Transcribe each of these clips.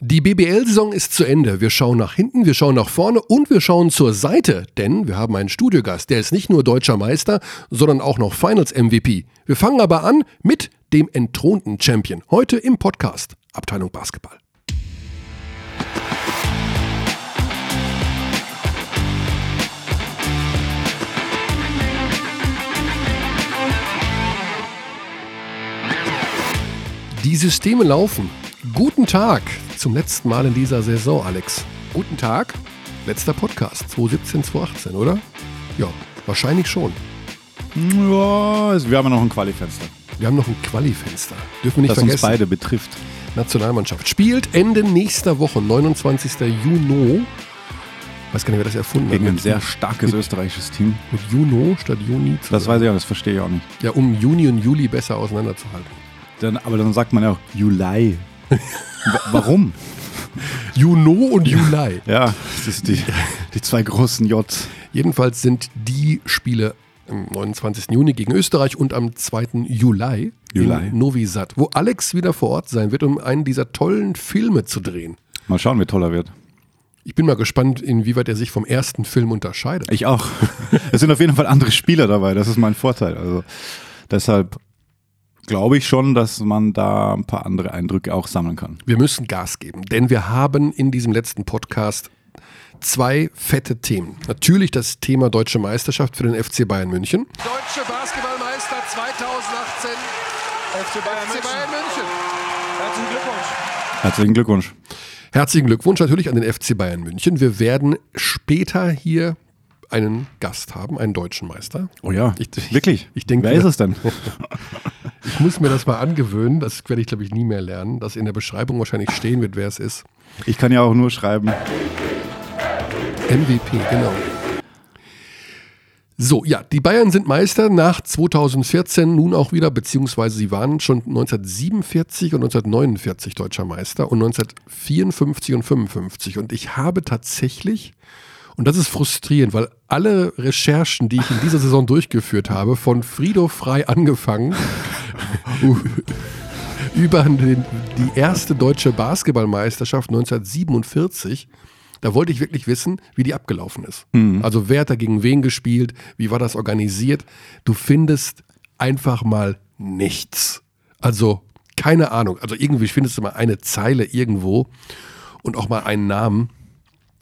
Die BBL-Saison ist zu Ende. Wir schauen nach hinten, wir schauen nach vorne und wir schauen zur Seite, denn wir haben einen Studiogast, der ist nicht nur deutscher Meister, sondern auch noch Finals-MVP. Wir fangen aber an mit dem entthronten Champion. Heute im Podcast Abteilung Basketball. Die Systeme laufen. Guten Tag zum letzten Mal in dieser Saison, Alex. Guten Tag. Letzter Podcast, 2017, 2018, oder? Ja, wahrscheinlich schon. Ja, wir haben ja noch ein Qualifenster. Wir haben noch ein Qualifenster. Dürfen wir nicht das vergessen. uns beide betrifft. Nationalmannschaft spielt Ende nächster Woche, 29. Juni. Weiß gar nicht, wer das erfunden Gegen hat. ein sehr starkes österreichisches Team. Mit Juno statt Juni. zu Das weiß ich auch, das verstehe ich auch nicht. Ja, um Juni und Juli besser auseinanderzuhalten. Dann, aber dann sagt man ja auch Juli. Wa- Warum? Juno und Juli. Ja, das ist die, die zwei großen J. Jedenfalls sind die Spiele am 29. Juni gegen Österreich und am 2. Juli, Juli. in Novi Sad, wo Alex wieder vor Ort sein wird, um einen dieser tollen Filme zu drehen. Mal schauen, wie toll er wird. Ich bin mal gespannt, inwieweit er sich vom ersten Film unterscheidet. Ich auch. Es sind auf jeden Fall andere Spieler dabei, das ist mein Vorteil. Also deshalb glaube ich schon, dass man da ein paar andere Eindrücke auch sammeln kann. Wir müssen Gas geben, denn wir haben in diesem letzten Podcast zwei fette Themen. Natürlich das Thema Deutsche Meisterschaft für den FC Bayern München. Deutsche Basketballmeister 2018 FC Bayern, FC Bayern München. Herzlichen Glückwunsch. Herzlichen Glückwunsch. Herzlichen Glückwunsch natürlich an den FC Bayern München. Wir werden später hier einen Gast haben, einen deutschen Meister. Oh ja, Ich- ich- wirklich. ich denke- Wer ist es denn? Ich muss mir das mal angewöhnen, das werde ich glaube ich nie mehr lernen, dass in der Beschreibung wahrscheinlich stehen wird, wer es ist. Ich kann ja auch nur schreiben. MVP, genau. So, ja, die Bayern sind Meister nach 2014 nun auch wieder, beziehungsweise sie waren schon 1947 und 1949 deutscher Meister und 1954 und 55. Und ich habe tatsächlich, und das ist frustrierend, weil alle Recherchen, die ich in dieser Saison durchgeführt habe, von Frido Frei angefangen, über den, die erste deutsche Basketballmeisterschaft 1947. Da wollte ich wirklich wissen, wie die abgelaufen ist. Also wer hat da gegen wen gespielt, wie war das organisiert. Du findest einfach mal nichts. Also keine Ahnung. Also irgendwie findest du mal eine Zeile irgendwo und auch mal einen Namen.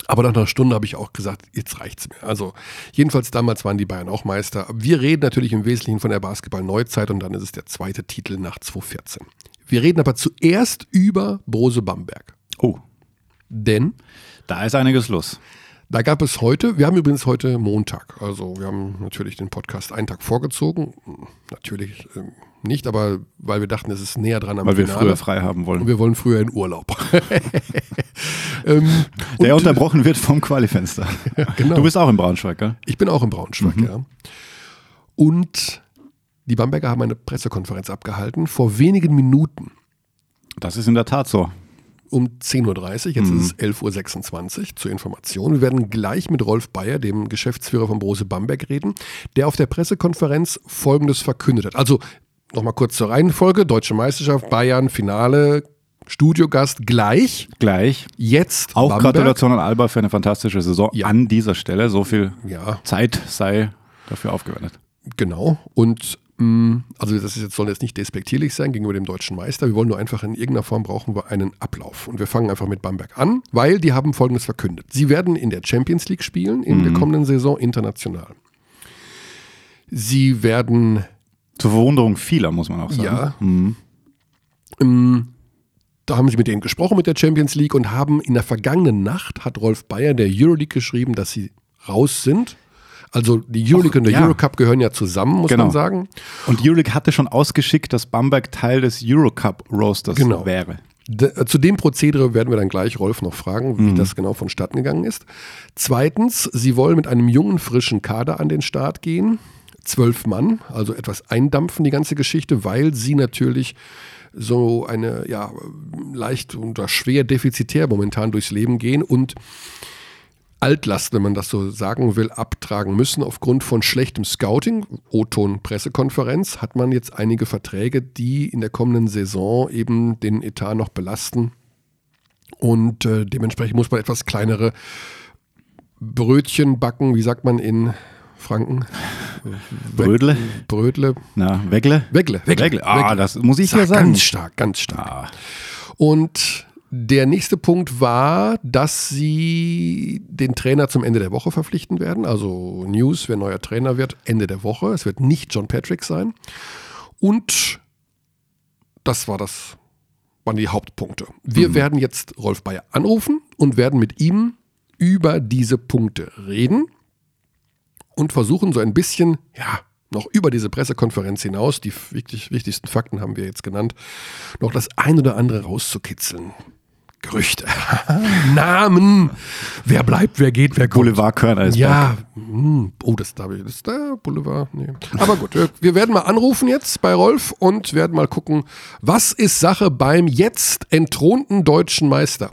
Aber nach einer Stunde habe ich auch gesagt, jetzt reicht's mir. Also jedenfalls damals waren die Bayern auch Meister. Wir reden natürlich im Wesentlichen von der Basketball-Neuzeit und dann ist es der zweite Titel nach 2014. Wir reden aber zuerst über Brose Bamberg. Oh, Denn da ist einiges los. da gab es heute, wir haben übrigens heute Montag, also wir haben natürlich den Podcast einen Tag vorgezogen. Natürlich nicht, aber weil wir dachten, es ist näher dran am Weil wir Finale. früher frei haben und wollen. wir wollen früher in Urlaub. ähm, Der und- unterbrochen wird vom Qualifenster. genau. Du bist auch in Braunschweig, gell? Ich bin auch in Braunschweig, ja. Und die Bamberger haben eine Pressekonferenz abgehalten vor wenigen Minuten Das ist in der Tat so. um 10.30 Uhr. Jetzt ist es 11.26 Uhr zur Information. Wir werden gleich mit Rolf Bayer, dem Geschäftsführer von Brose Bamberg, reden, der auf der Pressekonferenz Folgendes verkündet hat. Also nochmal kurz zur Reihenfolge. Deutsche Meisterschaft, Bayern, Finale, Studiogast gleich. Gleich. Jetzt Auch Bamberg. Gratulation an Alba für eine fantastische Saison Ja. an dieser Stelle. So viel Ja, Zeit sei dafür aufgewendet. Genau. Und mh, also das ist jetzt, soll jetzt nicht despektierlich sein gegenüber dem deutschen Meister. Wir wollen nur einfach in irgendeiner Form brauchen wir einen Ablauf. Und wir fangen einfach mit Bamberg an, weil die haben Folgendes verkündet. Sie werden in der Champions League spielen in der kommenden Saison international. Sie werden Zur Verwunderung vieler, muss man auch sagen. Ja. Mhm. Ähm, da haben sie mit denen gesprochen mit der Champions League und haben in der vergangenen Nacht hat Rolf Bayer der Euroleague geschrieben, dass sie raus sind. Also die Euroleague und der ja. Eurocup gehören ja zusammen, muss Genau. man sagen. Und Euroleague hatte schon ausgeschickt, dass Bamberg Teil des Eurocup-Roasters Genau. wäre. D- äh, Zu dem Prozedere werden wir dann gleich Rolf noch fragen, wie das genau vonstatten gegangen ist. Zweitens, sie wollen mit einem jungen, frischen Kader an den Start gehen. Zwölf Mann, also etwas eindampfen, die ganze Geschichte, weil sie natürlich so eine, ja, leicht oder schwer defizitär momentan durchs Leben gehen und Altlast, wenn man das so sagen will, abtragen müssen. Aufgrund von schlechtem Scouting, O-Ton-Pressekonferenz, hat man jetzt einige Verträge, die in der kommenden Saison eben den Etat noch belasten Und äh, dementsprechend muss man etwas kleinere Brötchen backen, wie sagt man in Franken? Brödle? Brödle. Na, Wegle? Wegle. Wegle. Wegle. Ah, Wegle. das muss ich ja sagen. Ganz stark, ganz stark. Und der nächste Punkt war, dass sie den Trainer zum Ende der Woche verpflichten werden. Also News, wer neuer Trainer wird, Ende der Woche. Es wird nicht John Patrick sein. Und das war das, waren die Hauptpunkte. Wir werden jetzt Rolf Bayer anrufen und werden mit ihm über diese Punkte reden und versuchen so ein bisschen, ja, noch über diese Pressekonferenz hinaus, die wichtig, wichtigsten Fakten haben wir jetzt genannt, noch das ein oder andere rauszukitzeln. Gerüchte, Namen, wer bleibt, wer geht, wer kommt. Boulevard Körneisberg. Ja, hm, oh, das da das ist der Boulevard. Nee. Aber gut, wir- wir werden mal anrufen jetzt bei Rolf und werden mal gucken, was ist Sache beim jetzt entthronten deutschen Meister.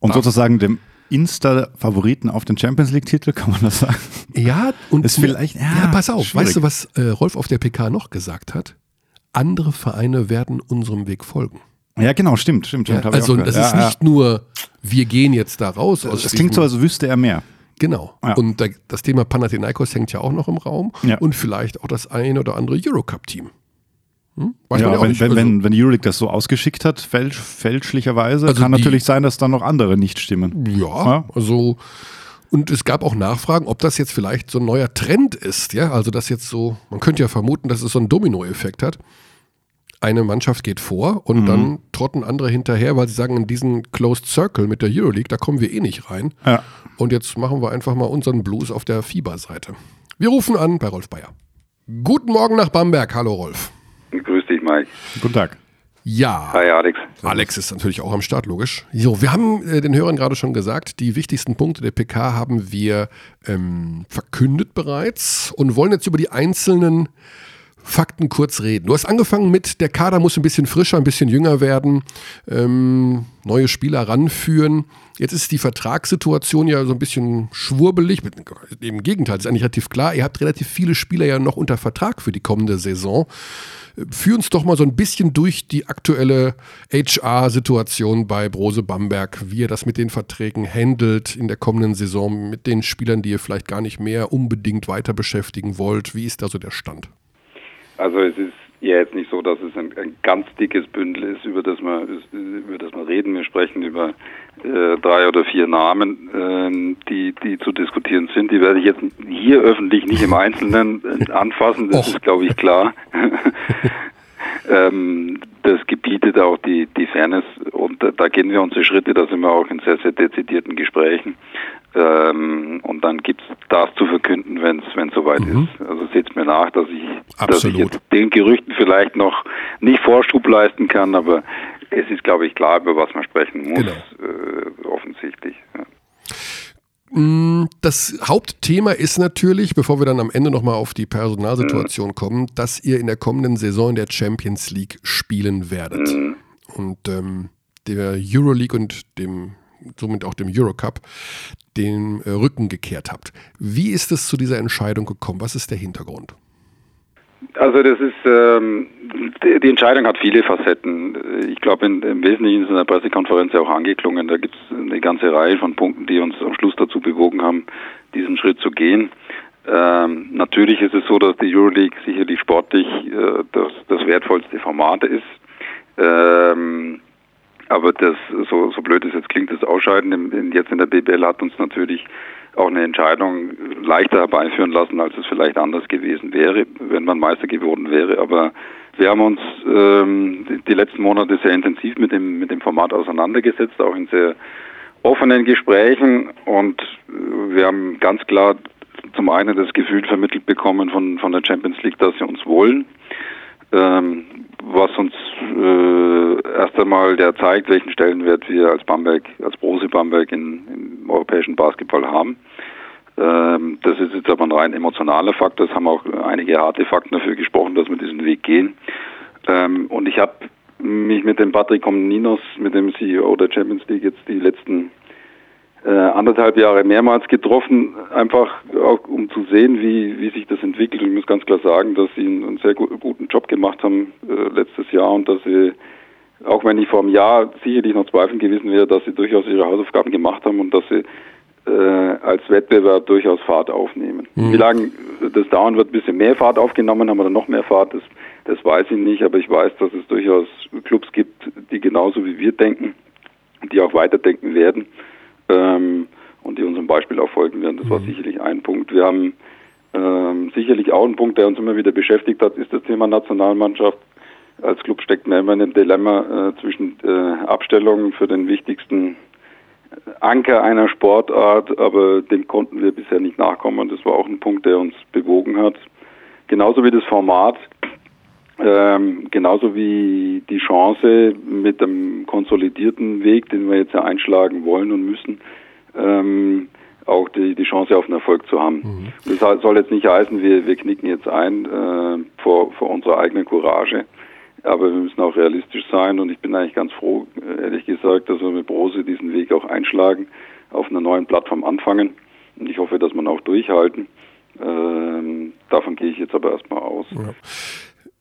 Und sozusagen dem Insta-Favoriten auf den Champions League-Titel, kann man das sagen? Ja, und Ist vielleicht- ja, ja, pass auf, schwierig. weißt du, was äh, Rolf auf der PK noch gesagt hat? Andere Vereine werden unserem Weg folgen. Ja, genau, stimmt, stimmt. stimmt ich also das ja, ist nicht nur, wir gehen jetzt da raus. Ja. aus Das klingt so, als wüsste er mehr. Genau. Ja. Und da, das Thema Panathinaikos hängt ja auch noch im Raum. Ja. Und vielleicht auch das ein oder andere Eurocup-Team. Hm? Ja, wenn, wenn, Also- wenn, wenn die Euroleague das so ausgeschickt hat, fälsch, fälschlicherweise, Also kann die- natürlich sein, dass dann noch andere nicht stimmen. Ja, Ja. also und es gab auch Nachfragen, ob das jetzt vielleicht so ein neuer Trend ist, ja, also das jetzt so, man könnte ja vermuten, dass es so einen Dominoeffekt hat. Eine Mannschaft geht vor und dann trotten andere hinterher, weil sie sagen, in diesen Closed Circle mit der Euroleague, da kommen wir eh nicht rein. Ja. Und jetzt machen wir einfach mal unseren Blues auf der Fieberseite. Wir rufen an bei Rolf Bayer. Guten Morgen nach Bamberg. Hallo Rolf. Grüß dich, Mike. Guten Tag. Ja. Hi, Alex. Alex ist natürlich auch am Start, logisch. So, wir haben äh, den Hörern gerade schon gesagt, die wichtigsten Punkte der PK haben wir ähm, verkündet bereits und wollen jetzt über die einzelnen Fakten kurz reden. Du hast angefangen mit, der Kader muss ein bisschen frischer, ein bisschen jünger werden, ähm, neue Spieler ranführen. Jetzt ist die Vertragssituation ja so ein bisschen schwurbelig. Im Gegenteil, ist eigentlich relativ klar. Ihr habt relativ viele Spieler ja noch unter Vertrag für die kommende Saison. Führ uns doch mal so ein bisschen durch die aktuelle HR-Situation bei Brose Bamberg, wie ihr das mit den Verträgen handelt in der kommenden Saison, mit den Spielern, die ihr vielleicht gar nicht mehr unbedingt weiter beschäftigen wollt. Wie ist da so der Stand? Also es ist ja jetzt nicht so, dass es ein, ein ganz dickes Bündel ist, über das wir über das wir reden. Wir sprechen über drei oder vier Namen, ähm, die die zu diskutieren sind. Die werde ich jetzt hier öffentlich nicht im Einzelnen äh, anfassen. Das ist, glaube ich, klar. ähm, das gebietet auch die, die Fairness und da, gehen wir unsere Schritte, da sind wir auch in sehr, sehr dezidierten Gesprächen. Ähm, und dann gibt's das zu verkünden, wenn es soweit ist. Also seht mir nach, dass ich, dass ich jetzt den Gerüchten vielleicht noch nicht Vorschub leisten kann, aber es ist, glaube ich, klar, über was man sprechen muss, Genau. äh, offensichtlich. Ja. Mm, Das Hauptthema ist natürlich, bevor wir dann am Ende nochmal auf die Personalsituation kommen, dass ihr in der kommenden Saison in der Champions League spielen werdet. Und ähm, der Euroleague und dem somit auch dem Eurocup den äh, Rücken gekehrt habt. Wie ist es zu dieser Entscheidung gekommen? Was ist der Hintergrund? Also das ist ähm, die, Entscheidung hat viele Facetten. Ich glaube, im Wesentlichen ist in der Pressekonferenz ja auch angeklungen. Da gibt es eine ganze Reihe von Punkten, die uns am Schluss dazu bewogen haben, diesen Schritt zu gehen. Ähm, natürlich ist es so, dass die Euroleague sicherlich sportlich äh, das, das wertvollste Format ist. Ähm, aber das, so, so blöd es jetzt klingt, das Ausscheiden im, in, jetzt in der BBL hat uns natürlich auch eine Entscheidung leichter herbeiführen lassen, als es vielleicht anders gewesen wäre, wenn man Meister geworden wäre. Aber wir haben uns ähm, die, letzten Monate sehr intensiv mit dem, mit dem Format auseinandergesetzt, auch in sehr offenen Gesprächen und äh, wir haben ganz klar zum einen das Gefühl vermittelt bekommen von, von der Champions League, dass sie uns wollen ähm, was uns äh, erst einmal der zeigt, welchen Stellenwert wir als Bamberg, als Brose Bamberg in, im europäischen Basketball haben. Ähm, das ist jetzt aber ein rein emotionaler Fakt. Das haben auch einige harte Fakten dafür gesprochen, dass wir diesen Weg gehen. Ähm, und ich habe mich mit dem Patrick Komninos, mit dem CEO der Champions League, jetzt die letzten äh, anderthalb Jahre mehrmals getroffen, einfach auch um zu sehen, wie, wie sich das entwickelt. Ich muss ganz klar sagen, dass sie einen, sehr gu guten Job gemacht haben äh, letztes Jahr und dass sie auch wenn ich vor einem Jahr sicherlich noch zweifeln gewesen wäre, dass sie durchaus ihre Hausaufgaben gemacht haben und dass sie als Wettbewerb durchaus Fahrt aufnehmen. Mhm. Wie lange das dauern wird, bis sie mehr Fahrt aufgenommen haben oder noch mehr Fahrt, das, das weiß ich nicht, aber ich weiß, dass es durchaus Clubs gibt, die genauso wie wir denken, die auch weiterdenken werden ähm, und die unserem Beispiel auch folgen werden. Das mhm. war sicherlich ein Punkt. Wir haben ähm, sicherlich auch ein Punkt, der uns immer wieder beschäftigt hat, ist das Thema Nationalmannschaft. Als Club steckt man immer in einem Dilemma äh, zwischen äh, Abstellungen für den wichtigsten Anker einer Sportart, aber dem konnten wir bisher nicht nachkommen. Das war auch ein Punkt, der uns bewogen hat. Genauso wie das Format, ähm, genauso wie die Chance mit dem konsolidierten Weg, den wir jetzt ja einschlagen wollen und müssen, ähm, auch die, die Chance auf einen Erfolg zu haben. Mhm. Das soll jetzt nicht heißen, wir, wir knicken jetzt ein äh, vor, vor unserer eigenen Courage. Aber wir müssen auch realistisch sein und ich bin eigentlich ganz froh, ehrlich gesagt, dass wir mit Brose diesen Weg auch einschlagen, auf einer neuen Plattform anfangen. Und ich hoffe, dass man auch durchhalten. Ähm, davon gehe ich jetzt aber erstmal aus. Ja.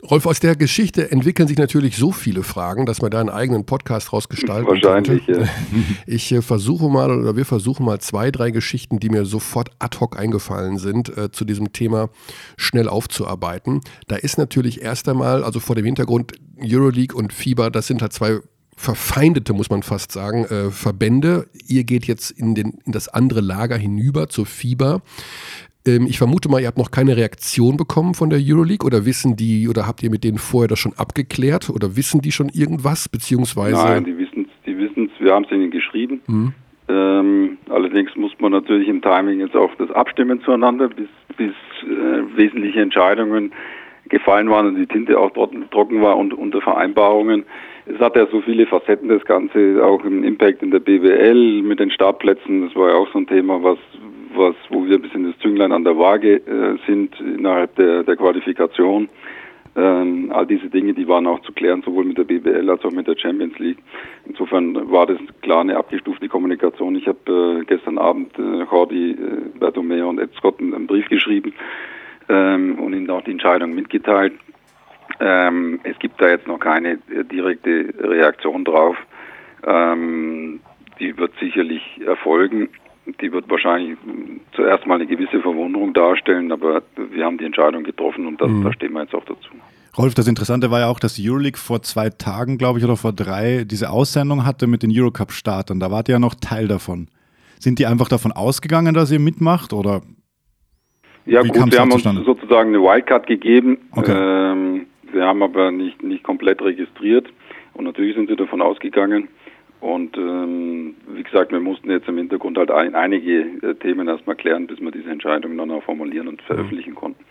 Rolf, aus der Geschichte entwickeln sich natürlich so viele Fragen, dass man da einen eigenen Podcast rausgestalten Wahrscheinlich, könnte. Ja. Ich äh, versuche mal, oder wir versuchen mal zwei, drei Geschichten, die mir sofort ad hoc eingefallen sind, äh, zu diesem Thema schnell aufzuarbeiten. Da ist natürlich erst einmal, also vor dem Hintergrund Euroleague und FIBA, das sind halt zwei verfeindete, muss man fast sagen, äh, Verbände. Ihr geht jetzt in, den, in das andere Lager hinüber zur FIBA. Ähm, ich vermute mal, ihr habt noch keine Reaktion bekommen von der Euroleague oder wissen die oder habt ihr mit denen vorher das schon abgeklärt oder wissen die schon irgendwas beziehungsweise? Nein, die wissen es, die wissen's. Wir haben es ihnen geschrieben. Mhm. Ähm, allerdings muss man natürlich im Timing jetzt auch das abstimmen zueinander, bis, bis äh, wesentliche Entscheidungen gefallen waren und die Tinte auch trocken war und unter Vereinbarungen. Es hat ja so viele Facetten, das Ganze, auch im Impact in der BWL mit den Startplätzen, das war ja auch so ein Thema, was, was, wo wir ein bisschen das Zünglein an der Waage äh, sind innerhalb der, der Qualifikation. Ähm, all diese Dinge, die waren auch zu klären, sowohl mit der BBL als auch mit der Champions League. Insofern war das klar eine abgestufte Kommunikation. Ich habe äh, gestern Abend äh, Jordi, äh, Bertomeo und Ed Scott einen Brief geschrieben ähm, und ihnen auch die Entscheidung mitgeteilt. Ähm, es gibt da jetzt noch keine äh, direkte Reaktion drauf. Ähm, die wird sicherlich erfolgen die wird wahrscheinlich zuerst mal eine gewisse Verwunderung darstellen, aber wir haben die Entscheidung getroffen und das, mhm. da stehen wir jetzt auch dazu. Rolf, das Interessante war ja auch, dass die Euroleague vor zwei Tagen, glaube ich, oder vor drei diese Aussendung hatte mit den Eurocup-Startern. Da wart ihr ja noch Teil davon. Sind die einfach davon ausgegangen, dass ihr mitmacht oder? Ja Wie gut, wir haben uns sozusagen eine Wildcard gegeben. Okay. Ähm, wir haben aber nicht, nicht komplett registriert und natürlich sind sie davon ausgegangen. Und ähm, wie gesagt, wir mussten jetzt im Hintergrund halt ein, einige äh, Themen erstmal klären, bis wir diese Entscheidung dann auch formulieren und veröffentlichen konnten.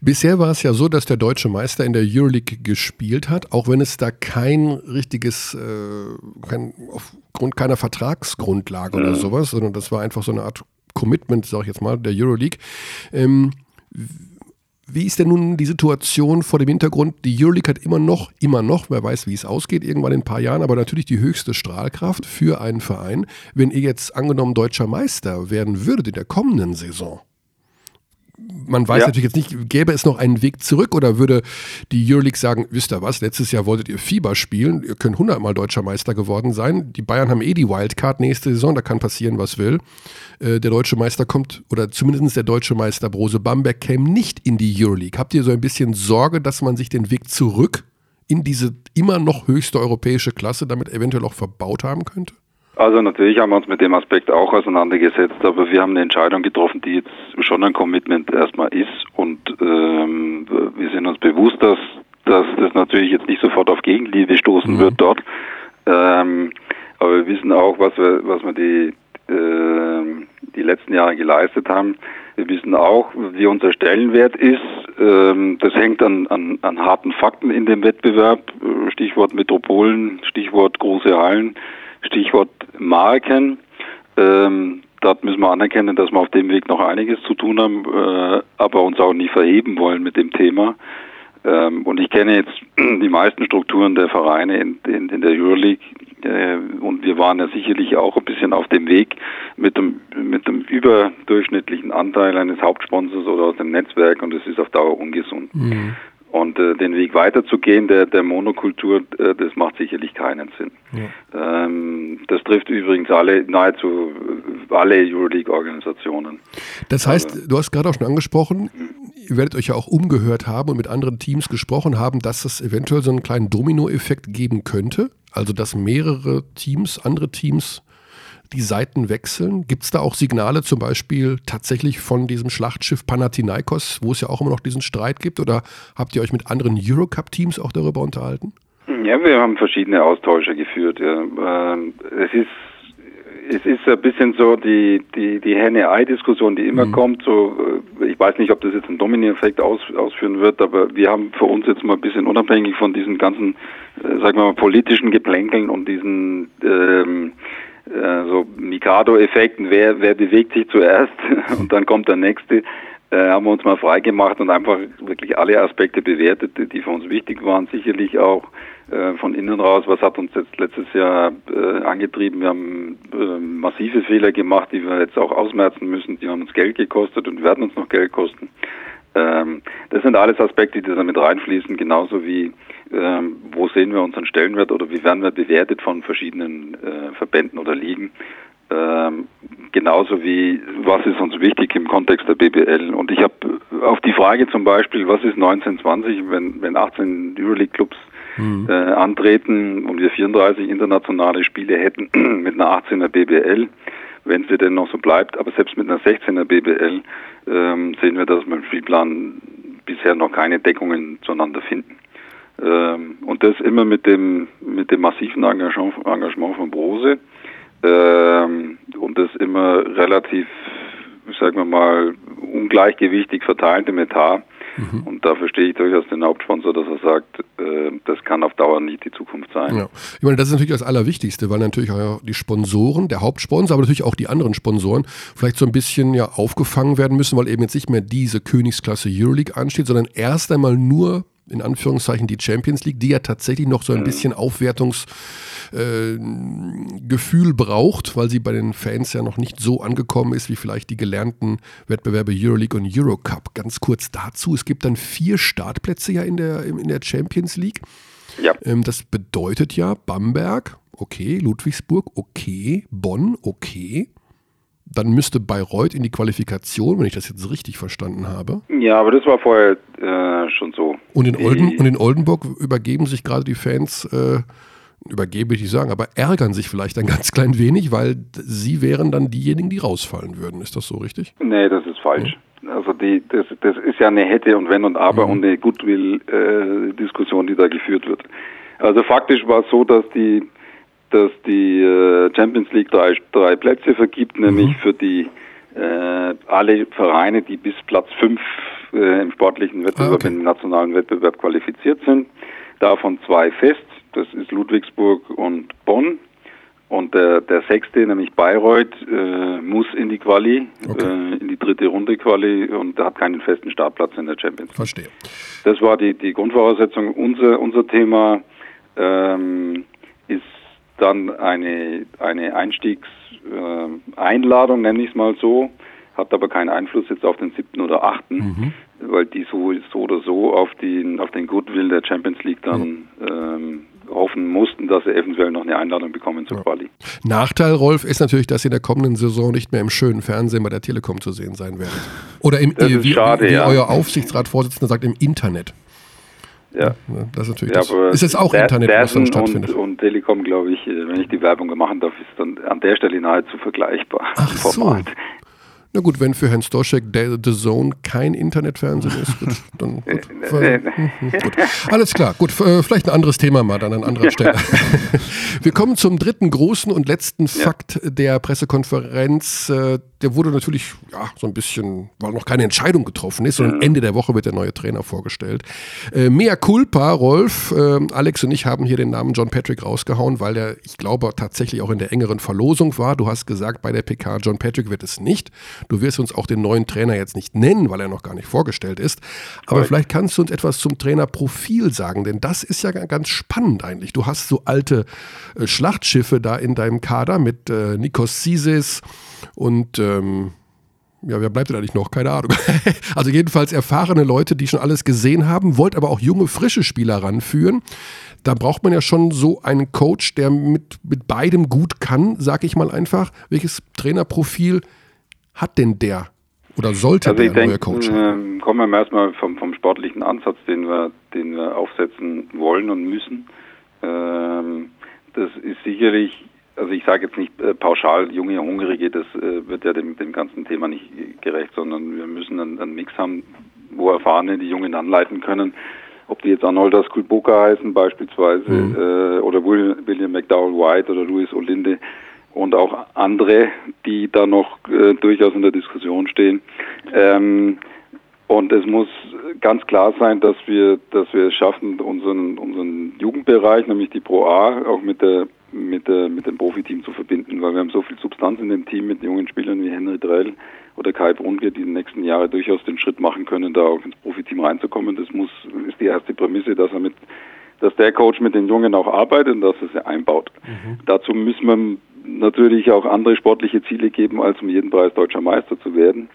Bisher war es ja so, dass der deutsche Meister in der Euroleague gespielt hat, auch wenn es da kein richtiges, äh, kein, aufgrund keiner Vertragsgrundlage ja. oder sowas, sondern das war einfach so eine Art Commitment, sag ich jetzt mal, der Euroleague. Ähm, wie ist denn nun die Situation vor dem Hintergrund? Die Euroleague hat immer noch, immer noch, wer weiß, wie es ausgeht, irgendwann in ein paar Jahren, aber natürlich die höchste Strahlkraft für einen Verein. Wenn ihr jetzt angenommen deutscher Meister werden würdet in der kommenden Saison, man weiß ja. natürlich jetzt nicht, gäbe es noch einen Weg zurück oder würde die Euroleague sagen, wisst ihr was, letztes Jahr wolltet ihr Fieber spielen, ihr könnt hundertmal deutscher Meister geworden sein. Die Bayern haben eh die Wildcard nächste Saison, da kann passieren, was will. Äh, der deutsche Meister kommt, oder zumindest der deutsche Meister Brose Bamberg käme nicht in die Euroleague. Habt ihr so ein bisschen Sorge, dass man sich den Weg zurück in diese immer noch höchste europäische Klasse damit eventuell auch verbaut haben könnte? Also natürlich haben wir uns mit dem Aspekt auch auseinandergesetzt, aber wir haben eine Entscheidung getroffen, die jetzt schon ein Commitment erstmal ist und ähm, wir sind uns bewusst, dass, dass das natürlich jetzt nicht sofort auf Gegenliebe stoßen mhm. wird dort. Ähm, aber wir wissen auch, was wir, was wir die, äh, die letzten Jahre geleistet haben. Wir wissen auch, wie unser Stellenwert ist. Ähm, das hängt an, an, an harten Fakten in dem Wettbewerb. Stichwort Metropolen, Stichwort große Hallen. Stichwort Marken. Ähm, dort müssen wir anerkennen, dass wir auf dem Weg noch einiges zu tun haben, äh, aber uns auch nicht verheben wollen mit dem Thema. Ähm, und ich kenne jetzt die meisten Strukturen der Vereine in, in, in der Euroleague äh, und wir waren ja sicherlich auch ein bisschen auf dem Weg mit dem, mit dem überdurchschnittlichen Anteil eines Hauptsponsors oder aus dem Netzwerk und das ist auf Dauer ungesund. Mhm. Und äh, den Weg weiterzugehen, der, der Monokultur, äh, das macht sicherlich keinen Sinn. Ja. Ähm, das trifft übrigens alle, nahezu alle Euroleague-Organisationen. Das heißt, also, du hast gerade auch schon angesprochen, ihr werdet euch ja auch umgehört haben und mit anderen Teams gesprochen haben, dass es eventuell so einen kleinen Domino-Effekt geben könnte. Also, dass mehrere Teams, andere Teams die Seiten wechseln? Gibt es da auch Signale zum Beispiel tatsächlich von diesem Schlachtschiff Panathinaikos, wo es ja auch immer noch diesen Streit gibt? Oder habt ihr euch mit anderen Eurocup-Teams auch darüber unterhalten? Ja, wir haben verschiedene Austausche geführt. Ja. Ähm, es ist es ist ein bisschen so die, die, die Henne-Ei-Diskussion, die immer mhm. kommt. So, äh, ich weiß nicht, ob das jetzt einen Domini-Effekt aus, ausführen wird, aber wir haben für uns jetzt mal ein bisschen unabhängig von diesen ganzen, äh, sagen wir mal, politischen Geplänkeln und diesen ähm, äh, so Mikado-Effekten, wer, wer bewegt sich zuerst und dann kommt der nächste, äh, haben wir uns mal freigemacht und einfach wirklich alle Aspekte bewertet, die für uns wichtig waren. Sicherlich auch äh, von innen raus, was hat uns jetzt letztes Jahr äh, angetrieben. Wir haben äh, massive Fehler gemacht, die wir jetzt auch ausmerzen müssen. Die haben uns Geld gekostet und werden uns noch Geld kosten. Ähm, das sind alles Aspekte, die da mit reinfließen, genauso wie ähm, wo sehen wir unseren Stellenwert oder wie werden wir bewertet von verschiedenen äh, Verbänden oder Ligen. Ähm, genauso wie, was ist uns wichtig im Kontext der BBL. Und ich habe auf die Frage zum Beispiel, was ist 1920, wenn, wenn 18 Euroleague-Clubs mhm. äh, antreten und wir 34 internationale Spiele hätten mit einer 18er BBL, wenn sie denn noch so bleibt, aber selbst mit einer 16er BBL ähm, sehen wir, dass wir im Spielplan bisher noch keine Deckungen zueinander finden. Ähm, und das immer mit dem, mit dem massiven Engagement, Engagement von Brose ähm, und das immer relativ, sagen wir mal, ungleichgewichtig verteilt im Etat. Mhm. Und da verstehe ich durchaus den Hauptsponsor, dass er sagt, äh, das kann auf Dauer nicht die Zukunft sein. Ja. Ich meine, das ist natürlich das Allerwichtigste, weil natürlich auch die Sponsoren, der Hauptsponsor, aber natürlich auch die anderen Sponsoren vielleicht so ein bisschen ja aufgefangen werden müssen, weil eben jetzt nicht mehr diese Königsklasse Euroleague ansteht, sondern erst einmal nur in Anführungszeichen die Champions League, die ja tatsächlich noch so ein mhm. bisschen Aufwertungsgefühl äh, braucht, weil sie bei den Fans ja noch nicht so angekommen ist wie vielleicht die gelernten Wettbewerbe Euroleague und Eurocup. Ganz kurz dazu, es gibt dann vier Startplätze ja in der, in der Champions League. Ja. Ähm, das bedeutet ja Bamberg, okay, Ludwigsburg, okay, Bonn, okay dann müsste Bayreuth in die Qualifikation, wenn ich das jetzt richtig verstanden habe. Ja, aber das war vorher äh, schon so. Und in, Olden, und in Oldenburg übergeben sich gerade die Fans, äh, übergebe ich nicht sagen, aber ärgern sich vielleicht ein ganz klein wenig, weil sie wären dann diejenigen, die rausfallen würden. Ist das so richtig? Nee, das ist falsch. Ja. Also die, das, das ist ja eine Hätte und Wenn und Aber mhm. und eine Goodwill-Diskussion, äh, die da geführt wird. Also faktisch war es so, dass die dass die äh, Champions League drei, drei Plätze vergibt, nämlich mhm. für die äh, alle Vereine, die bis Platz fünf äh, im sportlichen Wettbewerb, ah, okay. im nationalen Wettbewerb qualifiziert sind. Davon zwei fest, das ist Ludwigsburg und Bonn. Und der, der sechste, nämlich Bayreuth, äh, muss in die Quali, okay. äh, in die dritte Runde Quali und hat keinen festen Startplatz in der Champions League. Verstehe. Das war die, die Grundvoraussetzung. Unser, unser Thema ähm, ist dann eine, eine Einstiegseinladung, äh, nenne ich es mal so, hat aber keinen Einfluss jetzt auf den siebten oder achten, mhm. weil die so, so oder so auf, die, auf den Goodwill der Champions League dann mhm. ähm, hoffen mussten, dass sie eventuell noch eine Einladung bekommen zur ja. Quali. Nachteil, Rolf, ist natürlich, dass sie in der kommenden Saison nicht mehr im schönen Fernsehen bei der Telekom zu sehen sein werden. Oder im, wie, schade, wie ja. euer Aufsichtsratsvorsitzender sagt, im Internet. Ja. Das ist natürlich. Ja, das ist jetzt auch Internet, was dann stattfindet. Und, und Telekom, glaube ich, äh, wenn ich die Werbung machen darf, ist dann an der Stelle nahezu vergleichbar. Ach so. Na gut, wenn für Herrn Stoschek The Zone kein Internetfernsehen ist, gut, dann gut. Mhm, gut. Alles klar, gut, äh, vielleicht ein anderes Thema mal dann an anderer Stelle. Wir kommen zum dritten großen und letzten Fakt der Pressekonferenz äh, der wurde natürlich ja, so ein bisschen, weil noch keine Entscheidung getroffen ist, sondern Ende der Woche wird der neue Trainer vorgestellt. Äh, Mea culpa, Rolf, äh, Alex und ich haben hier den Namen John Patrick rausgehauen, weil der, ich glaube, tatsächlich auch in der engeren Verlosung war. Du hast gesagt, bei der PK John Patrick wird es nicht. Du wirst uns auch den neuen Trainer jetzt nicht nennen, weil er noch gar nicht vorgestellt ist. Aber right. vielleicht kannst du uns etwas zum Trainerprofil sagen, denn das ist ja ganz spannend eigentlich. Du hast so alte äh, Schlachtschiffe da in deinem Kader mit äh, Nikos Sisis, und ähm, ja, wer bleibt denn eigentlich noch? Keine Ahnung. also jedenfalls erfahrene Leute, die schon alles gesehen haben, wollt aber auch junge, frische Spieler ranführen. Da braucht man ja schon so einen Coach, der mit, mit beidem gut kann, sag ich mal einfach. Welches Trainerprofil hat denn der oder sollte also der denk, neue Coach haben? Äh, kommen wir erstmal vom, vom sportlichen Ansatz, den wir, den wir aufsetzen wollen und müssen. Ähm, das ist sicherlich also ich sage jetzt nicht äh, pauschal junge Hungrige, das äh, wird ja dem, dem ganzen Thema nicht gerecht, sondern wir müssen einen, einen Mix haben, wo Erfahrene die Jungen anleiten können. Ob die jetzt Arnoldas Kulboka heißen beispielsweise mhm. äh, oder William McDowell White oder Luis Olinde und auch andere, die da noch äh, durchaus in der Diskussion stehen. Ähm, und es muss ganz klar sein, dass wir, dass wir es schaffen, unseren, unseren Jugendbereich, nämlich die Pro A, auch mit der mit, der, mit dem Profiteam zu verbinden, weil wir haben so viel Substanz in dem Team mit jungen Spielern wie Henry Drell oder Kai Brunke, die in den nächsten Jahren durchaus den Schritt machen können, da auch ins Profiteam reinzukommen. Das muss ist die erste Prämisse, dass er mit dass der Coach mit den Jungen auch arbeitet und dass er sie einbaut. Mhm. Dazu müssen wir natürlich auch andere sportliche Ziele geben, als um jeden Preis deutscher Meister zu werden.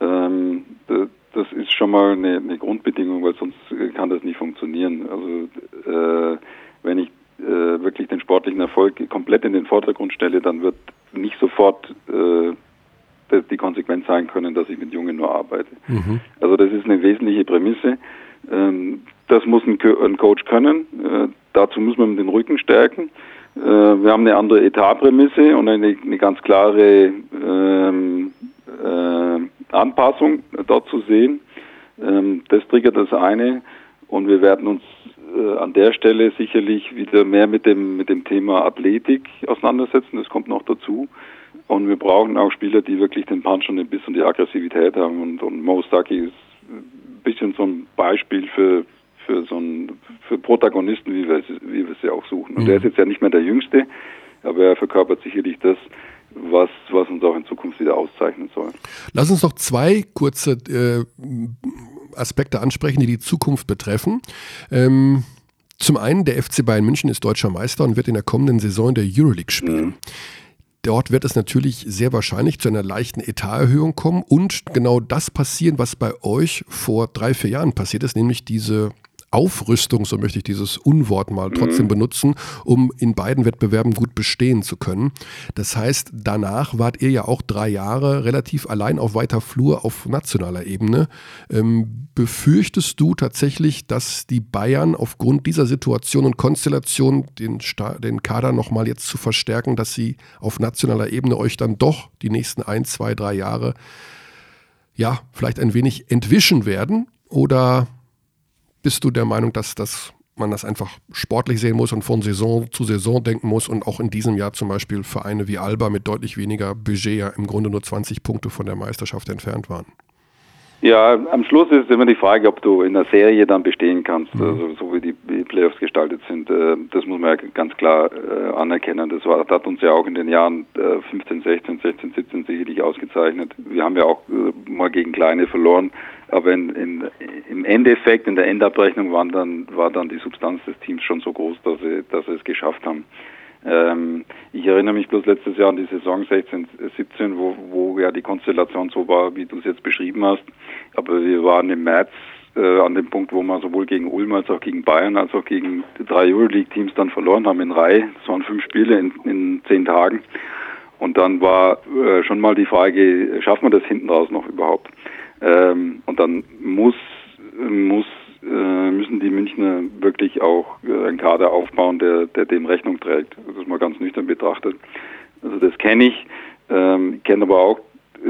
Ähm, das ist schon mal eine, eine, Grundbedingung, weil sonst kann das nicht funktionieren. Also äh, wenn ich äh, wirklich den sportlichen Erfolg komplett in den Vordergrund stelle, dann wird nicht sofort äh, die Konsequenz sein können, dass ich mit Jungen nur arbeite. Mhm. Also das ist eine wesentliche Prämisse. Ähm, das muss ein, Co ein Coach können. Äh, dazu muss man den Rücken stärken. Äh, wir haben eine andere Etatprämisse und eine, eine ganz klare ähm, äh, Anpassung dort zu sehen. Ähm, das triggert das eine und wir werden uns äh, an der Stelle sicherlich wieder mehr mit dem, mit dem Thema Athletik auseinandersetzen. Das kommt noch dazu. Und wir brauchen auch Spieler, die wirklich den Punch und den Biss und die Aggressivität haben. Und, und Mo Stucky ist ein bisschen so ein Beispiel für, für so ein, für Protagonisten, wie wir, wie wir sie auch suchen. Und mhm. er ist jetzt ja nicht mehr der Jüngste, aber er verkörpert sicherlich das, was, was uns auch in Zukunft wieder auszeichnen soll. Lass uns noch zwei kurze äh, Aspekte ansprechen, die die Zukunft betreffen. Ähm, zum einen, der FC Bayern München ist deutscher Meister und wird in der kommenden Saison in der Euroleague spielen. Mhm. Dort wird es natürlich sehr wahrscheinlich zu einer leichten Etaterhöhung kommen und genau das passieren, was bei euch vor drei, vier Jahren passiert ist, nämlich diese Aufrüstung, so möchte ich dieses Unwort mal mhm. trotzdem benutzen, um in beiden Wettbewerben gut bestehen zu können. Das heißt, danach wart ihr ja auch drei Jahre relativ allein auf weiter Flur auf nationaler Ebene. Ähm, befürchtest du tatsächlich, dass die Bayern aufgrund dieser Situation und Konstellation den, den Kader nochmal jetzt zu verstärken, dass sie auf nationaler Ebene euch dann doch die nächsten ein, zwei, drei Jahre ja, vielleicht ein wenig entwischen werden? Oder bist du der Meinung, dass das man das einfach sportlich sehen muss und von Saison zu Saison denken muss und auch in diesem Jahr zum Beispiel Vereine wie Alba mit deutlich weniger Budget ja im Grunde nur 20 Punkte von der Meisterschaft entfernt waren? Ja, am Schluss ist immer die Frage, ob du in der Serie dann bestehen kannst, mhm. also so wie die Playoffs gestaltet sind. Äh, das muss man ja ganz klar äh, anerkennen. Das, war, das hat uns ja auch in den Jahren 15, 16, 16, 17 sicherlich ausgezeichnet. Wir haben ja auch äh, mal gegen Kleine verloren, aber in, in, im Endeffekt, in der Endabrechnung waren dann, war dann die Substanz des Teams schon so groß, dass sie, dass sie es geschafft haben. Ähm, ich erinnere mich bloß letztes Jahr an die Saison 16, 17, wo, wo ja die Konstellation so war, wie du es jetzt beschrieben hast. Aber wir waren im März äh, an dem Punkt, wo wir sowohl gegen Ulm als auch gegen Bayern als auch gegen drei Euroleague-Teams dann verloren haben in Reihe. Das waren fünf Spiele in, in zehn Tagen. Und dann war äh, schon mal die Frage, schaffen wir das hinten raus noch überhaupt? Ähm, und dann muss, muss müssen die Münchner wirklich auch äh, einen Kader aufbauen, der, der dem Rechnung trägt. Das ist mal ganz nüchtern betrachtet. Also das kenne ich. Ähm, ich kenne aber auch,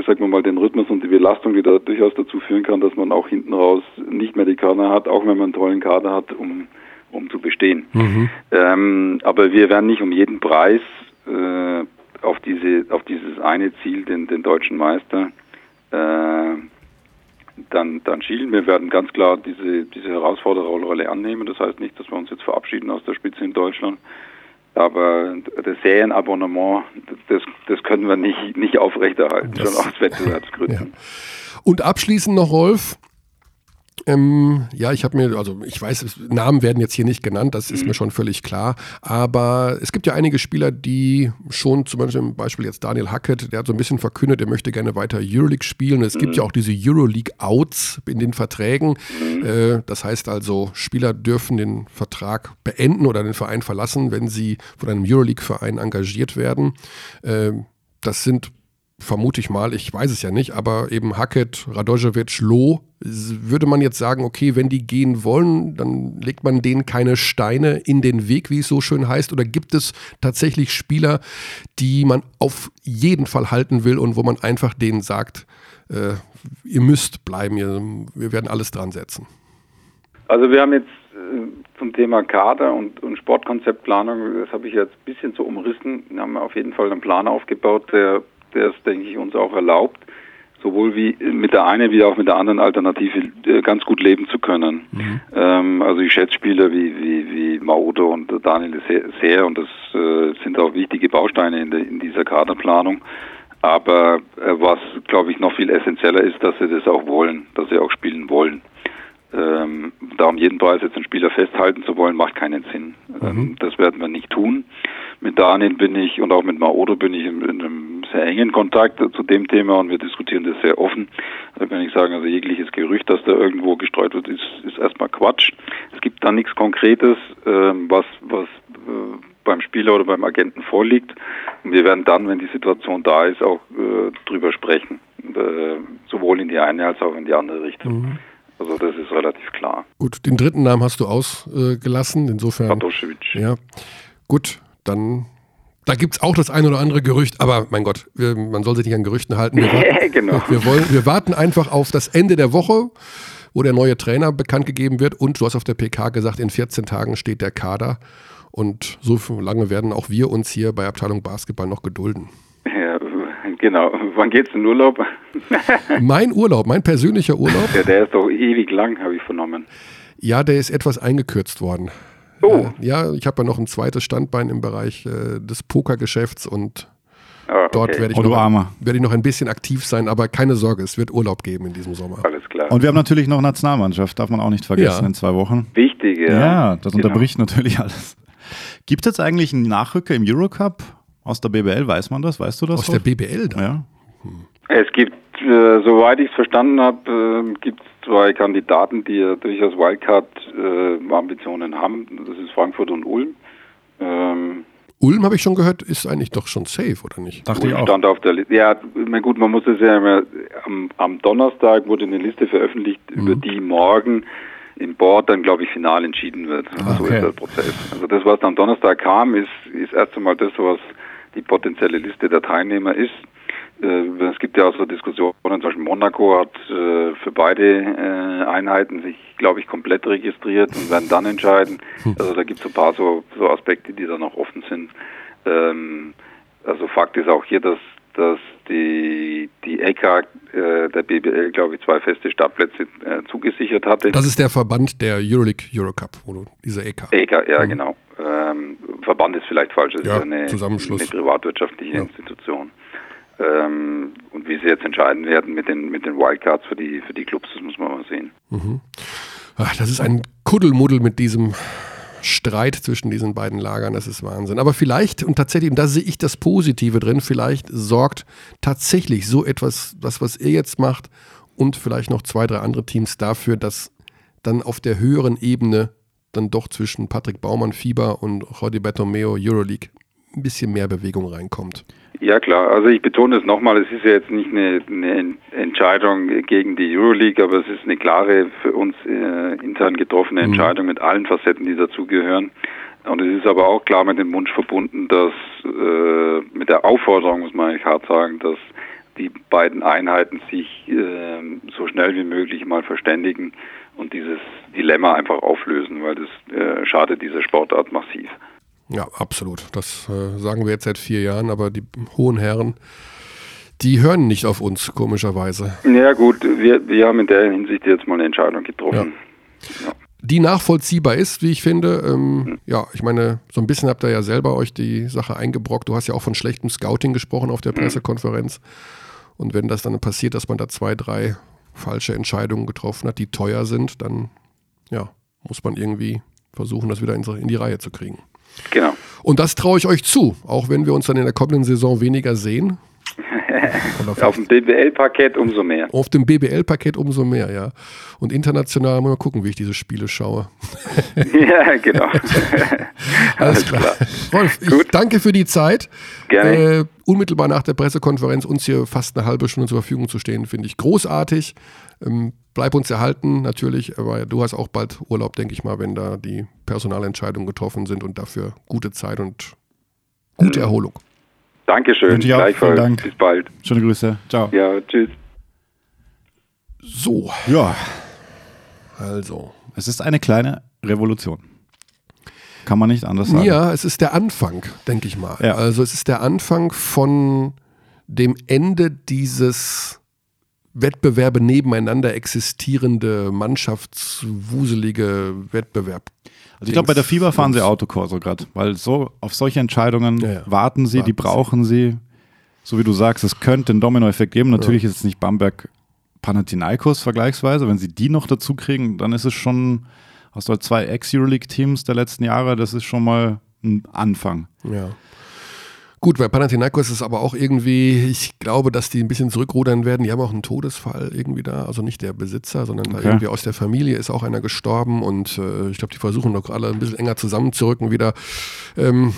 sagen wir mal, den Rhythmus und die Belastung, die da durchaus dazu führen kann, dass man auch hinten raus nicht mehr die Kader hat, auch wenn man einen tollen Kader hat, um, um zu bestehen. Mhm. Ähm, aber wir werden nicht um jeden Preis äh, auf diese auf dieses eine Ziel, den, den deutschen Meister, äh, dann, dann schielen. Wir werden ganz klar diese, diese Herausfordererrolle annehmen. Das heißt nicht, dass wir uns jetzt verabschieden aus der Spitze in Deutschland. Aber das Serienabonnement, das, das können wir nicht, nicht aufrechterhalten, das, schon aus Wettbewerbsgründen. Ja. Und abschließend noch, Rolf, Ähm, ja, ich habe mir, also ich weiß, Namen werden jetzt hier nicht genannt, das ist mhm. mir schon völlig klar. Aber es gibt ja einige Spieler, die schon, zum Beispiel jetzt Daniel Hackett, der hat so ein bisschen verkündet, er möchte gerne weiter Euroleague spielen. Es mhm. gibt ja auch diese Euroleague-Outs in den Verträgen. Mhm. Äh, das heißt also, Spieler dürfen den Vertrag beenden oder den Verein verlassen, wenn sie von einem Euroleague-Verein engagiert werden. Äh, das sind vermute ich mal, ich weiß es ja nicht, aber eben Hackett, Radojevic, Loh, würde man jetzt sagen, okay, wenn die gehen wollen, dann legt man denen keine Steine in den Weg, wie es so schön heißt, oder gibt es tatsächlich Spieler, die man auf jeden Fall halten will und wo man einfach denen sagt, äh, ihr müsst bleiben, ihr, wir werden alles dran setzen? Also wir haben jetzt äh, zum Thema Kader und, und Sportkonzeptplanung, das habe ich jetzt ein bisschen so umrissen, wir haben auf jeden Fall einen Plan aufgebaut, der der es, denke ich, uns auch erlaubt, sowohl wie mit der einen wie auch mit der anderen Alternative äh, ganz gut leben zu können. Mhm. Ähm, also ich schätze Spieler wie, wie, wie Maodo und Daniel sehr, sehr und das äh, sind auch wichtige Bausteine in, der, in dieser Kaderplanung. Aber äh, was, glaube ich, noch viel essentieller ist, dass sie das auch wollen, dass sie auch spielen wollen. Ähm, da um jeden Preis jetzt einen Spieler festhalten zu wollen, macht keinen Sinn. Ähm, mhm. das werden wir nicht tun. Mit Daniel bin ich und auch mit Maodo bin ich in, in einem sehr engen Kontakt zu dem Thema und wir diskutieren das sehr offen. Da kann ich sagen, also jegliches Gerücht, das da irgendwo gestreut wird, ist, ist erstmal Quatsch. Es gibt da nichts Konkretes, ähm, was, was äh, beim Spieler oder beim Agenten vorliegt. Und wir werden dann, wenn die Situation da ist, auch äh, drüber sprechen. Äh, sowohl in die eine als auch in die andere Richtung. Mhm. Also das ist relativ klar. Gut, den dritten Namen hast du ausgelassen, insofern. Patoschewitsch. Ja, gut, dann da gibt es auch das ein oder andere Gerücht, aber mein Gott, wir, man soll sich nicht an Gerüchten halten. Wir warten, genau. wir, wollen, wir warten einfach auf das Ende der Woche, wo der neue Trainer bekannt gegeben wird. Und du hast auf der PK gesagt, in 14 Tagen steht der Kader. Und so lange werden auch wir uns hier bei Abteilung Basketball noch gedulden. Ja, genau. Wann geht's in Urlaub? mein Urlaub, mein persönlicher Urlaub. Ja, der ist doch ewig lang, habe ich vernommen. Ja, der ist etwas eingekürzt worden. Oh. Äh, ja, ich habe ja noch ein zweites Standbein im Bereich äh, des Pokergeschäfts und oh, okay. dort werde ich, oh, noch, werd ich noch ein bisschen aktiv sein, aber keine Sorge, es wird Urlaub geben in diesem Sommer. Alles klar. Und wir haben natürlich noch Nationalmannschaft, darf man auch nicht vergessen, ja. in zwei Wochen. Wichtig, ja. Ja, das genau. unterbricht natürlich alles. Gibt es jetzt eigentlich einen Nachrücker im Eurocup? Aus der BBL, weiß man das? Weißt du das? Aus der BBL? Da? Ja. Hm. Es gibt, äh, soweit ich es verstanden habe, äh, gibt es zwei Kandidaten, die ja durchaus Wildcard-Ambitionen äh, haben. Das ist Frankfurt und Ulm. Ähm, Ulm habe ich schon gehört, ist eigentlich doch schon safe, oder nicht? Dachte Ulm ich auch. stand auf der Liste. Ja, na gut, man muss es ja immer, am, am, Donnerstag wurde eine Liste veröffentlicht, mhm. über die morgen im Board dann, glaube ich, final entschieden wird. Ah, so ist der Prozess. Also das, was am Donnerstag kam, ist, ist erst einmal das, was die potenzielle Liste der Teilnehmer ist. Äh, es gibt ja auch so Diskussionen, zum Beispiel Monaco hat äh, für beide äh, Einheiten sich, glaube ich, komplett registriert und werden dann entscheiden. Hm. Also da gibt es ein paar so, so Aspekte, die da noch offen sind. Ähm, also Fakt ist auch hier, dass, dass die, die ECA äh, der BBL, glaube ich, zwei feste Startplätze äh, zugesichert hatte. Das ist der Verband der Euroleague Eurocup, oder diese ECA. ECA, ja, mhm. genau. Ähm, Verband ist vielleicht falsch, das ja, ist eine, eine privatwirtschaftliche ja. Institution. Ähm, und wie sie jetzt entscheiden werden mit den, mit den Wildcards für die, für die Clubs, das muss man mal sehen. Mhm. Ach, das ist ein Kuddelmuddel mit diesem Streit zwischen diesen beiden Lagern, das ist Wahnsinn. Aber vielleicht, und tatsächlich, und da sehe ich das Positive drin, vielleicht sorgt tatsächlich so etwas, das, was ihr jetzt macht, und vielleicht noch zwei, drei andere Teams dafür, dass dann auf der höheren Ebene dann doch zwischen Patrick Baumann, Fieber und Jordi Bertomeo Euroleague ein bisschen mehr Bewegung reinkommt. Ja klar, also ich betone es nochmal, es ist ja jetzt nicht eine, eine, Entscheidung gegen die Euroleague, aber es ist eine klare für uns äh, intern getroffene mhm. Entscheidung mit allen Facetten, die dazugehören. Und es ist aber auch klar mit dem Wunsch verbunden, dass äh, mit der Aufforderung, muss man eigentlich hart sagen, dass die beiden Einheiten sich äh, so schnell wie möglich mal verständigen und dieses Dilemma einfach auflösen, weil das äh, schadet dieser Sportart massiv. Ja, absolut. Das äh, sagen wir jetzt seit vier Jahren, aber die hohen Herren, die hören nicht auf uns, komischerweise. Ja gut, wir, wir haben in der Hinsicht jetzt mal eine Entscheidung getroffen. Ja. Ja. Die nachvollziehbar ist, wie ich finde. Ähm, hm. Ja, ich meine, so ein bisschen habt ihr ja selber euch die Sache eingebrockt. Du hast ja auch von schlechtem Scouting gesprochen auf der hm. Pressekonferenz. Und wenn das dann passiert, dass man da zwei, drei falsche Entscheidungen getroffen hat, die teuer sind, dann ja, muss man irgendwie versuchen, das wieder in die Reihe zu kriegen. Genau. Und das traue ich euch zu, auch wenn wir uns dann in der kommenden Saison weniger sehen. Auf dem BBL-Parkett umso mehr. Auf dem BBL-Paket umso mehr, ja. Und international mal gucken, wie ich diese Spiele schaue. ja, genau. Alles klar. Rolf, ich danke für die Zeit. Gerne. Äh, unmittelbar nach der Pressekonferenz uns hier fast eine halbe Stunde zur Verfügung zu stehen, finde ich großartig. Ähm, bleib uns erhalten, natürlich, aber du hast auch bald Urlaub, denke ich mal, wenn da die Personalentscheidungen getroffen sind und dafür gute Zeit und gute Erholung. Dankeschön. Wünsche ich auch. Vielen Dank. Bis bald. Schöne Grüße. Ciao. Ja, tschüss. So, Ja, also. es ist eine kleine Revolution. Kann man nicht anders sagen. Ja, es ist der Anfang, denke ich mal. Ja. Also es ist der Anfang von dem Ende dieses Wettbewerbe nebeneinander existierende, mannschaftswuselige Wettbewerb. Also ich glaube, bei der FIBA fahren sie Autokorso gerade, weil so auf solche Entscheidungen Ja, ja. warten sie, Warten die sie. brauchen sie. So wie du sagst, es könnte einen Dominoeffekt geben. Natürlich ist es nicht Bamberg Panathinaikos vergleichsweise. Wenn sie die noch dazu kriegen, dann ist es schon aus der zwei Ex-Euroleague-Teams der letzten Jahre, das ist schon mal ein Anfang. Ja. Gut, bei Panathinaikos ist es aber auch irgendwie, ich glaube, dass die ein bisschen zurückrudern werden. Die haben auch einen Todesfall irgendwie da, also nicht der Besitzer, sondern da Okay. irgendwie aus der Familie ist auch einer gestorben und äh, ich glaube, die versuchen doch alle ein bisschen enger zusammenzurücken wieder. Ähm,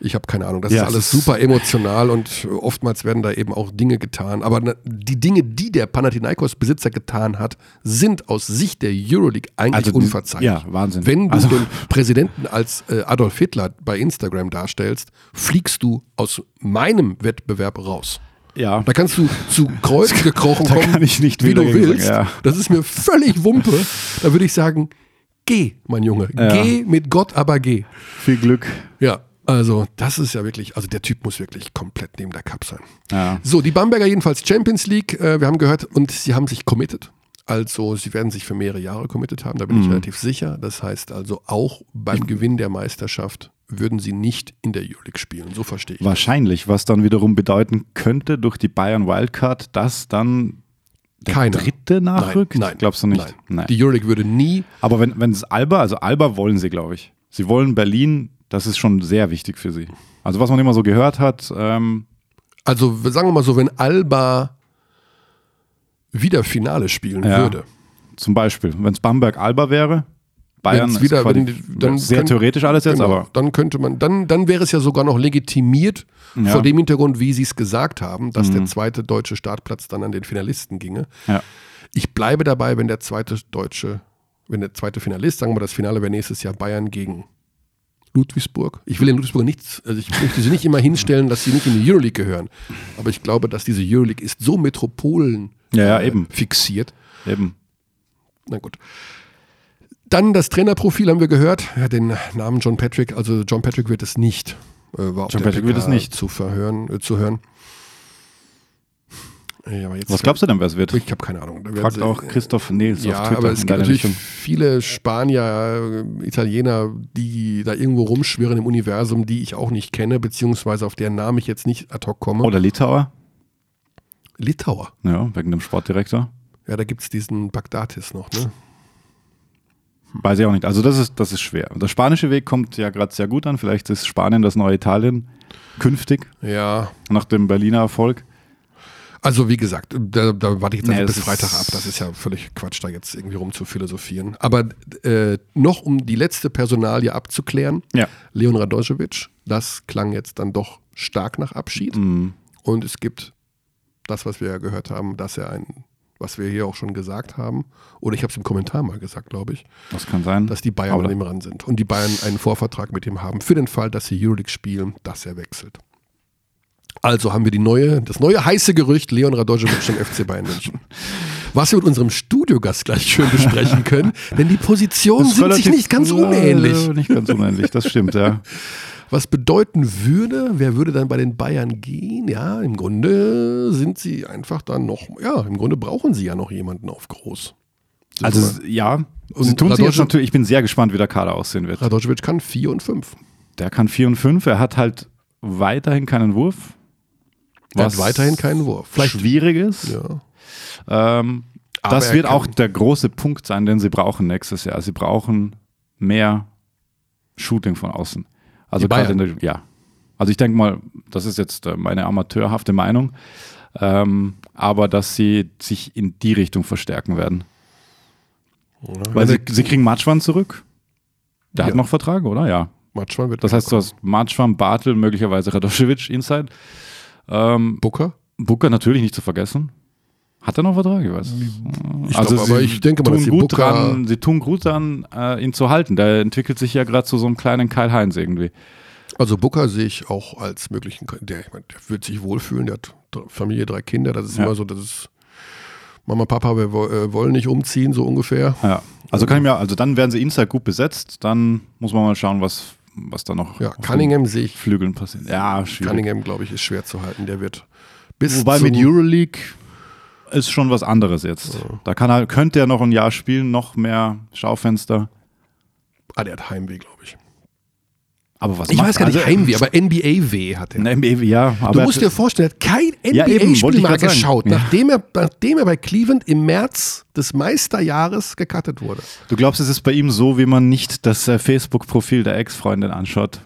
ich habe keine Ahnung, das Ja, ist alles super emotional und oftmals werden da eben auch Dinge getan. Aber die Dinge, die der Panathinaikos-Besitzer getan hat, sind aus Sicht der Euroleague eigentlich Also unverzeihlich. ja, Wahnsinn. Wenn du Also- den Präsidenten als äh, Adolf Hitler bei Instagram darstellst, fliegst du aus meinem Wettbewerb raus. Ja, Da kannst du zu Kreuz gekrochen kommen, kann ich nicht wie du willst. sagen, ja. Das ist mir völlig Wumpe. Da würde ich sagen, geh, mein Junge. Ja. Geh mit Gott, aber geh. viel Glück. Ja, also das ist ja wirklich, also der Typ muss wirklich komplett neben der Cup sein. Ja. So, die Bamberger jedenfalls Champions League, äh, wir haben gehört, und sie haben sich committed. Also sie werden sich für mehrere Jahre committed haben, da bin ich relativ sicher. Das heißt also auch beim Gewinn der Meisterschaft würden sie nicht in der Euroleague spielen. So verstehe ich. Wahrscheinlich, was dann wiederum bedeuten könnte durch die Bayern Wildcard, dass dann der Keiner. dritte nachrückt? Nein, nein. Glaubst du nicht? Nein. Die Euroleague würde nie, Aber wenn, wenn es Alba, also Alba wollen sie, glaube ich. Sie wollen Berlin, das ist schon sehr wichtig für sie. Also was man immer so gehört hat, ähm, also sagen wir mal so, wenn Alba wieder Finale spielen Ja. würde, zum Beispiel, wenn es Bamberg-Alba wäre, Bayern Wenn's ist wieder, quasi- wenn, dann sehr könnt- theoretisch alles jetzt, genau, aber dann könnte man, dann, dann wäre es ja sogar noch legitimiert Ja. Mhm. vor dem Hintergrund, wie sie es gesagt haben, dass der zweite deutsche Startplatz dann an den Finalisten ginge. ja. Ich bleibe dabei, wenn der zweite deutsche, wenn der zweite Finalist, sagen wir, das Finale wäre nächstes Jahr Bayern gegen Ludwigsburg. Ich will in Ludwigsburg nichts, also ich möchte sie nicht immer hinstellen, dass sie nicht in die Euroleague gehören. Aber ich glaube, dass diese Euroleague ist so Metropolen Ja, ja, äh, eben. fixiert. eben. Na gut. Dann das Trainerprofil haben wir gehört. Ja, den Namen John Patrick, also John Patrick wird es nicht. Äh, war John Patrick wird es PK nicht. Zu, verhören, äh, zu hören. Ja, Was glaubst du denn, wer es wird? Ich habe keine Ahnung. Fragt auch Christoph Nils ja, auf Twitter aber es gibt natürlich Richtung. viele Spanier, Italiener, die da irgendwo rumschwirren im Universum, die ich auch nicht kenne, beziehungsweise auf deren Namen ich jetzt nicht ad hoc komme. Oder Litauer, Litauer. ja, wegen dem Sportdirektor. Ja, da gibt es diesen Bagdatis noch, ne? Weiß ich auch nicht. Also das ist, das ist schwer. Der spanische Weg kommt ja gerade sehr gut an. Vielleicht ist Spanien das neue Italien künftig, Ja, nach dem Berliner Erfolg. Also wie gesagt, da, da warte ich jetzt Nee, das bis Freitag ab. Das ist ja völlig Quatsch, da jetzt irgendwie rum zu philosophieren. Aber äh, noch um die letzte Personalie abzuklären, Ja. Leon Radojevic, das klang jetzt dann doch stark nach Abschied. Mhm. Und es gibt das, was wir ja gehört haben, dass er ein, was wir hier auch schon gesagt haben, oder ich habe es im Kommentar mal gesagt, glaube ich, Das kann sein. dass die Bayern an ihm ran sind. Und die Bayern einen Vorvertrag mit ihm haben, für den Fall, dass sie Euroleague spielen, dass er wechselt. Also haben wir die neue, das neue heiße Gerücht Leon Radojevic im FC Bayern München. Was wir mit unserem Studiogast gleich schön besprechen können, denn die Positionen sind sich nicht ganz Ja, unähnlich. Nicht ganz unähnlich, das stimmt, ja. Was bedeuten würde, wer würde dann bei den Bayern gehen? Ja, im Grunde sind sie einfach dann noch, ja, im Grunde brauchen sie ja noch jemanden auf groß. Also es- ja, Und sie tun sich jetzt natürlich, ich bin sehr gespannt, wie der Kader aussehen wird. Radojevic kann 4 und 5. Der kann 4 und 5, er hat halt weiterhin keinen Wurf. Er hat weiterhin keinen Wurf. Vielleicht schwierig ist. Ja. Ähm, das wird auch der große Punkt sein, den sie brauchen nächstes Jahr. Sie brauchen mehr Shooting von außen. Also gerade in der, ja. Also ich denke mal, das ist jetzt äh, meine amateurhafte Meinung, ähm, aber dass sie sich in die Richtung verstärken werden. Weil sie, sie kriegen Matschwan zurück. Der hat Ja. noch Vertrag, oder? Ja. Matschmann wird Das heißt, du hast Matschwan, Bartel, möglicherweise Radoschewitsch inside. Ähm, Booker. Booker natürlich nicht zu vergessen. Hat er noch Vertrag? Ich weiß. Ich glaub, aber ich denke mal, tun dass die gut Booker- dran, sie tun gut dran, äh, ihn zu halten. Der entwickelt sich ja gerade zu so einem kleinen Kyle Heinz irgendwie. Also Booker sehe ich auch als möglichen, der, ich meine, der wird sich wohlfühlen, der hat Familie, drei Kinder, das ist Ja. immer so, das ist Mama, Papa, wir äh, wollen nicht umziehen, so ungefähr. Ja. Also kann ich mir, also dann werden sie inside gut besetzt, dann muss man mal schauen, was, was da noch Ja, Cunningham sehe ich, Flügeln passiert. Ja, schwierig. Cunningham, glaube ich, ist schwer zu halten, der wird bis Wobei mit Euroleague ist schon was anderes jetzt. Da kann er, könnte er noch ein Jahr spielen, noch mehr Schaufenster. ah, der hat Heimweh, glaube ich. Aber was Ich macht weiß gar nicht also, Heimweh, aber NBA-Weh hat er. NBA, ja, aber Du musst dir vorstellen, er hat kein Ja, NBA-Spiel ich mal geschaut, Ja. nachdem, er, nachdem er bei Cleveland im März des Meisterjahres gecuttet wurde. Du glaubst, es ist bei ihm so, wie man nicht das äh, Facebook-Profil der Ex-Freundin anschaut?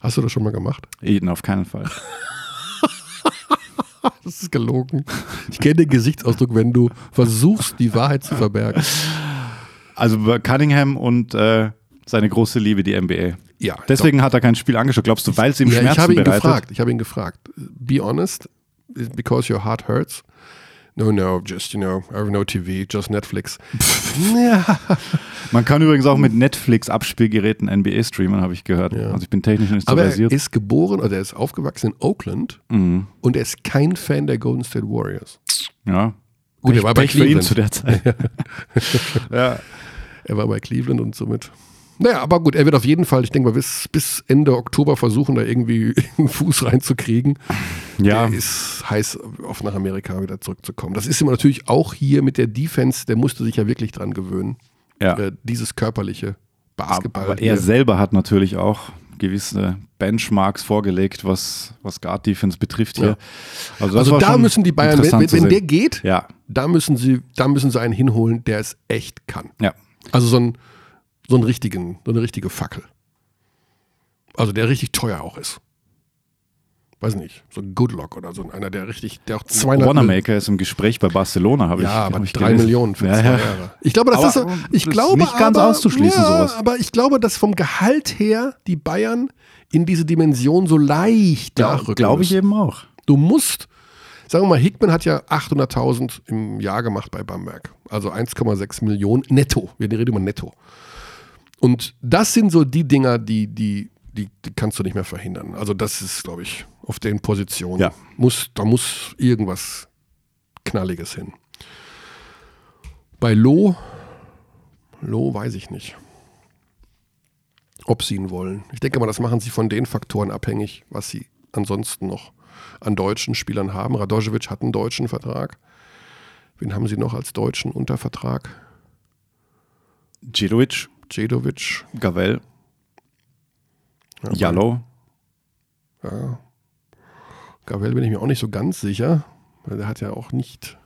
Hast du das schon mal gemacht? Eden auf keinen Fall. Das ist gelogen. Ich kenne den Gesichtsausdruck, wenn du versuchst, die Wahrheit zu verbergen. Also bei Cunningham und äh, seine große Liebe, die NBA. Ja, Deswegen hat er kein Spiel angeschaut. Glaubst du, weil es ihm ja, Schmerzen ich habe ihn bereitet? gefragt. Ich habe ihn gefragt. Be honest, because your heart hurts. No, no, just, you know, I have no TV, just Netflix. ja. Man kann übrigens auch mit Netflix-Abspielgeräten NBA streamen, habe ich gehört. Ja. Also ich bin technisch nicht so Aber er versiert. ist geboren, oder er ist aufgewachsen in Oakland Mhm. und er ist kein Fan der Golden State Warriors. Ja. Gut, Pech, er war bei Pech für ihn Cleveland. zu der Zeit. ja. Er war bei Cleveland und somit. Naja, aber gut, er wird auf jeden Fall, ich denke mal, bis, bis Ende Oktober versuchen, da irgendwie einen Fuß reinzukriegen. ja. Der ist heiß, auf nach Amerika wieder zurückzukommen. Das ist immer natürlich auch hier mit der Defense, der musste sich ja wirklich dran gewöhnen. ja. Äh, dieses körperliche Basketball. Aber er selber hat natürlich auch gewisse Benchmarks vorgelegt, was, was Guard-Defense betrifft hier. Ja. also war da müssen die Bayern, wenn, wenn, der geht, Ja, da müssen sie, da müssen sie einen hinholen, der es echt kann. ja. Also so ein, so einen richtigen, so eine richtige Fackel. Also der richtig teuer auch ist. Weiß nicht, so ein Goodlock oder so einer, der richtig, der auch 200 Wanamaker ist im Gespräch bei Barcelona, habe ich Ja, aber ich drei gelesen. Millionen für ja, zwei ja. Jahre. Ich glaube, das Aber ist, ich das glaube, nicht ganz aber, auszuschließen, ja, sowas. Aber ich glaube, dass vom Gehalt her die Bayern in diese Dimension so leicht Ja, nachrücken. glaube ich eben auch. Du musst, sagen wir mal, Hickman hat ja 800.000 im Jahr gemacht bei Bamberg. Also 1,6 Millionen netto. Wir reden immer netto. Und das sind so die Dinger, die, die, die, die kannst du nicht mehr verhindern. Also das ist, glaube ich, auf den Positionen. Ja. Muss, da muss irgendwas Knalliges hin. Bei Loh, Loh weiß ich nicht, ob sie ihn wollen. Ich denke mal, das machen sie von den Faktoren abhängig, was sie ansonsten noch an deutschen Spielern haben. Radojevic hat einen deutschen Vertrag. Wen haben sie noch als Deutschen unter Vertrag? Djedovic. Gavel, Ja, Jallo. Ja. Gavel bin ich mir auch nicht so ganz sicher, weil der hat ja auch nicht.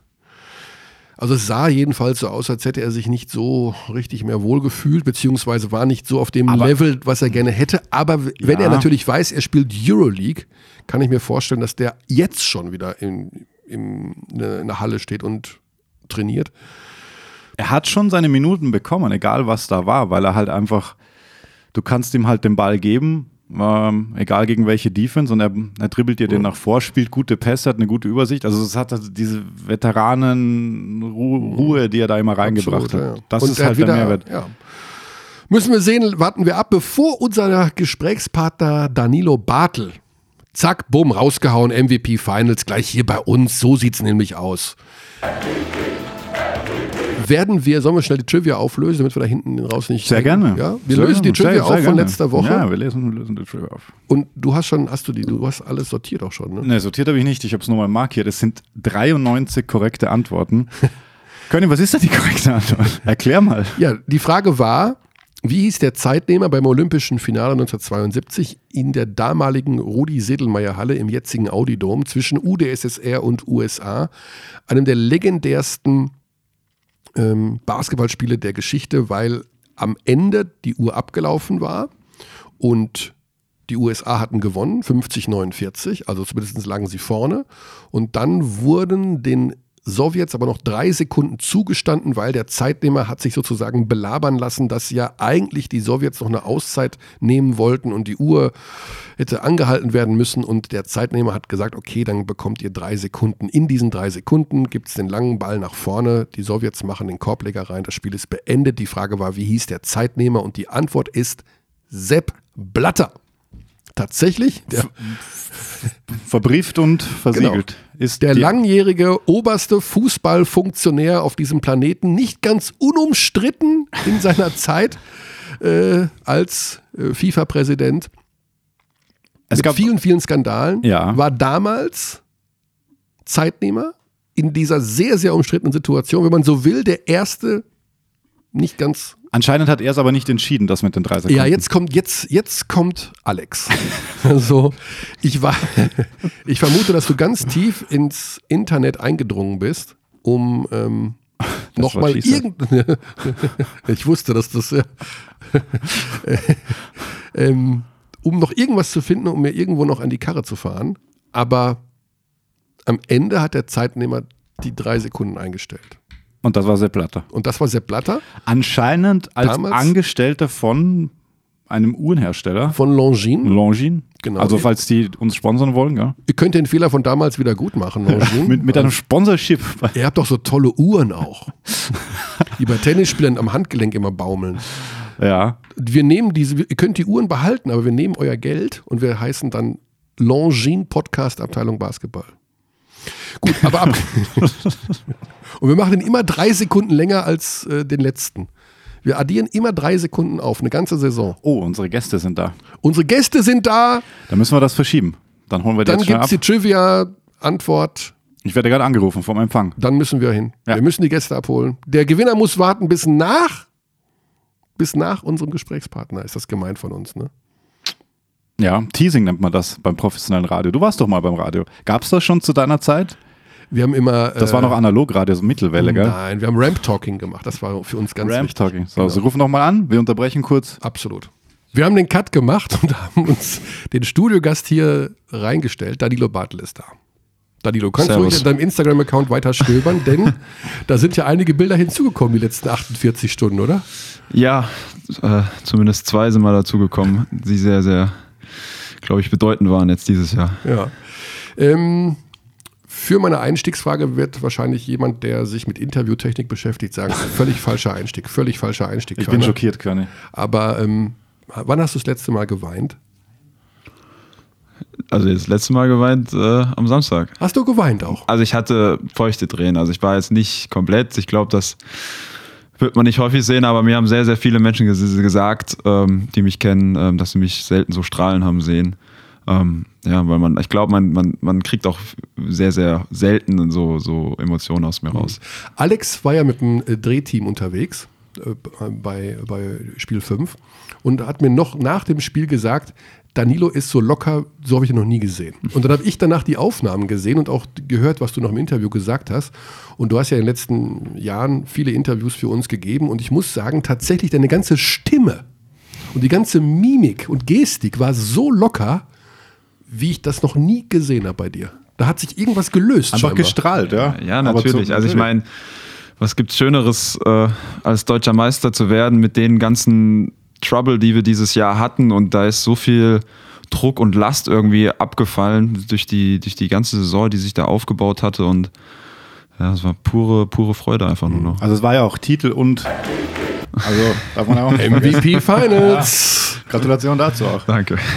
Also es sah jedenfalls so aus, als hätte er sich nicht so richtig mehr wohlgefühlt, beziehungsweise war nicht so auf dem Aber- Level, was er gerne hätte. Aber w- wenn Ja. er natürlich weiß, er spielt Euroleague, kann ich mir vorstellen, dass der jetzt schon wieder in, in, in der Halle steht und trainiert. Er hat schon seine Minuten bekommen, egal was da war, weil er halt einfach, du kannst ihm halt den Ball geben, ähm, egal gegen welche Defense, und er, er dribbelt dir den nach vor, spielt gute Pässe, hat eine gute Übersicht. Also es hat also diese Veteranen-Ruhe, die er da immer reingebracht Absolut, hat. ja. Das Und ist halt hat der wieder- Mehrwert. Ja. Müssen wir sehen, warten wir ab, bevor unser Gesprächspartner Danilo Bartel, zack, bumm, rausgehauen, MVP Finals, gleich hier bei uns. So sieht es nämlich aus. Werden wir, sollen wir schnell die Trivia auflösen, damit wir da hinten raus nicht. Sehr hängen? gerne. Ja? Wir Sehr lösen die. Trivia Sehr- auf sehr von gerne. letzter Woche. Ja, wir lesen, lösen die Trivia auf. Und du hast schon, hast du die, du hast alles sortiert auch schon, ne? Ne, sortiert habe ich nicht. Ich habe es nochmal markiert. Es sind 93 korrekte Antworten. Conny, was ist denn die korrekte Antwort? Erklär mal. Ja, die Frage war, Wie hieß der Zeitnehmer beim Olympischen Finale 1972 in der damaligen Rudi-Sedelmeier-Halle im jetzigen Audi-Dom zwischen UdSSR und USA, einem der legendärsten ähm, Basketballspiele der Geschichte, weil am Ende die Uhr abgelaufen war und die USA hatten gewonnen, 50-49, also zumindest lagen sie vorne. Und dann wurden den Sowjets aber noch drei Sekunden zugestanden, weil der Zeitnehmer hat sich sozusagen belabern lassen, dass ja eigentlich die Sowjets noch eine Auszeit nehmen wollten und die Uhr hätte angehalten werden müssen. Und der Zeitnehmer hat gesagt, okay, dann bekommt ihr drei Sekunden. In diesen drei Sekunden gibt es den langen Ball nach vorne. Die Sowjets machen den Korbleger rein. Das Spiel ist beendet. Die Frage war, wie hieß der Zeitnehmer? Und die Antwort ist Sepp Blatter. Tatsächlich, der verbrieft und versiegelt. Genau. Ist der langjährige oberste Fußballfunktionär auf diesem Planeten, nicht ganz unumstritten in seiner Zeit äh, als äh, FIFA-Präsident. Es mit gab vielen, vielen Skandalen, ja. war damals Zeitnehmer in dieser sehr, sehr umstrittenen Situation, wenn man so will, der erste nicht ganz Anscheinend hat er es aber nicht entschieden, das mit den drei Sekunden. Ja, jetzt kommt, jetzt, jetzt kommt Alex. also, ich war, ich vermute, dass du ganz tief ins Internet eingedrungen bist, um ähm, nochmal irgend. ich wusste, dass das. Äh, ähm, um noch irgendwas zu finden, um mir irgendwo noch an die Karre zu fahren. Aber am Ende hat der Zeitnehmer die drei Sekunden eingestellt. Und das war Sepp Blatter. Und das war Sepp Blatter. Anscheinend als Damals Angestellter von einem Uhrenhersteller. Von Longines. Longines. Genau. Also falls die uns sponsern wollen, ja. Ihr könnt den Fehler von damals wieder gut machen, Longines. mit, mit einem Sponsorship. Ihr habt doch so tolle Uhren auch. die bei Tennisspielern am Handgelenk immer baumeln. Ja. Wir nehmen diese, ihr könnt die Uhren behalten, aber wir nehmen euer Geld und wir heißen dann Longines Podcast Abteilung Basketball. Gut, aber ab. Und wir machen den immer drei Sekunden länger als äh, den letzten. Wir addieren immer drei Sekunden auf, eine ganze Saison. Oh, unsere Gäste sind da. Unsere Gäste sind da. Dann müssen wir das verschieben. Dann holen wir Dann gibt es die Trivia-Antwort. Ich werde gerade angerufen vom Empfang. Dann müssen wir hin. Ja. Wir müssen die Gäste abholen. Der Gewinner muss warten bis nach, bis nach unserem Gesprächspartner. Ist das gemeint von uns, ne? Ja, Teasing nennt man das beim professionellen Radio. Du warst doch mal beim Radio. Gab es das schon zu deiner Zeit? Wir haben immer. Das war noch äh, analog Radio, so Mittelwelle, gell? Nein, wir haben Ramp-Talking gemacht. Das war für uns ganz Ramp wichtig. Ramp-Talking. So, genau. Sie rufen nochmal an. Wir unterbrechen kurz. Absolut. Wir haben den Cut gemacht und haben uns den Studiogast hier reingestellt. Danilo Bartel ist da. Danilo, kannst du ruhig in deinem Instagram-Account weiter stöbern, denn da sind ja einige Bilder hinzugekommen die letzten 48 Stunden, oder? Ja, äh, zumindest zwei sind mal dazugekommen, die sehr, sehr glaube ich, bedeutend waren jetzt dieses Jahr. Ja. Ähm, für meine Einstiegsfrage wird wahrscheinlich jemand, der sich mit Interviewtechnik beschäftigt, sagen, völlig falscher Einstieg, völlig falscher Einstieg. Ich Körner. bin schockiert, Körne. Aber ähm, wann hast du das letzte Mal geweint? Also das letzte Mal geweint äh, am Samstag. Hast du geweint auch? Also ich hatte feuchte Tränen. Also ich war jetzt nicht komplett. Ich glaube, das wird man nicht häufig sehen, aber mir haben sehr, sehr viele Menschen gesagt, ähm, die mich kennen, ähm, dass sie mich selten so strahlen haben sehen. Ähm, ja, weil man, ich glaube, man, man, man kriegt auch sehr, sehr selten so, so Emotionen aus mir mhm. raus. Alex war ja mit dem äh, Drehteam unterwegs äh, bei, bei Spiel 5 und hat mir noch nach dem Spiel gesagt, Danilo ist so locker, so habe ich ihn noch nie gesehen. Und dann habe ich danach die Aufnahmen gesehen und auch gehört, was du noch im Interview gesagt hast. Und du hast ja in den letzten Jahren viele Interviews für uns gegeben. Und ich muss sagen, tatsächlich deine ganze Stimme und die ganze Mimik und Gestik war so locker, wie ich das noch nie gesehen habe bei dir. Da hat sich irgendwas gelöst. Einfach scheinbar. gestrahlt, ja. Ja, natürlich. also ich meine, was gibt Schöneres, äh, als deutscher Meister zu werden mit den ganzen Trouble, die wir dieses Jahr hatten und da ist so viel Druck und Last irgendwie abgefallen durch die, durch die ganze Saison, die sich da aufgebaut hatte und ja, es war pure, pure Freude einfach nur noch. Also es war ja auch Titel und also darf man auch MVP Finals. Ja. Gratulation dazu auch. Danke.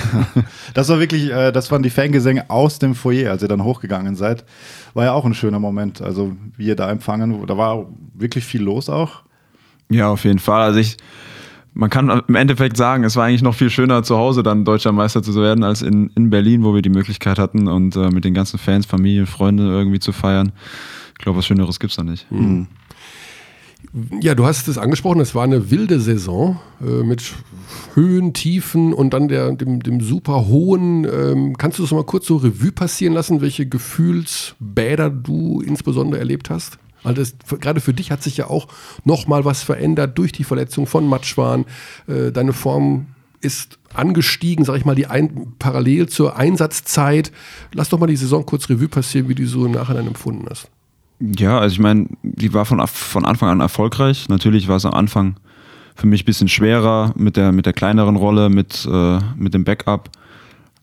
Das war wirklich, äh, das waren die Fangesänge aus dem Foyer, als ihr dann hochgegangen seid. War ja auch ein schöner Moment. Also wie ihr da empfangen, da war wirklich viel los auch. Ja, auf jeden Fall. Also ich, man kann im Endeffekt sagen, es war eigentlich noch viel schöner zu Hause dann deutscher Meister zu werden als in, in Berlin, wo wir die Möglichkeit hatten und äh, mit den ganzen Fans, Familie, Freunde irgendwie zu feiern. Ich glaube, was Schöneres gibt es da nicht. Mhm. Ja, du hast es angesprochen, es war eine wilde Saison äh, mit Höhen, Tiefen und dann der, dem, dem super hohen. Ähm, kannst du das mal kurz so Revue passieren lassen, welche Gefühlsbäder du insbesondere erlebt hast? Weil das, gerade für dich hat sich ja auch nochmal was verändert durch die Verletzung von Matschwan. Äh, deine Form ist angestiegen, sag ich mal, die ein, parallel zur Einsatzzeit. Lass doch mal die Saison kurz Revue passieren, wie du so im Nachhinein empfunden hast. Ja, also ich meine, die war von, von Anfang an erfolgreich. Natürlich war es am Anfang für mich ein bisschen schwerer mit der, mit der kleineren Rolle, mit, äh, mit dem Backup.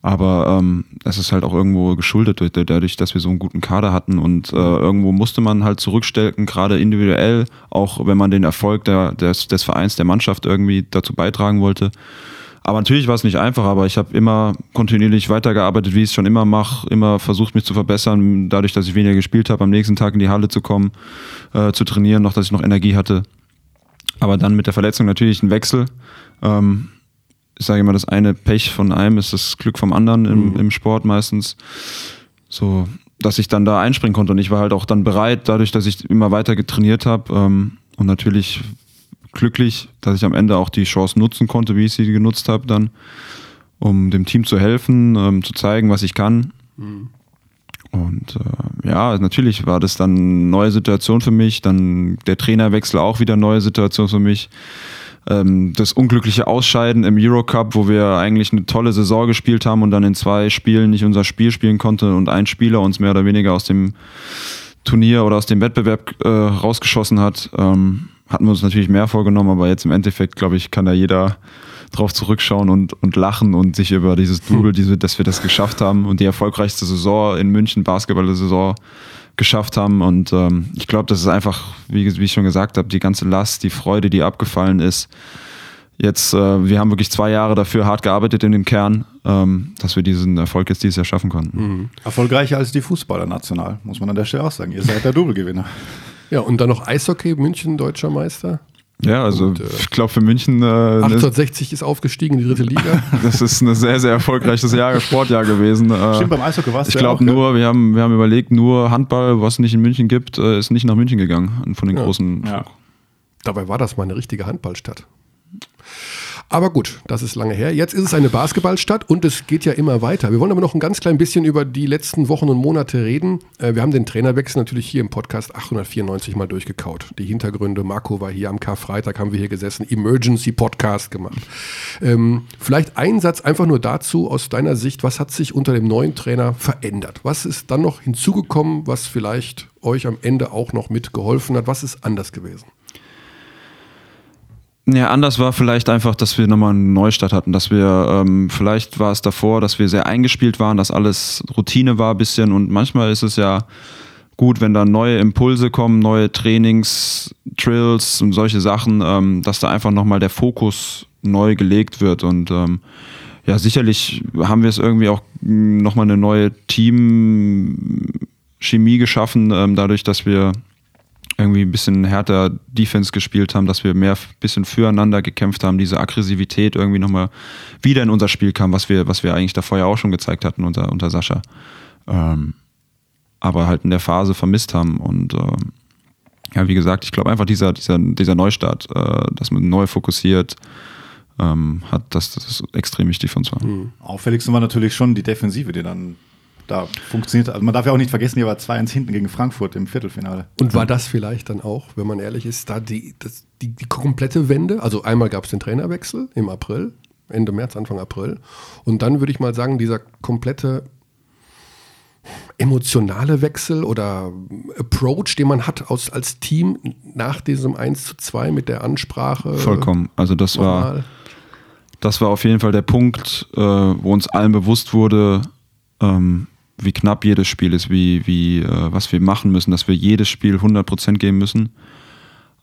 Aber ähm, es ist halt auch irgendwo geschuldet dadurch, dass wir so einen guten Kader hatten und äh, irgendwo musste man halt zurückstellen, gerade individuell, auch wenn man den Erfolg der, des, des Vereins, der Mannschaft irgendwie dazu beitragen wollte. Aber natürlich war es nicht einfach, aber ich habe immer kontinuierlich weitergearbeitet, wie ich es schon immer mache, immer versucht, mich zu verbessern, dadurch, dass ich weniger gespielt habe, am nächsten Tag in die Halle zu kommen, äh, zu trainieren, noch dass ich noch Energie hatte. Aber dann mit der Verletzung natürlich ein Wechsel. Ähm, ich sage immer, das eine Pech von einem ist das Glück vom anderen im, mhm. im Sport meistens. So, dass ich dann da einspringen konnte. Und ich war halt auch dann bereit, dadurch, dass ich immer weiter getrainiert habe. Ähm, und natürlich glücklich, dass ich am Ende auch die Chance nutzen konnte, wie ich sie genutzt habe, dann, um dem Team zu helfen, ähm, zu zeigen, was ich kann. Mhm. Und äh, ja, natürlich war das dann eine neue Situation für mich. Dann der Trainerwechsel auch wieder eine neue Situation für mich ähm, das unglückliche Ausscheiden im Eurocup, wo wir eigentlich eine tolle Saison gespielt haben und dann in zwei Spielen nicht unser Spiel spielen konnte und ein Spieler uns mehr oder weniger aus dem Turnier oder aus dem Wettbewerb äh, rausgeschossen hat, ähm, hatten wir uns natürlich mehr vorgenommen, aber jetzt im Endeffekt, glaube ich, kann da jeder drauf zurückschauen und, und lachen und sich über dieses Double, diese, dass wir das geschafft haben. Und die erfolgreichste Saison in München, Basketball-Saison geschafft haben. Und ähm, ich glaube, das ist einfach, wie, wie ich schon gesagt habe, die ganze Last, die Freude, die abgefallen ist. Jetzt, äh, wir haben wirklich zwei Jahre dafür hart gearbeitet in dem Kern, ähm, dass wir diesen Erfolg jetzt dieses Jahr schaffen konnten. Mhm. Erfolgreicher als die Fußballer national, muss man an der Stelle auch sagen. Ihr seid der Double-Gewinner. Ja, und dann noch Eishockey, München, deutscher Meister. Ja, also und, äh, ich glaube für München. Äh, 1860 ist aufgestiegen in die dritte Liga. das ist ein sehr, sehr erfolgreiches Jahr, Sportjahr gewesen. Äh, Stimmt, beim Eishockey war es Ich glaube nur, ja. wir, haben, wir haben überlegt, nur Handball, was es nicht in München gibt, äh, ist nicht nach München gegangen von den ja. großen. Ja. Dabei war das mal eine richtige Handballstadt. Aber gut, das ist lange her. Jetzt ist es eine Basketballstadt und es geht ja immer weiter. Wir wollen aber noch ein ganz klein bisschen über die letzten Wochen und Monate reden. Äh, wir haben den Trainerwechsel natürlich hier im Podcast 894 mal durchgekaut. Die Hintergründe, Marco war hier am Karfreitag, haben wir hier gesessen, Emergency Podcast gemacht. Ähm, vielleicht ein Satz einfach nur dazu aus deiner Sicht, was hat sich unter dem neuen Trainer verändert? Was ist dann noch hinzugekommen, was vielleicht euch am Ende auch noch mitgeholfen hat? Was ist anders gewesen? Ja, anders war vielleicht einfach, dass wir nochmal einen Neustart hatten, dass wir, ähm, vielleicht war es davor, dass wir sehr eingespielt waren, dass alles Routine war ein bisschen und manchmal ist es ja gut, wenn da neue Impulse kommen, neue Trainings, Drills und solche Sachen, ähm, dass da einfach nochmal der Fokus neu gelegt wird und ähm, ja, sicherlich haben wir es irgendwie auch nochmal eine neue Team-Chemie geschaffen, ähm, dadurch, dass wir irgendwie ein bisschen härter Defense gespielt haben, dass wir mehr ein bisschen füreinander gekämpft haben, diese Aggressivität irgendwie nochmal wieder in unser Spiel kam, was wir, was wir eigentlich davor ja auch schon gezeigt hatten unter, unter Sascha. Ähm, aber halt in der Phase vermisst haben. Und ähm, ja, wie gesagt, ich glaube einfach dieser, dieser, dieser Neustart, äh, dass man neu fokussiert, ähm, hat, das, das ist extrem wichtig für uns war. Mhm. Auffälligste war natürlich schon die Defensive, die dann da funktioniert. Also man darf ja auch nicht vergessen, hier war 2-1 hinten gegen Frankfurt im Viertelfinale. Und war das vielleicht dann auch, wenn man ehrlich ist, da die, das, die, die komplette Wende? Also einmal gab es den Trainerwechsel im April, Ende März, Anfang April. Und dann würde ich mal sagen, dieser komplette emotionale Wechsel oder Approach, den man hat aus, als Team nach diesem 1 zu 2 mit der Ansprache. Vollkommen. Also das war, das war auf jeden Fall der Punkt, äh, wo uns allen bewusst wurde, ähm, wie knapp jedes Spiel ist, wie, wie, äh, was wir machen müssen, dass wir jedes Spiel 100% geben müssen.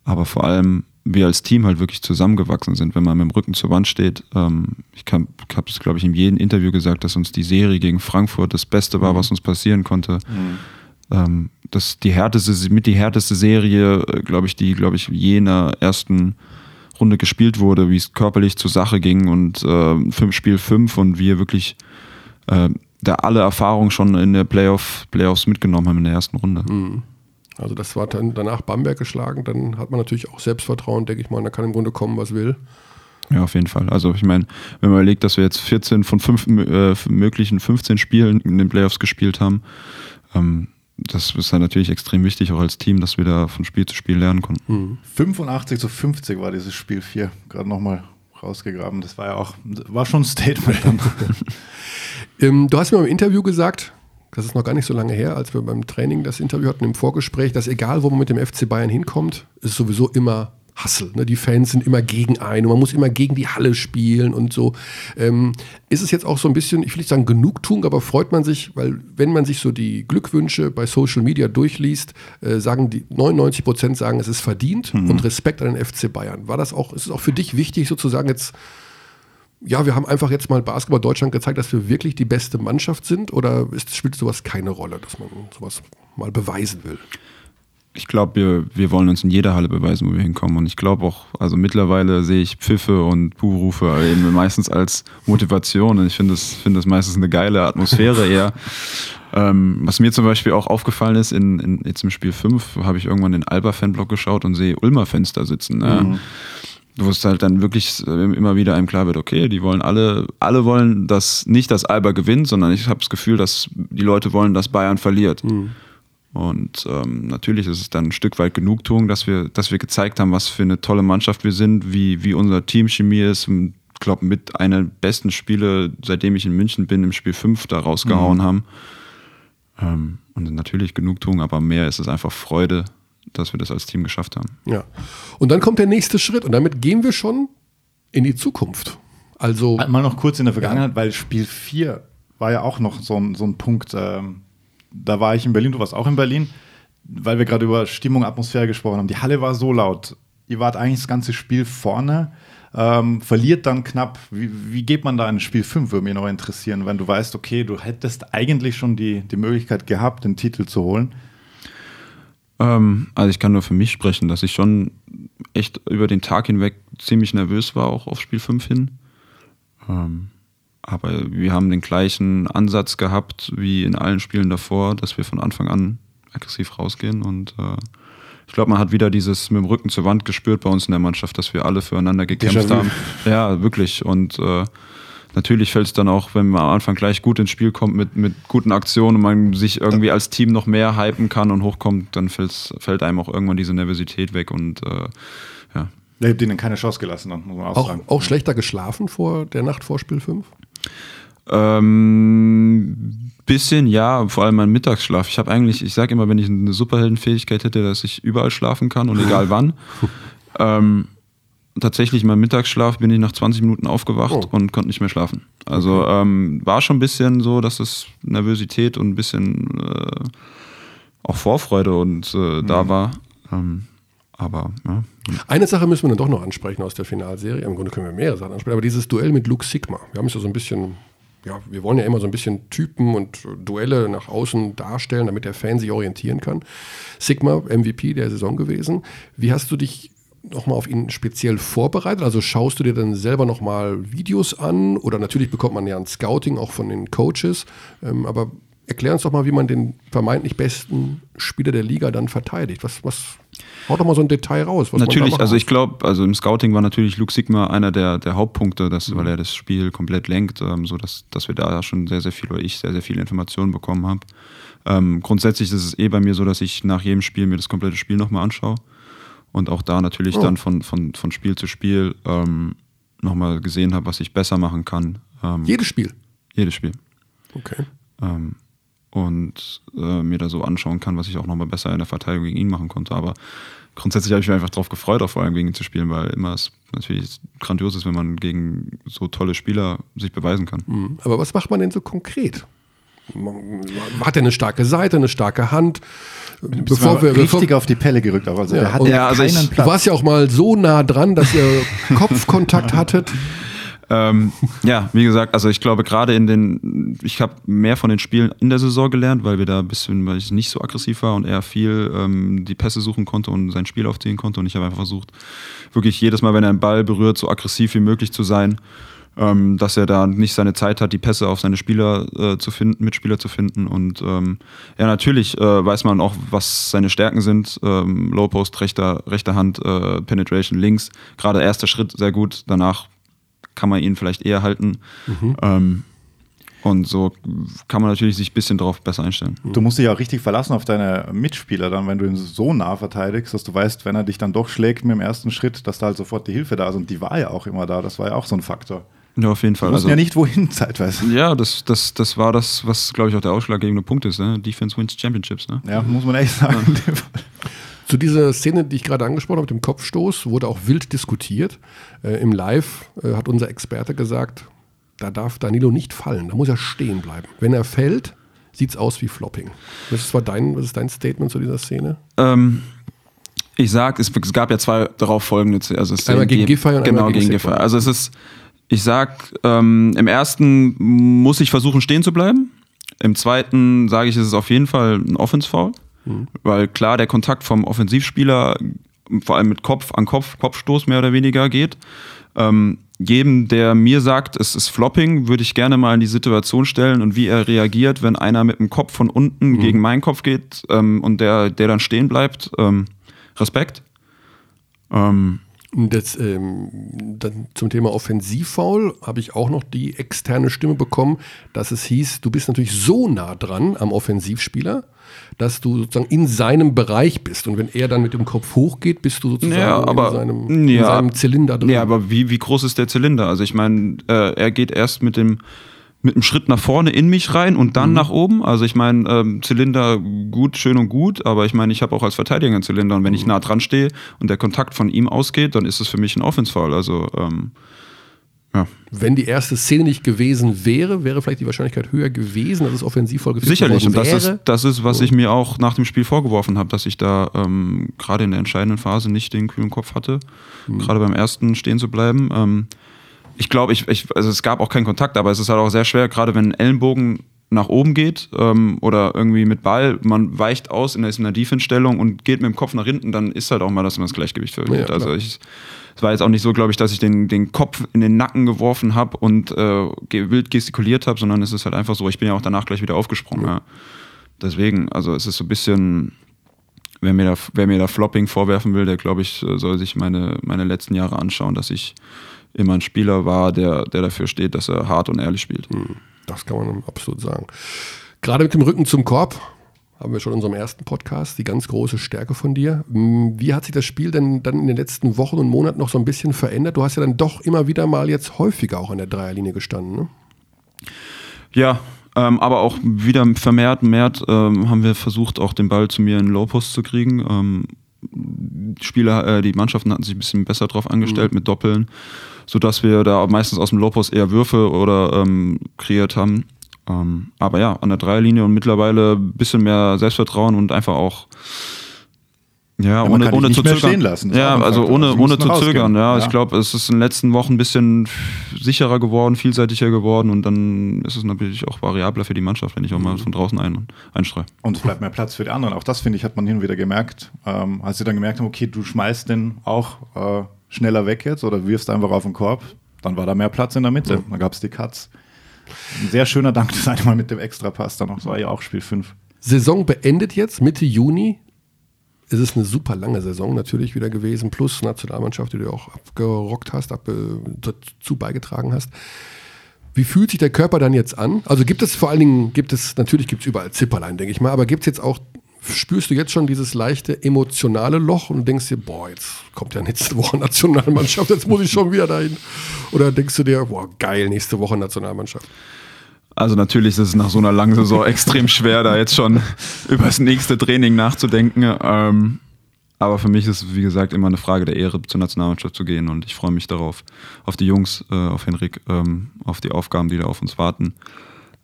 Aber vor allem wir als Team halt wirklich zusammengewachsen sind, wenn man mit dem Rücken zur Wand steht. Ähm, ich habe es, glaube ich, in jedem Interview gesagt, dass uns die Serie gegen Frankfurt das Beste war, mhm. was uns passieren konnte. Mhm. Ähm, das die härteste, mit die härteste Serie, äh, glaube ich, die, glaube ich, jener ersten Runde gespielt wurde, wie es körperlich zur Sache ging und äh, fünf Spiel fünf und wir wirklich äh, da alle Erfahrungen schon in der Playoff, Playoffs mitgenommen haben in der ersten Runde. Mhm. Also das war dann danach Bamberg geschlagen, dann hat man natürlich auch Selbstvertrauen, denke ich mal, da kann im Grunde kommen, was will. Ja, auf jeden Fall. Also ich meine, wenn man überlegt, dass wir jetzt 14 von fünf, äh, möglichen 15 Spielen in den Playoffs gespielt haben, ähm, das ist dann natürlich extrem wichtig, auch als Team, dass wir da von Spiel zu Spiel lernen konnten. Mhm. 85 zu 50 war dieses Spiel 4, gerade nochmal rausgegraben. Das war ja auch, war schon ein Statement. ähm, du hast mir im Interview gesagt, das ist noch gar nicht so lange her, als wir beim Training das Interview hatten im Vorgespräch, dass egal, wo man mit dem FC Bayern hinkommt, ist sowieso immer Hassel. Ne? Die Fans sind immer gegen einen und man muss immer gegen die Halle spielen und so. Ähm, ist es jetzt auch so ein bisschen, ich will nicht sagen Genugtuung, aber freut man sich, weil wenn man sich so die Glückwünsche bei Social Media durchliest, äh, sagen die 99 Prozent sagen, es ist verdient mhm. und Respekt an den FC Bayern. War das auch, ist es auch für dich wichtig, sozusagen jetzt ja, wir haben einfach jetzt mal Basketball Deutschland gezeigt, dass wir wirklich die beste Mannschaft sind? Oder ist, spielt sowas keine Rolle, dass man sowas mal beweisen will? Ich glaube, wir, wir wollen uns in jeder Halle beweisen, wo wir hinkommen. Und ich glaube auch, also mittlerweile sehe ich Pfiffe und Buhrufe eben meistens als Motivation. Und ich finde das, find das meistens eine geile Atmosphäre eher. Ähm, was mir zum Beispiel auch aufgefallen ist, in, in jetzt im Spiel 5 habe ich irgendwann den Alba-Fanblock geschaut und sehe Ulmer Fenster sitzen. Ne? Mhm. Wo es halt dann wirklich immer wieder einem klar wird, okay, die wollen alle, alle wollen, dass nicht, dass Alba gewinnt, sondern ich habe das Gefühl, dass die Leute wollen, dass Bayern verliert. Mhm. Und ähm, natürlich ist es dann ein Stück weit Genugtuung, dass wir, dass wir gezeigt haben, was für eine tolle Mannschaft wir sind, wie, wie unser Teamchemie ist. Ich glaube, mit einer der besten Spiele, seitdem ich in München bin, im Spiel 5 da rausgehauen mhm. haben. Ähm, und natürlich Genugtuung, aber mehr ist es einfach Freude, dass wir das als Team geschafft haben. Ja. Und dann kommt der nächste Schritt und damit gehen wir schon in die Zukunft. Also. Mal noch kurz in der Vergangenheit, ja. weil Spiel 4 war ja auch noch so ein, so ein Punkt. Ähm da war ich in Berlin, du warst auch in Berlin, weil wir gerade über Stimmung, Atmosphäre gesprochen haben. Die Halle war so laut. Ihr wart eigentlich das ganze Spiel vorne, ähm, verliert dann knapp. Wie, wie, geht man da in Spiel 5, würde mich noch interessieren, wenn du weißt, okay, du hättest eigentlich schon die, die Möglichkeit gehabt, den Titel zu holen? Ähm, also ich kann nur für mich sprechen, dass ich schon echt über den Tag hinweg ziemlich nervös war, auch auf Spiel 5 hin. Ähm, aber wir haben den gleichen Ansatz gehabt wie in allen Spielen davor, dass wir von Anfang an aggressiv rausgehen. Und äh, ich glaube, man hat wieder dieses mit dem Rücken zur Wand gespürt bei uns in der Mannschaft, dass wir alle füreinander gekämpft haben. Ja, wirklich. Und äh, natürlich fällt es dann auch, wenn man am Anfang gleich gut ins Spiel kommt mit, mit guten Aktionen und man sich irgendwie als Team noch mehr hypen kann und hochkommt, dann fällt einem auch irgendwann diese Nervosität weg und äh, ja. Ihr habt ihnen keine Chance gelassen, muss man auch, auch sagen. Auch schlechter geschlafen vor der Nacht vor Spiel 5? Ähm, bisschen ja, vor allem mein Mittagsschlaf. Ich habe eigentlich, ich sage immer, wenn ich eine Superheldenfähigkeit hätte, dass ich überall schlafen kann und egal wann. ähm, tatsächlich, mein Mittagsschlaf bin ich nach 20 Minuten aufgewacht oh. und konnte nicht mehr schlafen. Also ähm, war schon ein bisschen so, dass es Nervosität und ein bisschen äh, auch Vorfreude und äh, mhm. da war. Ähm, aber ja. Eine Sache müssen wir dann doch noch ansprechen aus der Finalserie. Im Grunde können wir mehrere Sachen ansprechen, aber dieses Duell mit Luke Sigma. Wir haben es ja so ein bisschen, ja, wir wollen ja immer so ein bisschen Typen und Duelle nach außen darstellen, damit der Fan sich orientieren kann. Sigma, MVP der Saison gewesen. Wie hast du dich nochmal auf ihn speziell vorbereitet? Also schaust du dir dann selber nochmal Videos an oder natürlich bekommt man ja ein Scouting auch von den Coaches, ähm, aber erklär uns doch mal, wie man den vermeintlich besten Spieler der Liga dann verteidigt. Was, was, hau doch mal so ein Detail raus. natürlich, also ich glaube, also im Scouting war natürlich Luke Sigma einer der, der Hauptpunkte, dass, mhm. weil er das Spiel komplett lenkt, ähm, so dass, dass wir da schon sehr, sehr viel, oder ich sehr, sehr viele Informationen bekommen habe. Ähm, grundsätzlich ist es eh bei mir so, dass ich nach jedem Spiel mir das komplette Spiel nochmal anschaue und auch da natürlich oh. dann von, von, von Spiel zu Spiel ähm, nochmal gesehen habe, was ich besser machen kann. Ähm, jedes Spiel? Jedes Spiel. Okay. Ähm, und äh, mir da so anschauen kann, was ich auch nochmal besser in der Verteidigung gegen ihn machen konnte. Aber grundsätzlich habe ich mich einfach darauf gefreut, auch vor allem gegen ihn zu spielen, weil immer es natürlich grandios ist, wenn man gegen so tolle Spieler sich beweisen kann. Mhm. Aber was macht man denn so konkret? Hat er eine starke Seite, eine starke Hand? Bevor wir richtig bevor, auf die Pelle gerückt, also ja, der hat ja, also ich, Platz. Du warst ja auch mal so nah dran, dass ihr Kopfkontakt hattet. Ähm, ja, wie gesagt, also ich glaube gerade in den, ich habe mehr von den Spielen in der Saison gelernt, weil wir da ein bisschen, weil ich nicht so aggressiv war und er viel ähm, die Pässe suchen konnte und sein Spiel aufziehen konnte und ich habe einfach versucht, wirklich jedes Mal, wenn er einen Ball berührt, so aggressiv wie möglich zu sein. ähm, dass er da nicht seine Zeit hat, die Pässe auf seine Spieler äh, zu finden, Mitspieler zu finden. Und ähm, ja, natürlich äh, weiß man auch, was seine Stärken sind. Ähm, Low Post, rechter, rechter Hand, äh, Penetration links. Gerade erster Schritt sehr gut. Danach kann man ihn vielleicht eher halten. Mhm. Ähm, und so kann man natürlich sich ein bisschen darauf besser einstellen. Du musst dich auch richtig verlassen auf deine Mitspieler dann, wenn du ihn so nah verteidigst, dass du weißt, wenn er dich dann doch schlägt mit dem ersten Schritt, dass da halt sofort die Hilfe da ist. Und die war ja auch immer da. Das war ja auch so ein Faktor. Ja, auf jeden Fall. Wir also, ja nicht wohin zeitweise. Ja, das, das, das war das, was, glaube ich, auch der ausschlaggebende Punkt ist. Ne? Defense wins Championships. Ne? Ja, muss man echt sagen. Ja. Zu dieser Szene, die ich gerade angesprochen habe, mit dem Kopfstoß, wurde auch wild diskutiert. Äh, Im Live äh, hat unser Experte gesagt, da darf Danilo nicht fallen, da muss er stehen bleiben. Wenn er fällt, sieht es aus wie Flopping. Was ist, dein, was ist dein Statement zu dieser Szene? Ähm, ich sag, es, es, gab ja zwei darauf folgende also Einmal gegen Giffey und genau, gegen Giffey. Also es ist, ich sag, ähm, im ersten muss ich versuchen stehen zu bleiben. Im zweiten sage ich, es ist auf jeden Fall ein Offense-Foul. Mhm. Weil klar, der Kontakt vom Offensivspieler, vor allem mit Kopf an Kopf, Kopfstoß mehr oder weniger geht. Ähm, jedem, der mir sagt, es ist Flopping, würde ich gerne mal in die Situation stellen und wie er reagiert, wenn einer mit dem Kopf von unten mhm. gegen meinen Kopf geht ähm, und der, der dann stehen bleibt. Ähm, Respekt. Ähm, das, ähm, dann zum Thema Offensivfoul habe ich auch noch die externe Stimme bekommen, dass es hieß, du bist natürlich so nah dran am Offensivspieler, dass du sozusagen in seinem Bereich bist. Und wenn er dann mit dem Kopf hochgeht, bist du sozusagen ja, aber, in, seinem, ja, in, seinem, Zylinder drin. Ja, aber wie, wie groß ist der Zylinder? Also ich meine, äh, er geht erst mit dem mit einem Schritt nach vorne in mich rein und dann mhm. nach oben. Also ich meine, ähm, Zylinder gut, schön und gut, aber ich meine, ich habe auch als Verteidiger einen Zylinder und wenn mhm. ich nah dran stehe und der Kontakt von ihm ausgeht, dann ist es für mich ein Offensfall. Also ähm, ja. Wenn die erste Szene nicht gewesen wäre, wäre vielleicht die Wahrscheinlichkeit höher gewesen, dass es offensivvoll gewesen Sicherlich, und das ist, das ist, was ich mir auch nach dem Spiel vorgeworfen habe, dass ich da ähm, gerade in der entscheidenden Phase nicht den kühlen Kopf hatte, mhm. gerade beim ersten stehen zu bleiben. Ähm, ich glaube, ich, ich, also es gab auch keinen Kontakt, aber es ist halt auch sehr schwer, gerade wenn ein Ellenbogen nach oben geht ähm, oder irgendwie mit Ball, man weicht aus in der, in der Defense-Stellung und geht mit dem Kopf nach hinten, dann ist halt auch mal, dass man das Gleichgewicht verliert. Ja, also ich, es war jetzt auch nicht so, glaube ich, dass ich den, den Kopf in den Nacken geworfen habe und äh, wild gestikuliert habe, sondern es ist halt einfach so, ich bin ja auch danach gleich wieder aufgesprungen. Ja. Ja. Deswegen, also es ist so ein bisschen, wer mir da, wer mir da Flopping vorwerfen will, der glaube ich, soll sich meine, meine letzten Jahre anschauen, dass ich immer ein Spieler war, der, der dafür steht, dass er hart und ehrlich spielt. Hm, das kann man absolut sagen. Gerade mit dem Rücken zum Korb haben wir schon in unserem ersten Podcast, die ganz große Stärke von dir. Hm, wie hat sich das Spiel denn dann in den letzten Wochen und Monaten noch so ein bisschen verändert? Du hast ja dann doch immer wieder mal jetzt häufiger auch an der Dreierlinie gestanden, ne? Ja, ähm, aber auch wieder vermehrt, vermehrt ähm, haben wir versucht, auch den Ball zu mir in Low Post zu kriegen. Ähm, Spieler, äh, die Mannschaften hatten sich ein bisschen besser drauf angestellt mhm. mit Doppeln sodass wir da meistens aus dem Lopos eher Würfe oder ähm, kreiert haben. Ähm, aber ja, an der Dreierlinie und mittlerweile ein bisschen mehr Selbstvertrauen und einfach auch ja, ja ohne, ohne zu zögern. Lassen, ja, also ohne, ohne zu zögern. Ja, ja, ich glaube, es ist in den letzten Wochen ein bisschen sicherer geworden, vielseitiger geworden und dann ist es natürlich auch variabler für die Mannschaft, wenn ich auch mal von draußen ein, einstreue. Und es bleibt mehr Platz für die anderen. Auch das, finde ich, hat man hin und wieder gemerkt. Ähm, als sie dann gemerkt haben, okay, du schmeißt den auch äh, schneller weg jetzt oder wirfst einfach auf den Korb, dann war da mehr Platz in der Mitte. Ja. Dann gab es die Cuts. Ein sehr schöner Dank das eine Mal mit dem Extrapass dann noch. Das war ja auch Spiel 5. Saison beendet jetzt, Mitte Juni. Es ist eine super lange Saison natürlich wieder gewesen, plus Nationalmannschaft, die du auch abgerockt hast, ab, dazu beigetragen hast. Wie fühlt sich der Körper dann jetzt an? Also gibt es vor allen Dingen, gibt es, natürlich gibt es überall Zipperlein, denke ich mal, aber gibt es jetzt auch spürst du jetzt schon dieses leichte emotionale Loch und denkst dir, boah, jetzt kommt ja nächste Woche Nationalmannschaft, jetzt muss ich schon wieder dahin. Oder denkst du dir, boah, geil, nächste Woche Nationalmannschaft. Also natürlich ist es nach so einer langen Saison extrem schwer, da jetzt schon über das nächste Training nachzudenken. Ähm, aber für mich ist es, wie gesagt, immer eine Frage der Ehre, zur Nationalmannschaft zu gehen. Und ich freue mich darauf, auf die Jungs, äh, auf Henrik, ähm, auf die Aufgaben, die da auf uns warten.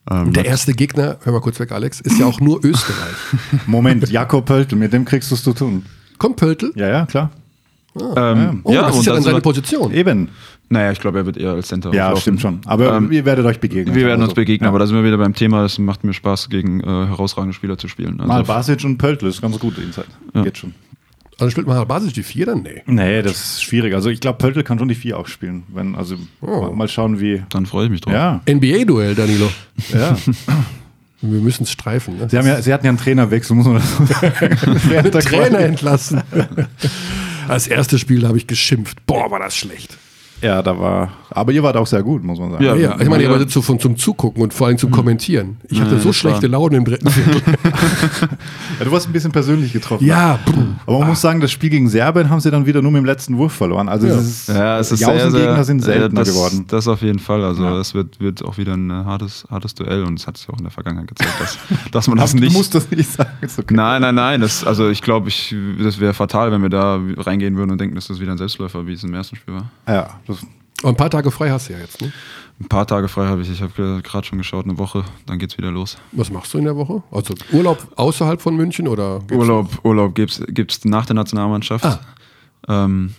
Ähm, der erste Gegner, hör mal kurz weg, Alex, ist ja auch nur Österreich. Moment, Jakob Pöltl, mit dem kriegst du es zu tun. Kommt Pöltl? Ja, ja, klar. Ah, ähm, oh, ja, das ist ja dann seine Position. Eben. Naja, ich glaube, er wird eher als Center Ja, auflaufen. stimmt schon. Aber ähm, ihr werdet euch begegnen. Wir werden uns begegnen, ja. aber da sind wir wieder beim Thema. Es macht mir Spaß, gegen äh, herausragende Spieler zu spielen. Also Mal Basic und Pöltl ist ganz gut Inside. Ja. Geht schon. Also spielt man Basisch die 4 dann? Nee. Nee, das ist schwierig. Also ich glaube, Pöltl kann schon die 4 auch spielen. Wenn, also Oh. mal schauen, wie. Dann freue ich mich drauf. Ja, NBA-Duell, Danilo. ja. Wir müssen es streifen. Ne? Sie, haben ja, sie hatten ja einen Trainerwechsel, muss man das Trainer entlassen. Als erstes Spiel habe ich geschimpft. Boah, war das schlecht. Ja, da war. Aber ihr wart auch sehr gut, muss man sagen. Ja, ja. Ich meine, ihr wart von, zum Zugucken und vor allem zum Kommentieren. Ich hatte Ja, so das schlechte war- Laune im dritten Viertel. Ja, du warst ein bisschen persönlich getroffen. ja, puh. Aber man muss sagen, das Spiel gegen Serbien haben sie dann wieder nur mit dem letzten Wurf verloren. Also Ja. es ist, Ja, es ist die sehr, sehr, Außengegner sind seltener äh, das, geworden. Das auf jeden Fall. Also Ja. es wird, wird auch wieder ein äh, hartes, hartes Duell und es hat sich auch in der Vergangenheit gezeigt, dass, dass man das nicht. Du musst das nicht sagen. Ist okay. Nein, nein, nein. Das, also ich glaube, ich, das wäre fatal, wenn wir da reingehen würden und denken, dass das wieder ein Selbstläufer, wie es im ersten Spiel war. Ja, das, Und ein paar Tage frei hast du ja jetzt. Ne? Ein paar Tage frei habe ich. Ich habe gerade schon geschaut, eine Woche, dann geht's wieder los. Was machst du in der Woche? Also Urlaub außerhalb von München oder? Urlaub, Urlaub gibt's, gibt's nach der Nationalmannschaft. Ah. Ähm,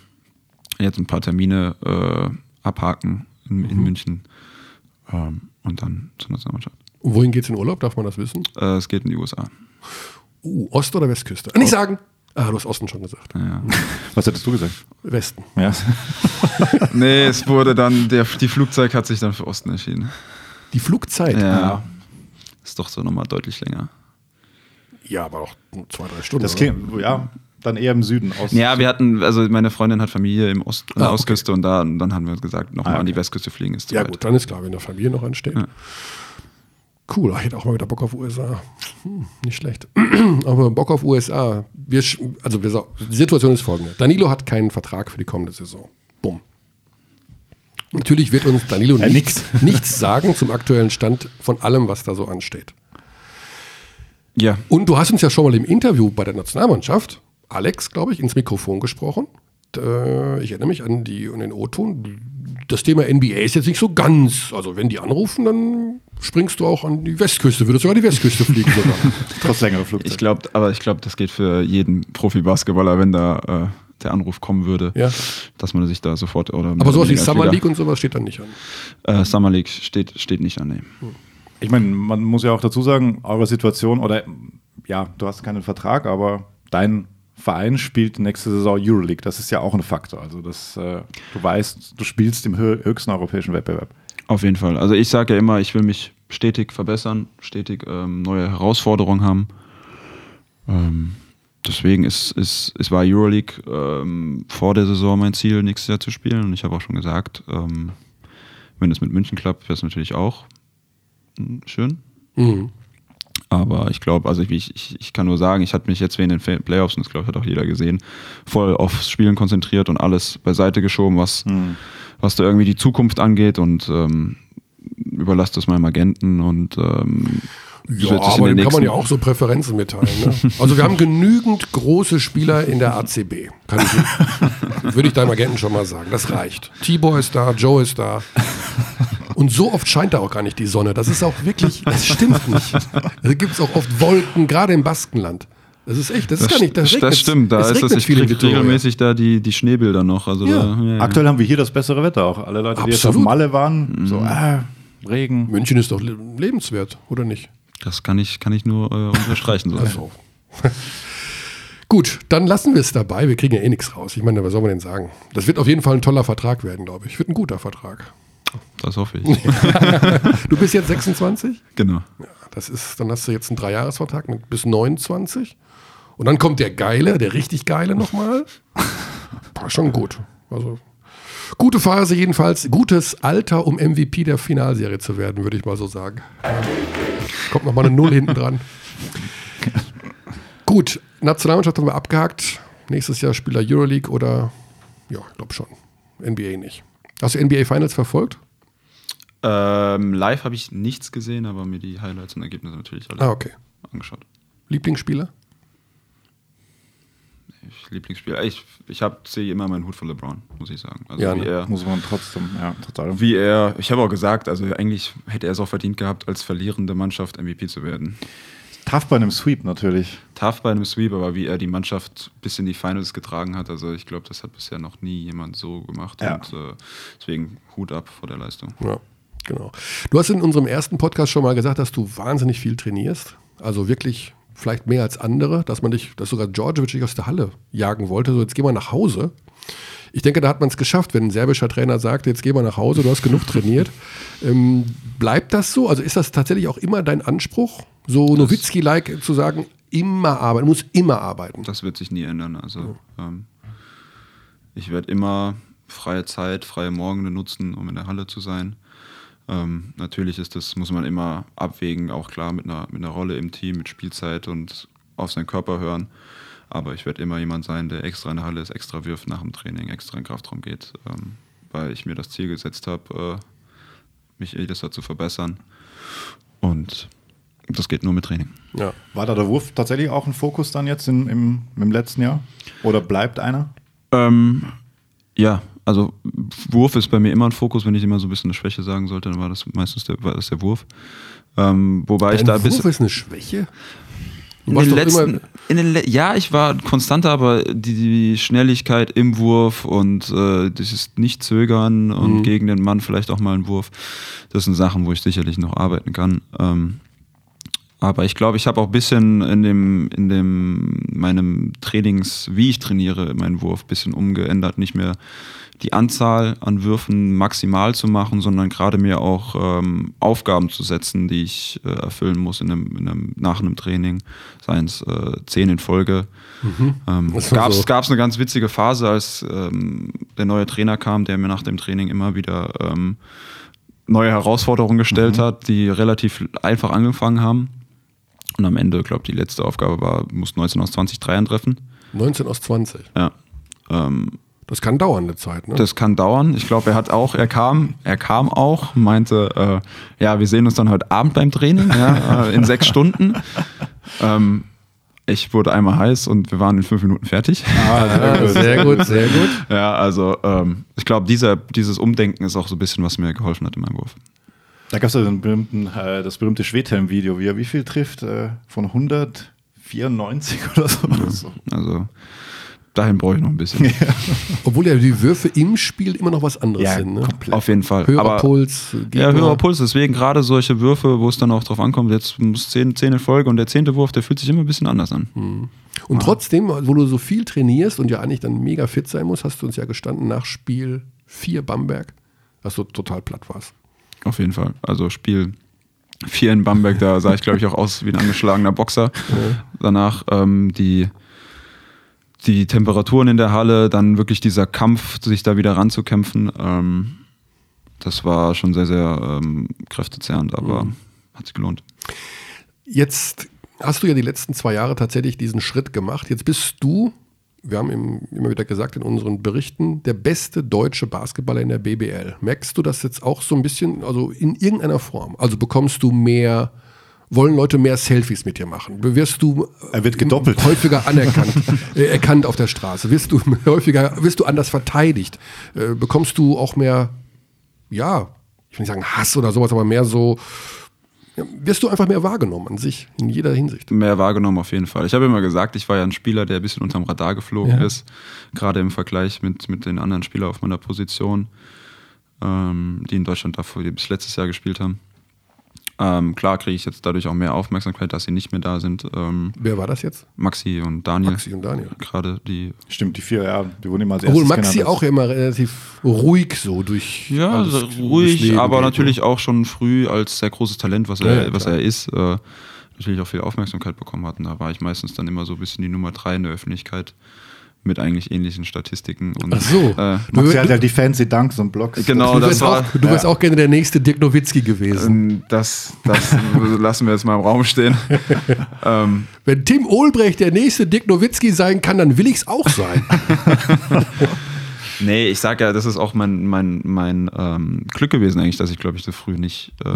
jetzt ein paar Termine äh, abhaken in, Mhm. in München ähm, und dann zur Nationalmannschaft. Und wohin geht's in Urlaub? Darf man das wissen? Äh, es geht in die USA. Uh, Ost- oder Westküste? Ah, Nicht sagen! Ah, du hast Osten schon gesagt. Ja. was hättest du gesagt? Westen. Ja. nee, es wurde dann, der, die Flugzeug hat sich dann für Osten entschieden. Die Flugzeit. Ja. Ist doch so nochmal deutlich länger. Ja, aber auch nur zwei, drei Stunden. Das klingt, ja, dann eher im Süden aus. Ja, wir hatten, also meine Freundin hat Familie im Ost, an der Ah, okay. Ostküste und da, und dann haben wir gesagt, nochmal Ah, an die okay. Westküste fliegen ist zu Ja, weit. gut, dann ist klar, wenn der Familie noch ansteht. Ja. Cool, ich hätte auch mal wieder Bock auf USA. Hm, nicht schlecht. Aber Bock auf USA. Wir, also die Situation ist folgende. Danilo hat keinen Vertrag für die kommende Saison. Bumm. Natürlich wird uns Danilo Er nichts, nichts sagen zum aktuellen Stand von allem, was da so ansteht. Ja, Und du hast uns ja schon mal im Interview bei der Nationalmannschaft, Alex, glaube ich, ins Mikrofon gesprochen. Äh, Ich erinnere mich an, die, an den O-Ton. Das Thema NBA ist jetzt nicht so ganz. Also, wenn die anrufen, dann springst du auch an die Westküste, würdest sogar an die Westküste fliegen sogar. Trotz längerer Flugzeit. ich glaube, aber ich glaube, das geht für jeden Profi-Basketballer, wenn da äh, der Anruf kommen würde, Ja. dass man sich da sofort oder Aber sowas wie Summer League und sowas steht dann nicht an. Äh, Summer League steht, steht nicht an, nee. Ich meine, man muss ja auch dazu sagen, eure Situation, oder ja, du hast keinen Vertrag, aber dein Verein spielt nächste Saison Euroleague. Das ist ja auch ein Faktor. Also, das, äh, du weißt, du spielst im hö höchsten europäischen Wettbewerb. Auf jeden Fall. Also ich sage ja immer, ich will mich stetig verbessern, stetig ähm, neue Herausforderungen haben. Ähm, deswegen ist, ist, ist war Euroleague ähm, vor der Saison mein Ziel, nächstes Jahr zu spielen. Und ich habe auch schon gesagt, ähm, wenn es mit München klappt, wäre es natürlich auch hm, schön. Mhm. Aber ich glaube, also ich, ich, ich kann nur sagen, ich hatte mich jetzt während den Playoffs, und das glaube ich hat auch jeder gesehen, voll aufs Spielen konzentriert und alles beiseite geschoben, was, was da irgendwie die Zukunft angeht und ähm, überlasst das meinem Agenten und ähm, Ja, aber dem kann man ja auch so Präferenzen mitteilen. Ne? Also wir haben genügend große Spieler in der ACB. Kann ich, würde ich deinem Agenten schon mal sagen. Das reicht. Tibor ist da, Joe ist da. Und so oft scheint da auch gar nicht die Sonne. Das ist auch wirklich, das stimmt nicht. Da gibt es auch oft Wolken, gerade im Baskenland. Das ist echt, das, ist gar nicht, das, das, stimmt, da es ist das, ich kriege regelmäßig da die, die Schneebilder noch. Also Ja. da, ja, Aktuell haben wir hier das bessere Wetter auch. Alle Leute, die jetzt auf Absolut. Malle waren, so, äh, Regen. München ist doch le- lebenswert, oder nicht? Das kann ich, kann ich nur äh, unterstreichen. So. Also. Gut, dann lassen wir es dabei. Wir kriegen ja eh nichts raus. Ich meine, was soll man denn sagen? Das wird auf jeden Fall ein toller Vertrag werden, glaube ich. Wird ein guter Vertrag. Das hoffe ich. Du bist jetzt 26? genau. Ja, das ist, dann hast du jetzt einen Dreijahresvertrag mit bis 29. Und dann kommt der Geile, der richtig Geile nochmal. War schon gut. Also, gute Phase jedenfalls. Gutes Alter, um MVP der Finalserie zu werden, würde ich mal so sagen. Kommt nochmal eine Null hinten dran. Gut, Nationalmannschaft haben wir abgehakt. Nächstes Jahr Spieler Euroleague oder, ja, ich glaube schon. NBA nicht. Hast du NBA Finals verfolgt? Ähm, live habe ich nichts gesehen, aber mir die Highlights und Ergebnisse natürlich alle Ah, okay. angeschaut. Lieblingsspieler? Ich Lieblingsspieler. Ich, ich ziehe immer meinen Hut für LeBron, muss ich sagen. Also Ja, wie ne? er, Muss man trotzdem, ja, total. wie er, ich habe auch gesagt, also eigentlich hätte er es auch verdient gehabt, als verlierende Mannschaft MVP zu werden. Tough bei einem Sweep natürlich. Tough bei einem Sweep, aber wie er die Mannschaft bis in die Finals getragen hat, also ich glaube, das hat bisher noch nie jemand so gemacht Ja. und äh, deswegen Hut ab vor der Leistung. Ja, genau. Du hast in unserem ersten Podcast schon mal gesagt, dass du wahnsinnig viel trainierst. Also wirklich vielleicht mehr als andere, dass man dich, dass sogar Djordjevic dich aus der Halle jagen wollte. So, jetzt geh mal nach Hause. Ich denke, da hat man es geschafft, wenn ein serbischer Trainer sagt, jetzt geh mal nach Hause, du hast genug trainiert. Ähm, bleibt das so? Also ist das tatsächlich auch immer dein Anspruch, so Nowitzki-like zu sagen, immer arbeiten, muss immer arbeiten? Das wird sich nie ändern. Also ähm, ich werde immer freie Zeit, freie Morgende nutzen, um in der Halle zu sein. Ähm, natürlich ist das, muss man immer abwägen, auch klar mit einer, mit einer Rolle im Team, mit Spielzeit und auf seinen Körper hören. Aber ich werde immer jemand sein, der extra in der Halle ist, extra wirft nach dem Training, extra in den Kraftraum geht, ähm, weil ich mir das Ziel gesetzt habe, äh, mich jedes Jahr zu verbessern. Und das geht nur mit Training. Ja. War da der Wurf tatsächlich auch ein Fokus dann jetzt im, im, im letzten Jahr? Oder bleibt einer? Ähm, ja, also Wurf ist bei mir immer ein Fokus. Wenn ich immer so ein bisschen eine Schwäche sagen sollte, dann war das meistens der, war das der Wurf. Ähm, wobei Dein ich da Wurf ist eine Schwäche? In den letzten, in den Le ja, ich war konstanter, aber die, die Schnelligkeit im Wurf und äh, dieses Nicht-Zögern und Mhm. gegen den Mann vielleicht auch mal einen Wurf, das sind Sachen, wo ich sicherlich noch arbeiten kann. Ähm, aber ich glaube, ich habe auch ein bisschen in dem, in dem, meinem Trainings, wie ich trainiere, meinen Wurf ein bisschen umgeändert. Nicht mehr die Anzahl an Würfen maximal zu machen, sondern gerade mir auch ähm, Aufgaben zu setzen, die ich äh, erfüllen muss in einem, in einem, nach einem Training, seien es äh, zehn in Folge. Ähm, Das es gab so. es eine ganz witzige Phase, als ähm, der neue Trainer kam, der mir nach dem Training immer wieder ähm, neue Herausforderungen gestellt hat, die relativ einfach angefangen haben. Und am Ende, glaube ich, die letzte Aufgabe war, du musst 19 aus 20 Dreiern treffen. 19 aus 20. Ja. Ähm, Das kann dauern, eine Zeit. Ne? das kann dauern. Ich glaube, er hat auch, er kam, er kam auch, meinte, äh, ja, wir sehen uns dann heute Abend beim Training, ja, äh, in sechs Stunden. Ähm, ich wurde einmal heiß und wir waren in fünf Minuten fertig. Ah, sehr gut, sehr gut. Ja, also ähm, ich glaube, dieser, dieses Umdenken ist auch so ein bisschen, was mir geholfen hat in meinem Wurf. Da gab es ja den berühmten, äh, das berühmte Schwedhelm-Video, wie er wie viel trifft? Äh, von 194 oder so. so. Also dahin brauche ich noch ein bisschen. Obwohl ja die Würfe im Spiel immer noch was anderes Ja, sind. Ne? komplett. Auf jeden Fall. Höherer Aber, Puls, Ja, Gegner. höherer Puls. Deswegen gerade solche Würfe, wo es dann auch drauf ankommt, jetzt muss zehn, zehn in Folge und der zehnte Wurf, der fühlt sich immer ein bisschen anders an. Und trotzdem, wo du so viel trainierst und ja eigentlich dann mega fit sein musst, hast du uns ja gestanden nach Spiel 4 Bamberg, dass du total platt warst. Auf jeden Fall. Also Spiel 4 in Bamberg, da sah ich, glaube ich, auch aus wie ein angeschlagener Boxer. Danach ähm, die, die Temperaturen in der Halle, dann wirklich dieser Kampf, sich da wieder ranzukämpfen. Ähm, das war schon sehr, sehr ähm, kräftezehrend, aber hat sich gelohnt. Jetzt hast du ja die letzten zwei Jahre tatsächlich diesen Schritt gemacht. Jetzt bist du, wir haben im, immer wieder gesagt in unseren Berichten, der beste deutsche Basketballer in der BBL. Merkst du das jetzt auch so ein bisschen, also in irgendeiner Form? Also bekommst du mehr, wollen Leute mehr Selfies mit dir machen? Wirst du Er wird gedoppelt. häufiger anerkannt, äh, erkannt auf der Straße? Wirst du häufiger, wirst du anders verteidigt? Äh, bekommst du auch mehr, ja, ich will nicht sagen Hass oder sowas, aber mehr so, ja, wirst du einfach mehr wahrgenommen an sich, in jeder Hinsicht. mehr wahrgenommen auf jeden Fall. Ich habe immer gesagt, ich war ja ein Spieler, der ein bisschen unterm Radar geflogen Ja. ist, gerade im Vergleich mit, mit den anderen Spielern auf meiner Position, ähm, die in Deutschland davor die bis letztes Jahr gespielt haben. Ähm, klar kriege ich jetzt dadurch auch mehr Aufmerksamkeit, dass sie nicht mehr da sind. Ähm, Wer war das jetzt? Maxi und Daniel. Maxi und Daniel. Gerade die. Stimmt, die vier, ja, die wurden immer als Obwohl Maxi genannt. auch immer relativ ruhig so durch. Ja, also ruhig, aber geht, natürlich auch schon früh als sehr großes Talent, was er, Ja, ja, was klar. er ist, äh, natürlich auch viel Aufmerksamkeit bekommen hat. Und da war ich meistens dann immer so ein bisschen die Nummer drei in der Öffentlichkeit mit eigentlich ähnlichen Statistiken. Und, Ach so. Äh, Du- ja die fancy Dunks und Blocks. Genau, Du das wärst, war. auch, du wärst auch gerne der nächste Dirk Nowitzki gewesen. Ähm, Das, das lassen wir jetzt mal im Raum stehen. ähm, Wenn Tim Olbrecht der nächste Dirk Nowitzki sein kann, dann will ich es auch sein. nee, ich sag ja, das ist auch mein, mein, mein ähm, Glück gewesen eigentlich, dass ich, glaube ich, so früh nicht äh,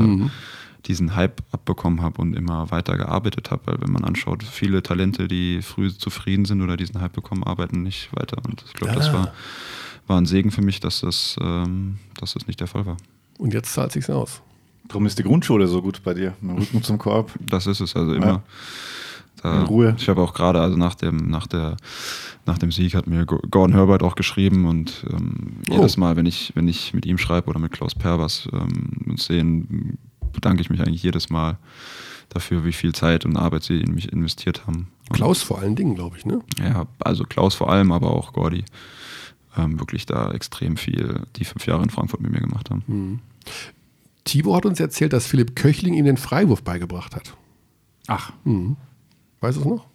diesen Hype abbekommen habe und immer weiter gearbeitet habe. Weil wenn man anschaut, viele Talente, die früh zufrieden sind oder diesen Hype bekommen, arbeiten nicht weiter. Und ich glaube, das war, war ein Segen für mich, dass das, ähm, dass das nicht der Fall war. Und jetzt zahlt sich's aus. Darum ist die Grundschule so gut bei dir. Mit Rücken zum Korb. Das ist es, also immer. Ja. Da, In Ruhe. Ich habe auch gerade, also nach dem, nach der, nach dem Sieg hat mir Go- Gordon Herbert auch geschrieben und ähm, Oh. jedes Mal, wenn ich, wenn ich mit ihm schreibe oder mit Klaus Pervers ähm, uns sehen, bedanke ich mich eigentlich jedes Mal, dafür, wie viel Zeit und Arbeit sie in mich investiert haben. Klaus vor allen Dingen, glaube ich, ne? Ja, also Klaus vor allem, aber auch Gordi. Ähm, wirklich da extrem viel die fünf Jahre in Frankfurt mit mir gemacht haben. Mhm. Tibor hat uns erzählt, dass Philipp Köchling ihm den Freiwurf beigebracht hat. Ach. Mhm. Weißt du es noch?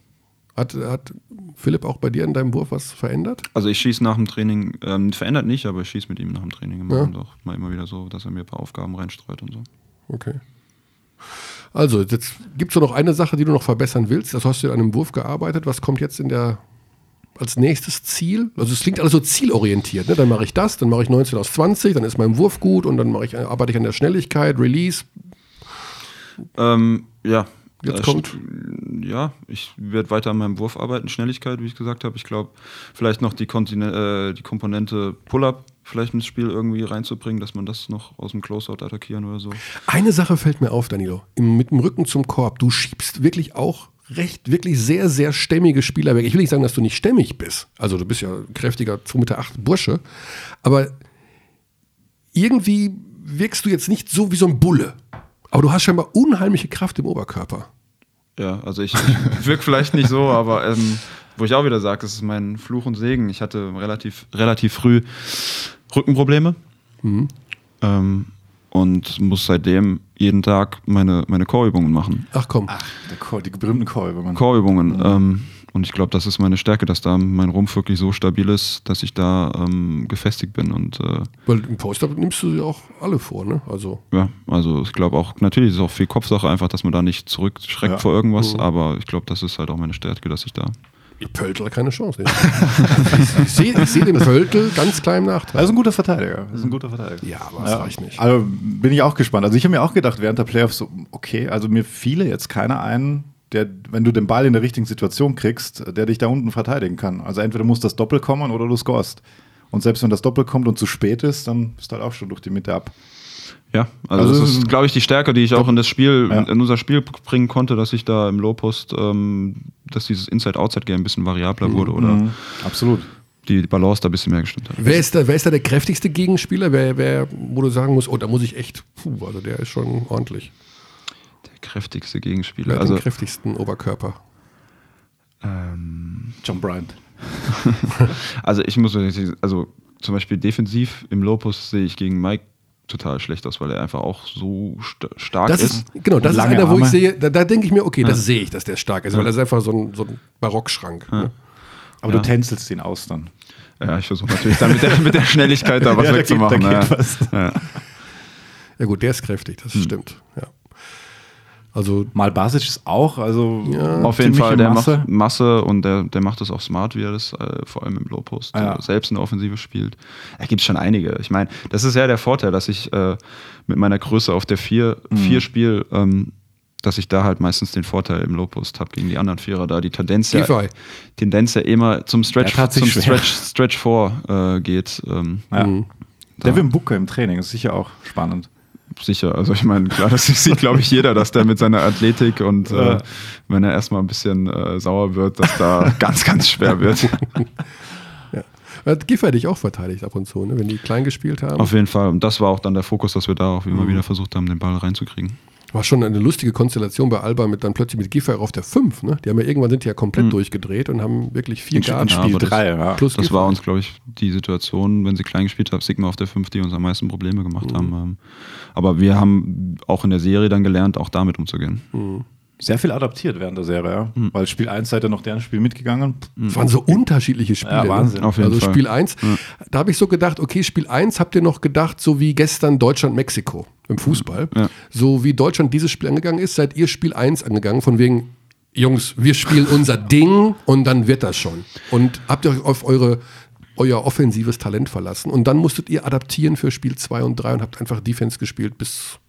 Hat, hat Philipp auch bei dir in deinem Wurf was verändert? Also ich schieße nach dem Training, ähm, verändert nicht, aber ich schieße mit ihm nach dem Training immer Ja. und auch mal immer wieder so, dass er mir ein paar Aufgaben reinstreut und so. Okay. Also, jetzt gibt es noch eine Sache, die du noch verbessern willst. Das hast du an einem Wurf gearbeitet. Was kommt jetzt in der als nächstes Ziel? Also es klingt alles so zielorientiert. Ne? Dann mache ich das, dann mache ich 19 aus 20, dann ist mein Wurf gut und dann ich, arbeite ich an der Schnelligkeit, Release. Ähm, ja. Jetzt da kommt- Ja, ich werde weiter an meinem Wurf arbeiten, Schnelligkeit, wie ich gesagt habe. Ich glaube, vielleicht noch die, Kontine äh, die Komponente Pull-Up vielleicht ins Spiel irgendwie reinzubringen, dass man das noch aus dem Closeout attackieren oder so. Eine Sache fällt mir auf, Danilo. Im, mit dem Rücken zum Korb. Du schiebst wirklich auch recht, wirklich sehr, sehr stämmige Spieler weg. Ich will nicht sagen, dass du nicht stämmig bist. Also du bist ja kräftiger 2,8 Meter Bursche. Aber irgendwie wirkst du jetzt nicht so wie so ein Bulle. Aber du hast scheinbar unheimliche Kraft im Oberkörper. Ja, also ich, ich wirke vielleicht nicht so, aber ähm, wo ich auch wieder sage, das ist mein Fluch und Segen. Ich hatte relativ, relativ früh Rückenprobleme ähm, und muss seitdem jeden Tag meine, meine Chorübungen machen. Ach komm. Der Chor, die berühmten Chorübungen. Chorübungen. Ähm, und ich glaube, das ist meine Stärke, dass da mein Rumpf wirklich so stabil ist, dass ich da ähm, gefestigt bin. Und äh, Weil im Post-Up nimmst du sie auch alle vor, ne? Also. ja, also ich glaube auch, natürlich ist es auch viel Kopfsache einfach, dass man da nicht zurückschreckt Ja. vor irgendwas, Mhm. aber ich glaube, das ist halt auch meine Stärke, dass ich da Pöltl keine Chance. ich ich sehe ich seh den Pöltl ganz klein im Nachtrag. Das ist ein guter Verteidiger. Das ist ein guter Verteidiger. Ja, aber das reicht nicht. Also bin ich auch gespannt. Also ich habe mir auch gedacht während der Playoffs so, okay, also mir fiele jetzt keiner ein, der, wenn du den Ball in der richtigen Situation kriegst, der dich da unten verteidigen kann. Also entweder muss das Doppel kommen oder du scorest. Und selbst wenn das Doppel kommt und zu spät ist, dann bist du halt auch schon durch die Mitte ab. Ja, also, Also das es ist, glaube ich, die Stärke, die ich auch in das Spiel, Ja. in unser Spiel bringen konnte, dass ich da im Low-Post, ähm, dass dieses Inside-Outside-Game ein bisschen variabler wurde oder Mhm. Absolut. die Balance da ein bisschen mehr gestimmt hat. Wer ist, da, wer ist da der kräftigste Gegenspieler? Wer, wer, wo du sagen musst, oh, da muss ich echt, puh, also der ist schon ordentlich. Der kräftigste Wer Gegenspieler. hat Also, den kräftigsten Oberkörper? ähm, John Bryant. also ich muss also zum Beispiel defensiv im Low-Post sehe ich gegen Mike total schlecht aus, weil er einfach auch so st stark Das ist. ist, genau, das ist einer, wo ich Arme. sehe, da, da denke ich mir, okay, das sehe ich, dass der stark ist, weil das ist einfach so ein, so ein Barockschrank. Ne? Aber Ja. du tänzelst ihn aus dann. Ja, ich versuche natürlich dann mit der, mit der Schnelligkeit da was Ja, da wegzumachen. geht- da ja. geht was. Ja. Ja gut, der ist kräftig, das stimmt. Ja. Also Mal Basic ist auch, also Ja. Auf jeden Fall, der Masse. macht Masse und der, der macht das auch smart, wie er das äh, vor allem im Low-Post Ja. äh, selbst in der Offensive spielt. Da gibt es schon einige. Ich meine, das ist ja der Vorteil, dass ich äh, mit meiner Größe auf der 4 Mhm. vier Spiel, ähm, dass ich da halt meistens den Vorteil im Low-Post habe gegen die anderen Vierer, da die Tendenz ja. Tendenz ja immer zum Stretch, zum schwer. Stretch, Stretch 4 äh, geht. Ähm, Ja. Mhm. Devin Booker im Training ist sicher auch spannend. Sicher, also ich meine, klar, das sieht, glaube ich, jeder, dass der mit seiner Athletik und äh, Ja. wenn er erstmal ein bisschen äh, sauer wird, dass da ganz, ganz schwer wird. hat Giffey dich auch verteidigt ab und zu, ne? wenn die klein gespielt haben. Auf jeden Fall. Und das war auch dann der Fokus, dass wir da auch Mhm. immer wieder versucht haben, den Ball reinzukriegen. War schon eine lustige Konstellation bei Alba mit dann plötzlich mit Giffey auf der 5. Ne? Die haben ja irgendwann sind die ja komplett durchgedreht und haben wirklich vier Spiel aber das- 3, ja. plus Das Giffey. war uns, glaube ich, die Situation, wenn sie klein gespielt haben, Sigma auf der 5, die uns am meisten Probleme gemacht haben. Ähm, Aber wir haben auch in der Serie dann gelernt, auch damit umzugehen. Sehr viel adaptiert während der Serie, ja. Hm. Weil Spiel 1 seid ihr noch deren Spiel mitgegangen. Es waren so unterschiedliche Spiele. Ja, Wahnsinn. Ne? Auf jeden also Fall. Spiel 1, da habe ich so gedacht, okay, Spiel 1 habt ihr noch gedacht, so wie gestern Deutschland-Mexiko im Fußball. Ja. So wie Deutschland dieses Spiel angegangen ist, seid ihr Spiel 1 angegangen, von wegen, Jungs, wir spielen unser Ding und dann wird das schon. Und habt ihr euch auf eure, euer offensives Talent verlassen. Und dann musstet ihr adaptieren für Spiel 2 und 3 und habt einfach Defense gespielt, bis,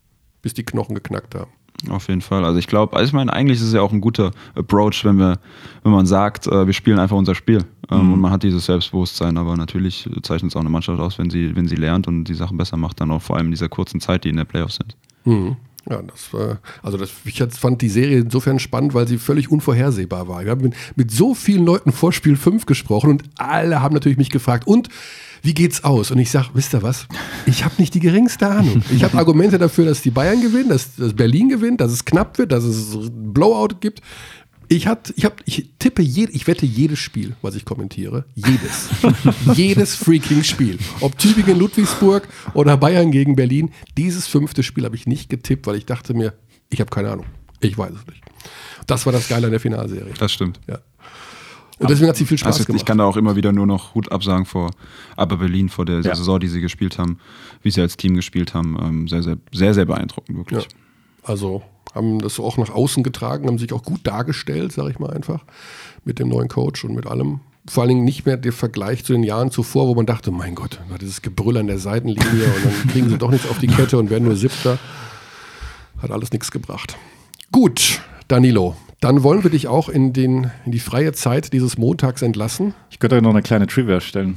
bis die Knochen geknackt haben. Auf jeden Fall. Also ich glaube, also ich meine, eigentlich ist es ja auch ein guter Approach, wenn wir, wenn man sagt, äh, wir spielen einfach unser Spiel. Ähm, Und man hat dieses Selbstbewusstsein, aber natürlich zeichnet es auch eine Mannschaft aus, wenn sie, wenn sie lernt und die Sachen besser macht, dann auch vor allem in dieser kurzen Zeit, die in der Playoffs sind. Mhm. Ja, das war, also das, ich fand die Serie insofern spannend, weil sie völlig unvorhersehbar war. Wir haben mit, mit so vielen Leuten vor Spiel 5 gesprochen und alle haben natürlich mich gefragt, und wie geht's aus? Und ich sage, wisst ihr was? Ich habe nicht die geringste Ahnung. Ich habe Argumente dafür, dass die Bayern gewinnen, dass, dass Berlin gewinnt, dass es knapp wird, dass es Blowout gibt. Ich, hat, ich, hab, ich tippe, je, ich wette jedes Spiel, was ich kommentiere. Jedes. jedes freaking Spiel. Ob Tübingen, Ludwigsburg oder Bayern gegen Berlin. Dieses fünfte Spiel habe ich nicht getippt, weil ich dachte mir, ich habe keine Ahnung. Ich weiß es nicht. Das war das Geile an der Finalserie. Das stimmt. Ja. Und deswegen hat sie viel Spaß Also gemacht. ich kann da auch immer wieder nur noch Hut absagen vor Aber Berlin, vor der Ja. Saison, die sie gespielt haben, wie sie als Team gespielt haben. Ähm, sehr, sehr, sehr, sehr beeindruckend, wirklich. Ja. Also haben das auch nach außen getragen, haben sich auch gut dargestellt, sage ich mal einfach, mit dem neuen Coach und mit allem. Vor allen Dingen nicht mehr der Vergleich zu den Jahren zuvor, wo man dachte, mein Gott, war dieses Gebrüll an der Seitenlinie und dann kriegen sie doch nichts auf die Kette und werden nur Siebter. Hat alles nichts gebracht. Gut, Danilo, dann wollen wir dich auch in, den, in die freie Zeit dieses Montags entlassen. Ich könnte euch noch eine kleine Trivia stellen.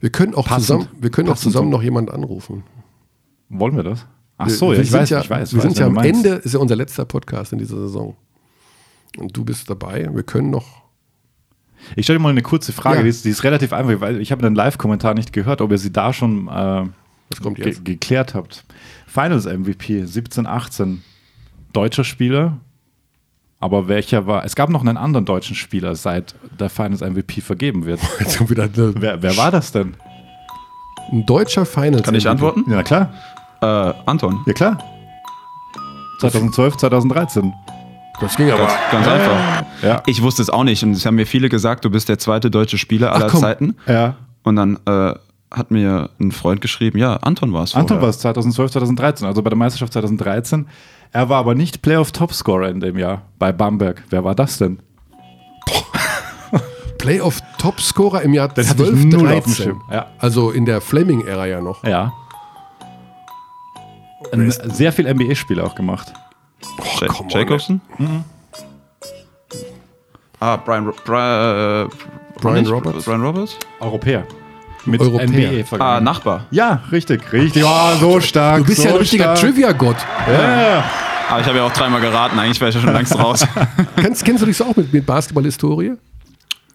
Wir können auch Passend. zusammen, wir können auch zusammen noch jemanden anrufen. Wollen wir das? Ach Wir- so, ja, wir ich sind weiß, ja, ich weiß. Wir weiß, sind ja am. Ende, ist ja unser letzter Podcast in dieser Saison. Und du bist dabei. Wir können noch. Ich stelle dir mal eine kurze Frage, Ja. die, ist, die ist relativ einfach, weil ich habe den Live-Kommentar nicht gehört, ob ihr sie da schon äh, ge geklärt habt. Finals MVP 17, 18, deutscher Spieler, aber welcher war? Es gab noch einen anderen deutschen Spieler, seit der Finals MVP vergeben wird. Jetzt wieder wer, wer war das denn? ein deutscher Finals. Kann ich antworten? Ja, klar. Äh, Anton. Ja, klar. 2012, 2013. Das ging aber. Ganz einfach. Ja. Ich wusste es auch nicht und es haben mir viele gesagt, du bist der zweite deutsche Spieler aller komm. Zeiten. Ja. Und dann äh, hat mir ein Freund geschrieben, ja, Anton war es. Anton war es 2012, 2013, also bei der Meisterschaft 2013. Er war aber nicht Playoff-Topscorer in dem Jahr bei Bamberg. Wer war das denn? Playoff Topscorer im Jahr Den hatte ich 12, null auf dem 13. Schirm. Ja. Also in der Fleming-Ära ja noch. Ja. Ein, sehr viel NBA-Spiele auch gemacht. Ja come on, Jacobson? Ah, Brian, Ro Brian, äh, Brian? Roberts? Brian Roberts? Europäer. Mit Europäer. NBA Ah, vergangen. Nachbar. Ja, richtig, richtig. Oh, so stark. Du bist so ja ein richtiger. Trivia-Gott. Ja. Aber ich habe ja auch dreimal geraten, eigentlich wäre ich ja schon längst raus. kennst, kennst du dich so auch mit, mit Basketball-Historie?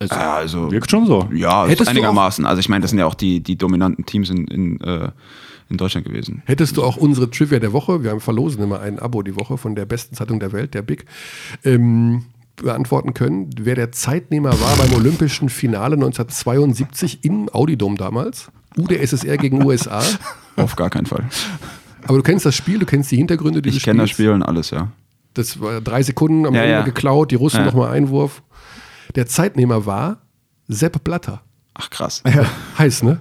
ja, also, Wirkt schon so. ja, Hättest du einigermaßen. Also ich meine, das sind ja auch die, die dominanten Teams in, in, äh, in Deutschland gewesen. Hättest du auch unsere Trivia der Woche, wir haben verlosen immer ein Abo die Woche von der besten Zeitung der Welt, der Big, ähm, beantworten können, wer der Zeitnehmer war beim Olympischen Finale 1972 im Audidom damals. UdSSR gegen USA. Auf gar keinen Fall. Aber du kennst das Spiel, du kennst die Hintergründe dieses Ich kenne das. Spiel und alles, ja. Das war drei Sekunden am Ja, Ende ja. geklaut, die Russen Ja. nochmal Einwurf. Der Zeitnehmer war Sepp Blatter. Ach krass. Heiß, ne?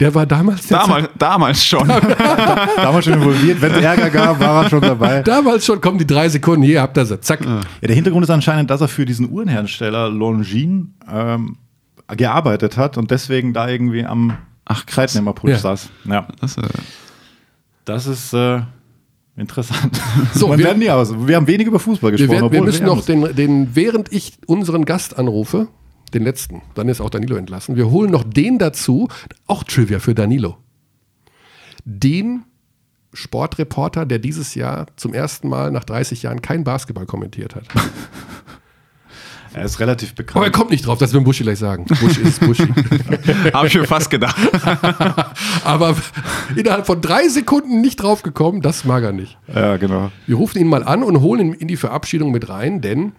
Der war damals Damals, damals schon. Damals schon involviert. Wenn es Ärger gab, war er schon dabei. Damals schon kommen die drei Sekunden, hier habt ihr sie, zack. Ja, der Hintergrund ist anscheinend, dass er für diesen Uhrenhersteller Longines ähm, gearbeitet hat und deswegen da irgendwie am Ach, krass. Zeitnehmerputsch Ja. saß. Ja, Das, äh, das ist äh, interessant. So, wir- lernt nie aus. Wir haben wenig über Fußball Wir, gesprochen. werden, wir müssen noch den, den, während ich unseren Gast anrufe, den letzten, dann ist auch Danilo entlassen, wir holen noch den dazu, auch Trivia für Danilo. Den Sportreporter, der dieses Jahr zum ersten Mal nach 30 Jahren kein Basketball kommentiert hat. Er ist relativ Aber er bekannt. kommt nicht drauf, das will Buschi gleich sagen. Buschi ist Buschi. Habe ich mir fast gedacht. Aber innerhalb von drei Sekunden nicht drauf gekommen, das mag er nicht. Ja, genau. Wir rufen ihn mal an und holen ihn in die Verabschiedung mit rein, denn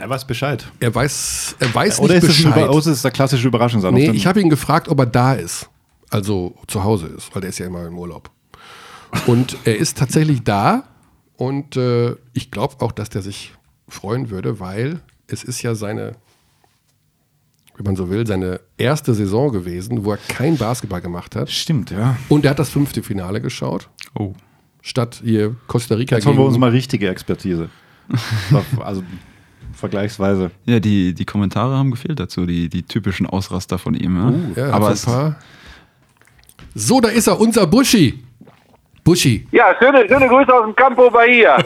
Er weiß Bescheid. er weiß, er weiß Oder nicht ist Bescheid. Oder ist es der klassische Überraschungsanruf? Nee, ich habe ihn gefragt, ob er da ist. Also zu Hause ist, weil der ist ja immer im Urlaub. Und er ist tatsächlich da und äh, ich glaube auch, dass der sich freuen würde, weil es ist ja seine, wenn man so will, seine erste Saison gewesen, wo er kein Basketball gemacht hat. Stimmt, ja. Und er hat das fünfte Finale geschaut, Oh. statt hier Costa Rica Jetzt holen wir uns mal richtige Expertise. also vergleichsweise. Ja, die, die Kommentare haben gefehlt dazu, die, die typischen Ausraster von ihm. Ja? Uh, Ja, Aber es, ein paar. So, da ist er, unser Buschi. Buschi. Ja, schöne, schöne Grüße aus dem Campo Bahia.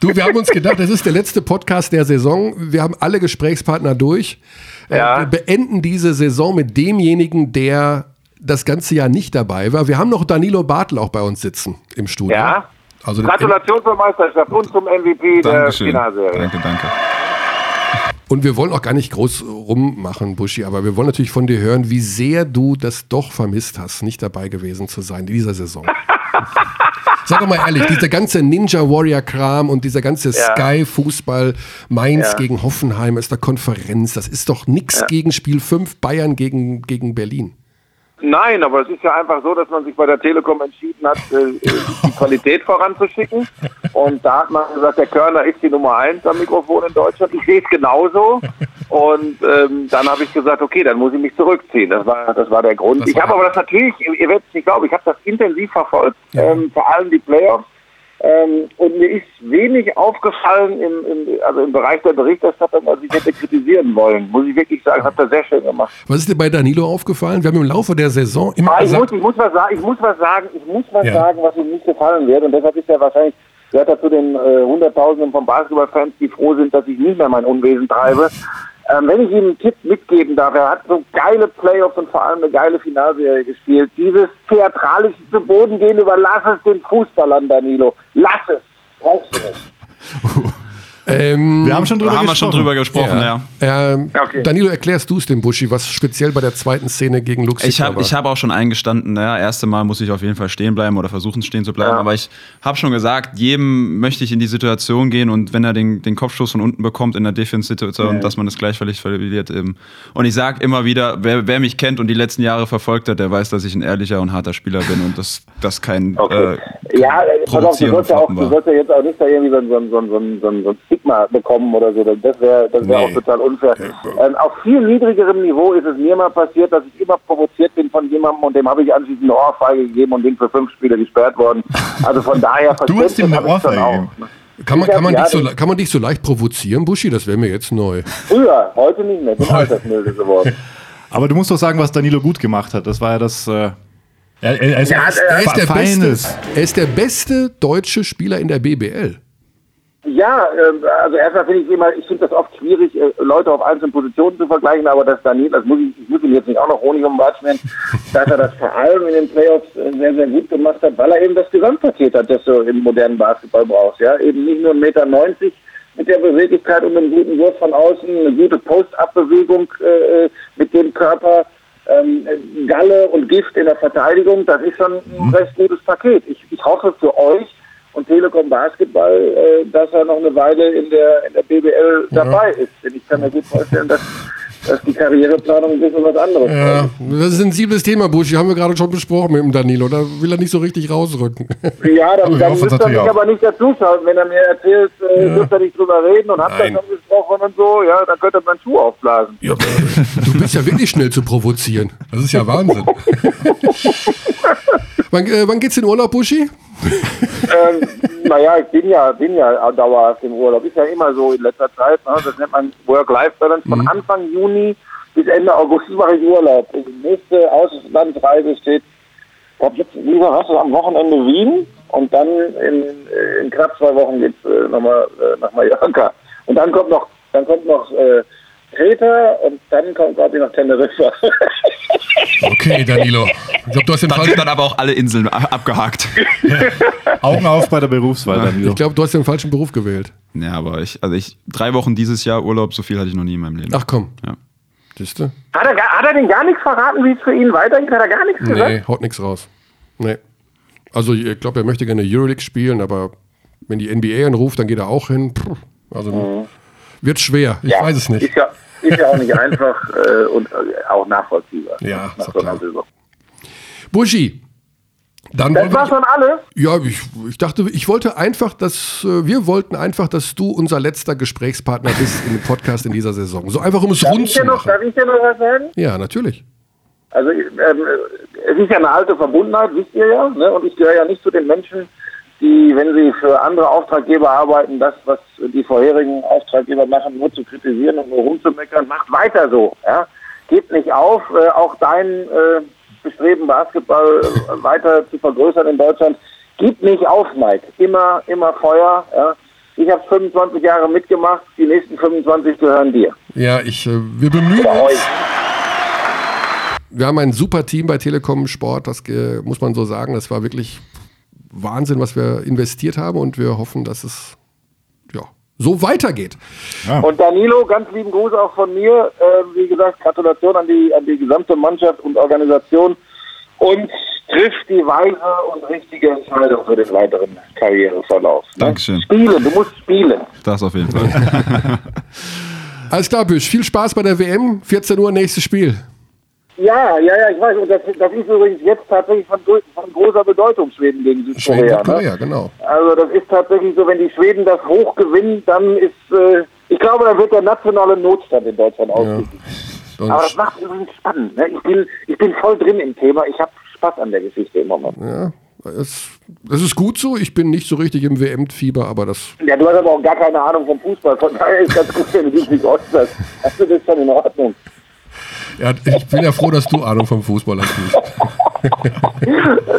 Du, wir haben uns gedacht, das ist der letzte Podcast der Saison. Wir haben alle Gesprächspartner durch. Äh, Ja. Wir beenden diese Saison mit demjenigen, der das ganze Jahr nicht dabei war. Wir haben noch Danilo Bartel auch bei uns sitzen im Studio. Ja. Also Gratulation zur Meisterschaft und zum MVP der Dankeschön. Finalserie. Danke, danke. Und wir wollen auch gar nicht groß rummachen, Buschi, aber wir wollen natürlich von dir hören, wie sehr du das doch vermisst hast, nicht dabei gewesen zu sein in dieser Saison. Sag doch mal ehrlich, dieser ganze Ninja Warrior Kram und dieser ganze Ja. Sky Fußball Mainz Ja. gegen Hoffenheim ist der Konferenz, das ist doch nix gegen Spiel 5 Bayern gegen, gegen Berlin. Nein, aber es ist ja einfach so, dass man sich bei der Telekom entschieden hat, äh, die Qualität voranzuschicken. Und da hat man gesagt, der Körner ist die Nummer eins am Mikrofon in Deutschland. Ich sehe es genauso. Und ähm, dann habe ich gesagt, okay, dann muss ich mich zurückziehen. Das war, das war der Grund. Das ich war- habe aber das natürlich, ihr werdet es nicht glauben, ich habe das intensiv verfolgt, ähm, vor allem die Playoffs. Ähm, und mir ist wenig aufgefallen im, im, also im Bereich der Berichterstattung, als ich hätte kritisieren wollen. Muss ich wirklich sagen, habt ihr sehr schön gemacht. Was ist dir bei Danilo aufgefallen? Wir haben im Laufe der Saison immer Ah, ich, muss, ich, muss was sagen, ich muss was sagen, ich muss was Ja. sagen, was ihm nicht gefallen wird. Und deshalb ist er wahrscheinlich, gehört er zu den äh, Hunderttausenden von Basketballfans, die froh sind, dass ich nicht mehr mein Unwesen treibe. Ähm, wenn ich ihm einen Tipp mitgeben darf, er hat so geile Playoffs und vor allem eine geile Finalserie gespielt. Dieses theatralische zu Boden gehen, überlass es den Fußballern, Danilo. Lass es. Brauchst du nicht. ähm, Wir haben schon drüber haben wir gesprochen. schon drüber gesprochen, ja. ähm, Okay. Danilo, erklärst du es dem Buschi, was speziell bei der zweiten Szene gegen Luxemburg Ich habe ich hab auch schon eingestanden, ja, erste Mal muss ich auf jeden Fall stehen bleiben oder versuchen stehen zu bleiben. Ja. Aber ich habe schon gesagt, jedem möchte ich in die Situation gehen und wenn er den, den Kopfstoß von unten bekommt in der Defense-Situation, dass man das gleichvöllig verliert. Eben. Und ich sage immer wieder, wer, wer mich kennt und die letzten Jahre verfolgt hat, der weiß, dass ich ein ehrlicher und harter Spieler bin und das, das kein Okay. äh, ja, äh, pass auf, du sollst ja, auch, Floppen du war. sollst ja jetzt auch nicht da irgendwie so, ein- so, so, so, so, ein- so ein Stigma bekommen oder so. Das wäre das wär Nee. auch total unfair. Ähm, auf viel niedrigerem Niveau ist es mir mal passiert, dass ich immer provoziert bin von jemandem und dem habe ich anschließend eine Ohrfeige gegeben und bin für fünf Spiele gesperrt worden. Also von daher Du hast ihm eine Ohrfeige auch. gegeben. Kann man, kann, man dich so, kann man dich so leicht provozieren, Buschi? Das wäre mir jetzt neu. Früher, heute nicht mehr. Bin altersmilde geworden. Aber du musst doch sagen, was Danilo gut gemacht hat. Das war ja das. Äh, Er, er, ist Ja, Er ist, der beste, er ist der beste deutsche Spieler in der BBL. Ja, ähm, also erstmal finde ich immer, ich finde das oft schwierig, äh, Leute auf einzelnen Positionen zu vergleichen, aber das Daniel, das muss ich, ich muss ihm jetzt nicht auch noch Honig um schmieren, dass er das vor allem in den Playoffs äh, sehr, sehr gut gemacht hat, weil er eben das Gesamtpaket hat, das du im modernen Basketball brauchst. Ja, eben nicht nur 1,90 Meter mit der Beweglichkeit und einem guten Wurf von außen, eine gute Post-Up-Bewegung äh, mit dem Körper, ähm, Galle und Gift in der Verteidigung, das ist schon ein recht gutes Paket. Ich, ich hoffe für euch und Telekom Basketball, äh, dass er noch eine Weile in der, in der BBL dabei ist. Denn ich kann mir gut vorstellen, dass, dass die Karriereplanung ein bisschen was anderes Ja, ist. das ist ein sensibles Thema, Buschi. Haben wir gerade schon besprochen mit dem Danilo. Da will er nicht so richtig rausrücken. Ja, dann, dann müsst ihr mich auch. aber nicht dazuschalten. Wenn er mir erzählt, äh, dürft ihr nicht drüber reden und habt Nein. schon gesprochen und so, ja, dann könnt ihr meinen Schuh aufblasen. Ja, du bist ja wirklich schnell zu provozieren. Das ist ja Wahnsinn. wann, äh, wann geht's in Urlaub, Buschi? Ähm, naja, ich bin ja, bin ja dauerhaft im Urlaub. Ist ja immer so in letzter Zeit. Ne? Das nennt man Work-Life-Balance. Von Anfang Juni bis Ende August mache ich Urlaub. Die nächste Auslandsreise steht, ich glaube, jetzt lieber hast du am Wochenende Wien und dann in, in knapp zwei Wochen geht's äh, nochmal äh, nach Mallorca. Und dann kommt noch, dann kommt noch äh, Kreta und dann kommt, glaube ich, noch Teneriffa. Okay, Danilo. Ich glaube, du hast den Dann falschen, dann aber auch alle Inseln abgehakt. Augen auf bei der Berufswahl, Danilo. ich glaube, du hast den falschen Beruf gewählt. Ja, aber ich, also ich, drei Wochen dieses Jahr Urlaub, so viel hatte ich noch nie in meinem Leben. Ach komm. Ja. Siehst du? hat, er, gar- hat er denn gar nichts verraten, wie es für ihn weitergeht? Hat er gar nichts gesagt? Nee, haut nichts raus. Nee. Also ich glaube, er möchte gerne Euroleague spielen, aber wenn die NBA anruft, dann geht er auch hin. Puh, also wird schwer. Ich weiß es nicht. Ist ja, ist ja auch nicht einfach äh, und äh, auch nachvollziehbar. Ja, nach ist so doch einer klar. Saison. Buschi, dann Das war schon alles. ja, ich, ich dachte, ich wollte einfach, dass äh, wir wollten einfach, dass du unser letzter Gesprächspartner bist dem Podcast in dieser Saison. So einfach, um es Darf rund zu noch, machen. darf ich dir noch was sagen? Ja, natürlich. Also ähm, es ist ja eine alte Verbundenheit, wisst ihr ja. Ne? Und ich gehöre ja nicht zu den Menschen, die, wenn sie für andere Auftraggeber arbeiten, das, was die vorherigen Auftraggeber machen, nur zu kritisieren und nur rumzumeckern. Macht weiter so. Ja? Gebt nicht auf. Äh, auch dein äh, Bestreben, Basketball äh, weiter zu vergrößern in Deutschland. Gib nicht auf, Mike. Immer, immer Feuer. Ja? Ich habe 25 Jahre mitgemacht. Die nächsten 25 gehören dir. Ja, ich, äh, wir bemühen uns. euch. Wir haben ein super Team bei Telekom Sport, das äh, muss man so sagen. Das war wirklich Wahnsinn, was wir investiert haben und wir hoffen, dass es ja, so weitergeht. Und Danilo, ganz lieben Gruß auch von mir. Äh, wie gesagt, Gratulation an die, an die gesamte Mannschaft und Organisation und trifft die weise und richtige Entscheidung für den weiteren Karriereverlauf. Ne? Dankeschön. Spielen, du musst spielen. Das auf jeden Fall. Alles klar, Büsch. Viel Spaß bei der WM. 14 Uhr, nächstes Spiel. Ja, ja, ja, ich weiß. Und das, das ist übrigens jetzt tatsächlich von, von großer Bedeutung, Schweden gegen Schweden, Südkorea. Südkorea, ne? genau. Also das ist tatsächlich so, wenn die Schweden das hoch gewinnen, dann ist, äh, ich glaube, dann wird der nationale Notstand in Deutschland ausgerufen. Und Aber das macht übrigens spannend. Ne? Ich, bin, ich bin voll drin im Thema. Ich habe Spaß an der Geschichte im Moment. ja, es, das ist gut so. Ich bin nicht so richtig im WM-Fieber, aber das. Ja, du hast aber auch gar keine Ahnung vom Fußball. Von daher ist ganz gut, wenn du dich nicht äußerst. Also das ist schon in Ordnung. Ja, ich bin ja froh, dass du Ahnung vom Fußball hast.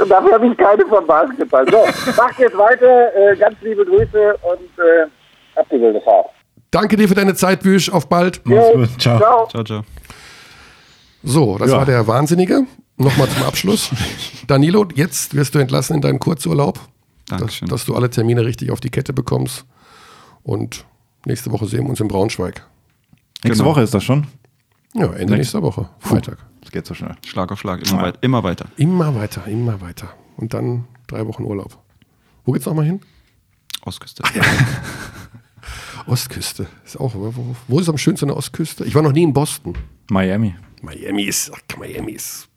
Dafür habe ich keine vom Basketball. So, macht jetzt weiter. Äh, ganz liebe Grüße und äh, habt die wilde Fahrt. Danke dir für deine Zeit, Büsch. Auf bald. Mach's gut. Ciao. Ciao. ciao, ciao. So, das Ja. war der Wahnsinnige. Nochmal zum Abschluss. Danilo, jetzt wirst du entlassen in deinen Kurzurlaub. Dass, Dankeschön. dass du alle Termine richtig auf die Kette bekommst. Und nächste Woche sehen wir uns in Braunschweig. Nächste Genau. Woche ist das schon. Ja, Ende nächster Woche. Freitag. Das geht so schnell. Schlag auf Schlag, immer, weit, immer weiter. Immer weiter, immer weiter. Und dann drei Wochen Urlaub. Wo geht's nochmal hin? Ostküste. Ostküste. Ist auch, wo, wo ist am schönsten der Ostküste? Ich war noch nie in Boston. Miami. Miami ist, ach, Miami ist,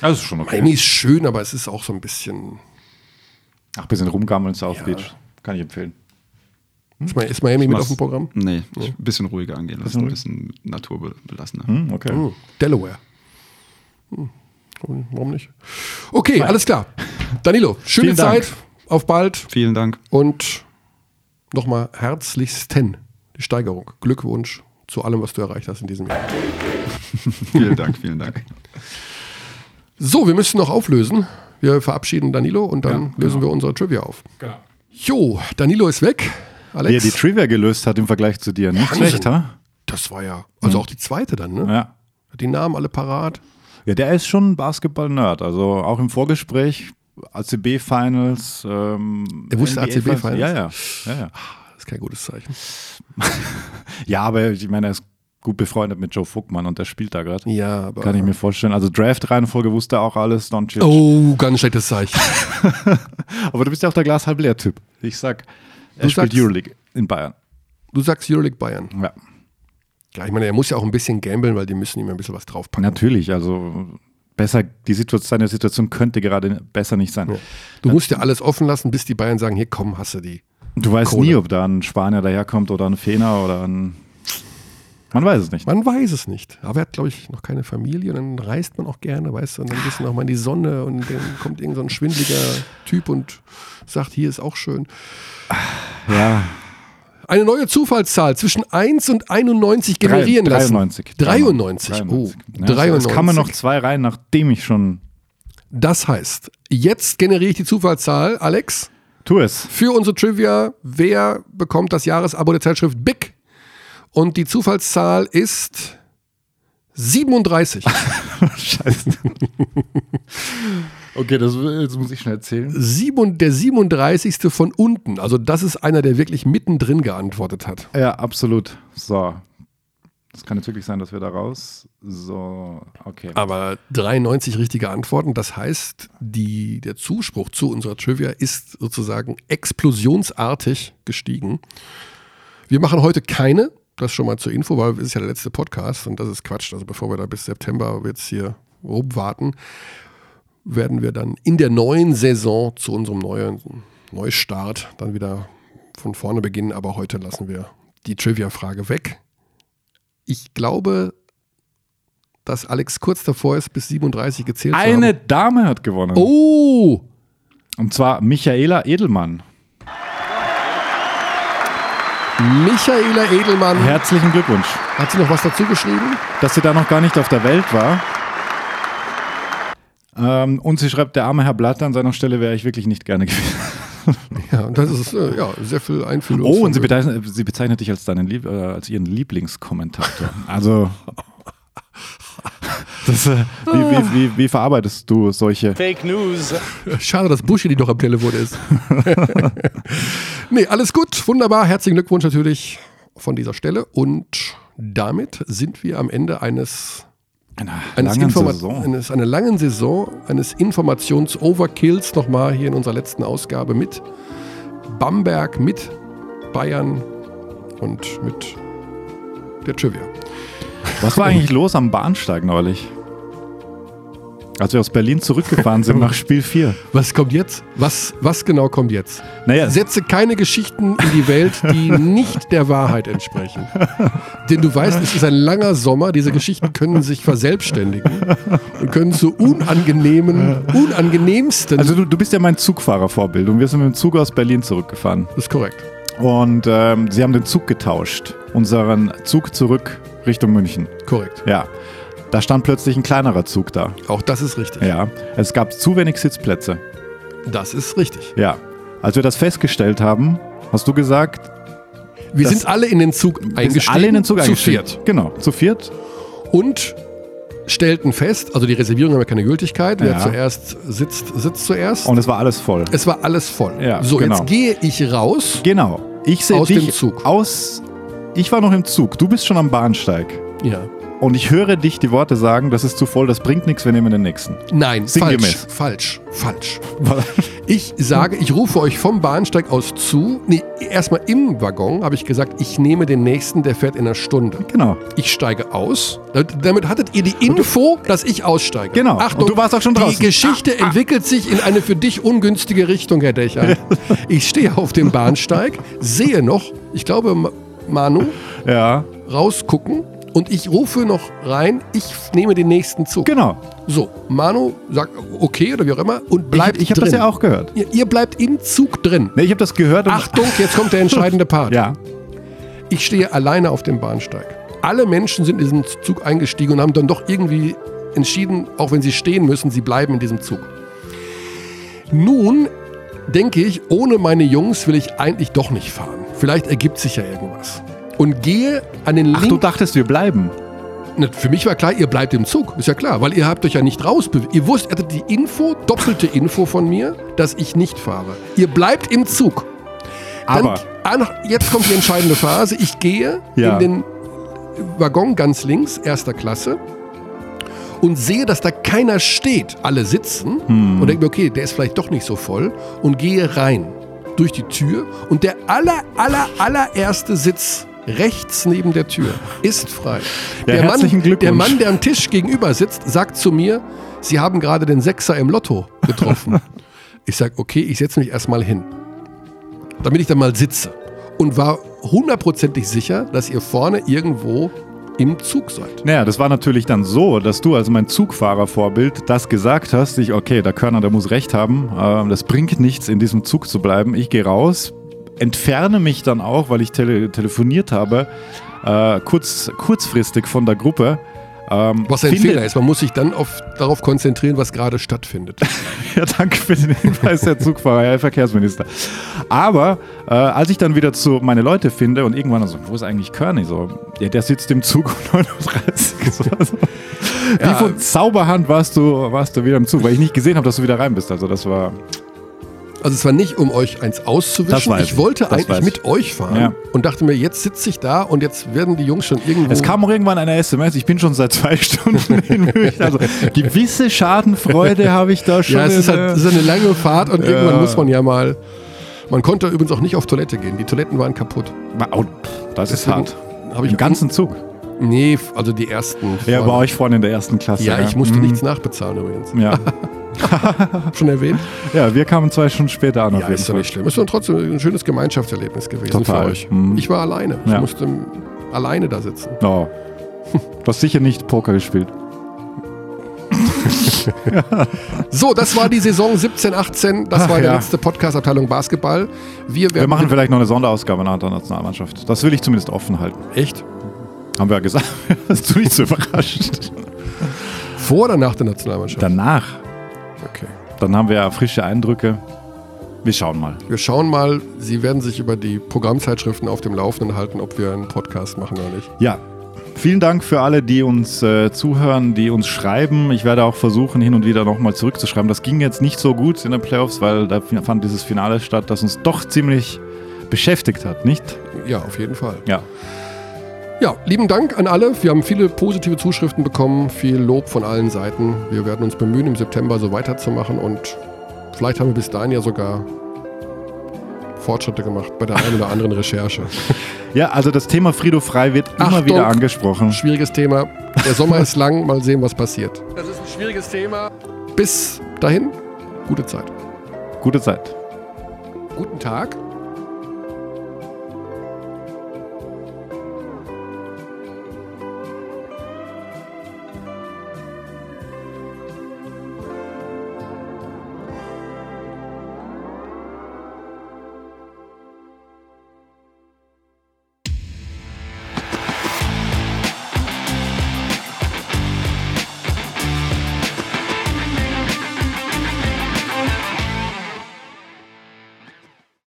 Also schon okay. Miami ist schön, aber es ist auch so ein bisschen, Ach, bisschen rumgammeln South Ja. Beach. Kann ich empfehlen. Ist, Mi- ist Miami mit Mach's- auf dem Programm? Nee, ein bisschen ruhiger angehen lassen, ein bisschen naturbelassener. Hm, okay. Hm, Delaware. Hm, warum nicht? Okay, alles klar. Danilo, schöne Vielen Dank. Zeit. Auf bald. Vielen Dank. Und nochmal herzlichsten die Steigerung. Glückwunsch zu allem, was du erreicht hast in diesem Jahr. Vielen Dank, vielen Dank. So, wir müssen noch auflösen. Wir verabschieden Danilo und dann lösen wir unsere Trivia auf. Genau. Jo, Danilo ist weg. Wie er Alex. die Trivia gelöst hat im Vergleich zu dir. Nicht Wahnsinn. schlecht, ha? das war ja, also auch die zweite dann, ne? Ja. Hat die Namen alle parat. Ja, der ist schon ein Basketball-Nerd. Also auch im Vorgespräch, ACB-Finals. Ähm, Er wusste ACB-Finals? Ja, ja, ja, ja. Das ist kein gutes Zeichen. Ja, aber ich meine, er ist gut befreundet mit Joe Fuckmann und der spielt da gerade. Ja, aber. Kann ich mir vorstellen. Also Draft-Reihenfolge wusste er auch alles, Doncic. Oh, ganz schlechtes Zeichen. Aber du bist ja auch der Glas halb leer Typ. Ich sag, er Du spielt sagst- Euroleague in Bayern. Du sagst Euroleague Bayern. Ja, Ja, ich meine, er muss ja auch ein bisschen gambeln, weil die müssen ihm ein bisschen was draufpacken. natürlich. Also besser, die Situation, seine Situation könnte gerade besser nicht sein. Du musst ja alles offen lassen, bis die Bayern sagen, hier komm, hasse die. Du weißt Kohle. nie, ob da ein Spanier daherkommt oder ein Fener oder ein. Man weiß es nicht. Man weiß es nicht. Aber er hat, glaube ich, noch keine Familie und dann reist man auch gerne, weißt du, und dann gehst du noch mal in die Sonne und dann kommt irgend so ein schwindeliger Typ und sagt, hier ist auch schön. Ja, Eine neue Zufallszahl zwischen 1 und 91 generieren Drei- lassen. 93. 93. Oh, Ja, 93. Es kamen noch zwei rein, nachdem ich schon. Das heißt, jetzt generiere ich die Zufallszahl, Alex, Tu es. für unsere Trivia. Wer bekommt das Jahresabo der Zeitschrift Big? Und die Zufallszahl ist 37. Scheiße. okay, das, jetzt muss ich schnell erzählen. Sieben, der 37. von unten. Also das ist einer, der wirklich mittendrin geantwortet hat. Ja, absolut. So. Das kann natürlich sein, dass wir da raus. So, okay. Aber 93 richtige Antworten. Das heißt, die, der Zuspruch zu unserer Trivia ist sozusagen explosionsartig gestiegen. Wir machen heute keine, das schon mal zur Info, weil es ist ja der letzte Podcast und das ist Quatsch. Also bevor wir da bis September jetzt hier rumwarten, werden wir dann in der neuen Saison zu unserem neuen Neustart dann wieder von vorne beginnen. Aber heute lassen wir die Trivia-Frage weg. Ich glaube, dass Alex kurz davor ist, bis 37 gezählt zu Eine haben. Dame hat gewonnen. Oh! Und zwar Michaela Edelmann. Michaela Edelmann. Herzlichen Glückwunsch. Hat sie noch was dazu geschrieben? dass sie da noch gar nicht auf der Welt war. Ähm, und sie schreibt, der arme Herr Blatt, an seiner Stelle wäre ich wirklich nicht gerne gewesen. Ja, und das ist äh, ja, sehr viel Einfühlung. Oh, und sie bezeichnet, sie bezeichnet dich als, deinen Lieb, äh, als ihren Lieblingskommentator. Also, das, äh, wie, wie, wie, wie verarbeitest du solche? Schade, dass Buschi die doch am Telefon ist. Nee, alles gut, wunderbar. Herzlichen Glückwunsch natürlich von dieser Stelle. Und damit sind wir am Ende eines Einer eines langen Informa- Saison. Eines, einer langen Saison, eines Informations-Overkills nochmal hier in unserer letzten Ausgabe mit Bamberg, mit Bayern und mit der Trivia. Was war eigentlich los am Bahnsteig neulich? Als wir aus Berlin zurückgefahren sind nach Spiel 4. Was kommt jetzt? Was, was genau kommt jetzt? Naja, Setze keine Geschichten in die Welt, die nicht der Wahrheit entsprechen. Denn du weißt, es ist ein langer Sommer, diese Geschichten können sich verselbstständigen und können zu unangenehmen, unangenehmsten. also du, du bist ja mein Zugfahrervorbild und wir sind mit dem Zug aus Berlin zurückgefahren. das ist korrekt. Und ähm, sie haben den Zug getauscht. Unseren Zug zurück Richtung München. Korrekt. Ja. Da stand plötzlich ein kleinerer Zug da. Auch das ist richtig. Ja. Es gab zu wenig Sitzplätze. Das ist richtig. Ja. Als wir das festgestellt haben, hast du gesagt, Wir sind alle in den Zug wir sind eingestiegen. alle in den Zug zu eingestiegen. viert. Genau, zu viert. Und stellten fest, also die Reservierung haben ja keine Gültigkeit. Wer Ja. zuerst sitzt, sitzt zuerst. Und es war alles voll. es war alles voll. Ja, so, genau. jetzt gehe ich raus. Genau. Ich sehe Aus dich dem Zug. aus. Ich war noch im Zug. Du bist schon am Bahnsteig. Ja. Und ich höre dich die Worte sagen, das ist zu voll, das bringt nichts, wir nehmen den nächsten. Nein, Sinngemäß. falsch, falsch, falsch. Ich sage, ich rufe euch vom Bahnsteig aus zu. Nee, erstmal im Waggon habe ich gesagt, ich nehme den nächsten, der fährt in einer Stunde. Genau. Ich steige aus. Damit- hattet ihr die Info, dass ich aussteige. Genau. Achtung, Und du warst auch schon draußen. Die Geschichte entwickelt sich in eine für dich ungünstige Richtung, Herr Dächer. Ich stehe auf dem Bahnsteig, sehe noch, ich glaube, Manu Ja, rausgucken und ich rufe noch rein, ich nehme den nächsten Zug. genau. So, Manu sagt okay oder wie auch immer und bleibt ich ich habe das ja auch gehört. Ihr, ihr bleibt im Zug drin. Nee, ich habe das gehört. Achtung, jetzt kommt der entscheidende Part. Ja. Ich stehe alleine auf dem Bahnsteig. Alle Menschen sind in diesen Zug eingestiegen und haben dann doch irgendwie entschieden, auch wenn sie stehen müssen, sie bleiben in diesem Zug. Nun denke ich, ohne meine Jungs will ich eigentlich doch nicht fahren. Vielleicht ergibt sich ja irgendwas. Und gehe an den Ach, du dachtest, wir bleiben. Na, Für mich war klar, ihr bleibt im Zug. Ist ja klar, weil ihr habt euch ja nicht rausbewegt. Ihr wusst, ihr hattet die Info, doppelte Info von mir, dass ich nicht fahre. Ihr bleibt im Zug. Dann, Aber an, jetzt kommt die entscheidende Phase. Ich gehe Ja. in den Waggon ganz links, erster Klasse, und sehe, dass da keiner steht. Alle sitzen Hm. und denke mir, okay, der ist vielleicht doch nicht so voll und gehe rein durch die Tür und der aller, aller, allererste Sitz rechts neben der Tür ist frei. Ja, der, Mann, der Mann, der am Tisch gegenüber sitzt, sagt zu mir, Sie haben gerade den Sechser im Lotto getroffen. ich sage, okay, ich setze mich erstmal hin damit ich da mal sitze. Und war hundertprozentig sicher, dass ihr vorne irgendwo im Zug seid. Naja, das war natürlich dann so, dass du als mein Zugfahrervorbild das gesagt hast. Ich, okay, der Körner, der muss recht haben. Ähm, das bringt nichts, in diesem Zug zu bleiben. Ich gehe raus, entferne mich dann auch, weil ich tele telefoniert habe, äh, kurz, kurzfristig von der Gruppe. Ähm, Was ein Fehler ist, man muss sich dann auf, darauf konzentrieren, was gerade stattfindet. Ja, danke für den Hinweis, Herr Zugfahrer, Herr Verkehrsminister. Aber äh, als ich dann wieder zu meine Leute finde und irgendwann so, wo ist eigentlich Körny? So, ja, der sitzt im Zug um 9.30 Uhr. So, Wie Ja. von Zauberhand warst du, warst du wieder im Zug, weil ich nicht gesehen habe, dass du wieder rein bist. Also das war. Also es war nicht, um euch eins auszuwischen. Ich ich, wollte das eigentlich mit euch fahren Ja. und dachte mir, jetzt sitze ich da und jetzt werden die Jungs schon irgendwo... Es kam auch irgendwann eine SMS, ich bin schon seit zwei Stunden in München. Also gewisse Schadenfreude habe ich da schon. ja, es ist, halt, es ist eine lange Fahrt und irgendwann Ja. muss man ja mal... Man konnte übrigens auch nicht auf Toilette gehen. Die Toiletten waren kaputt. oh, das ist Deswegen hart. Habe ich Im ganzen Zug. Nee, also die ersten. Ja, bei euch vorne in der ersten Klasse. Ja, ich musste Mhm. nichts nachbezahlen übrigens. Ja. Schon erwähnt? ja, wir kamen zwei Stunden später an. auf Ja, ist doch nicht schlimm. Ist doch trotzdem ein schönes Gemeinschaftserlebnis gewesen Total. für euch. Mhm. Ich war alleine. Ich Ja. musste alleine da sitzen. Oh. Du hast sicher nicht Poker gespielt. So, das war die Saison 17, 18. Das Ach, war der ja. letzte Podcast-Abteilung Basketball. Wir Wir machen vielleicht noch eine Sonderausgabe nach der Nationalmannschaft. Das will ich zumindest offen halten. echt Haben wir ja gesagt. Hast du nicht so überrascht? vor oder nach der Nationalmannschaft. Danach. Okay. Dann haben wir ja frische Eindrücke. Wir schauen mal. Wir schauen mal. Sie werden sich über die Programmzeitschriften auf dem Laufenden halten, ob wir einen Podcast machen oder nicht. Ja. Vielen Dank für alle, die uns äh, zuhören, die uns schreiben. Ich werde auch versuchen, hin und wieder nochmal zurückzuschreiben. Das ging jetzt nicht so gut in den Playoffs, weil da fand dieses Finale statt, das uns doch ziemlich beschäftigt hat, nicht? Ja, auf jeden Fall. Ja. Ja, lieben Dank an alle. Wir haben viele positive Zuschriften bekommen, viel Lob von allen Seiten. Wir werden uns bemühen, im September so weiterzumachen und vielleicht haben wir bis dahin ja sogar Fortschritte gemacht bei der einen oder anderen Recherche. Ja, also das Thema Frido Frei wird immer Achtung. wieder angesprochen. Schwieriges Thema. Der Sommer ist lang, mal sehen, was passiert. Das ist ein schwieriges Thema. Bis dahin, gute Zeit. Gute Zeit. Guten Tag.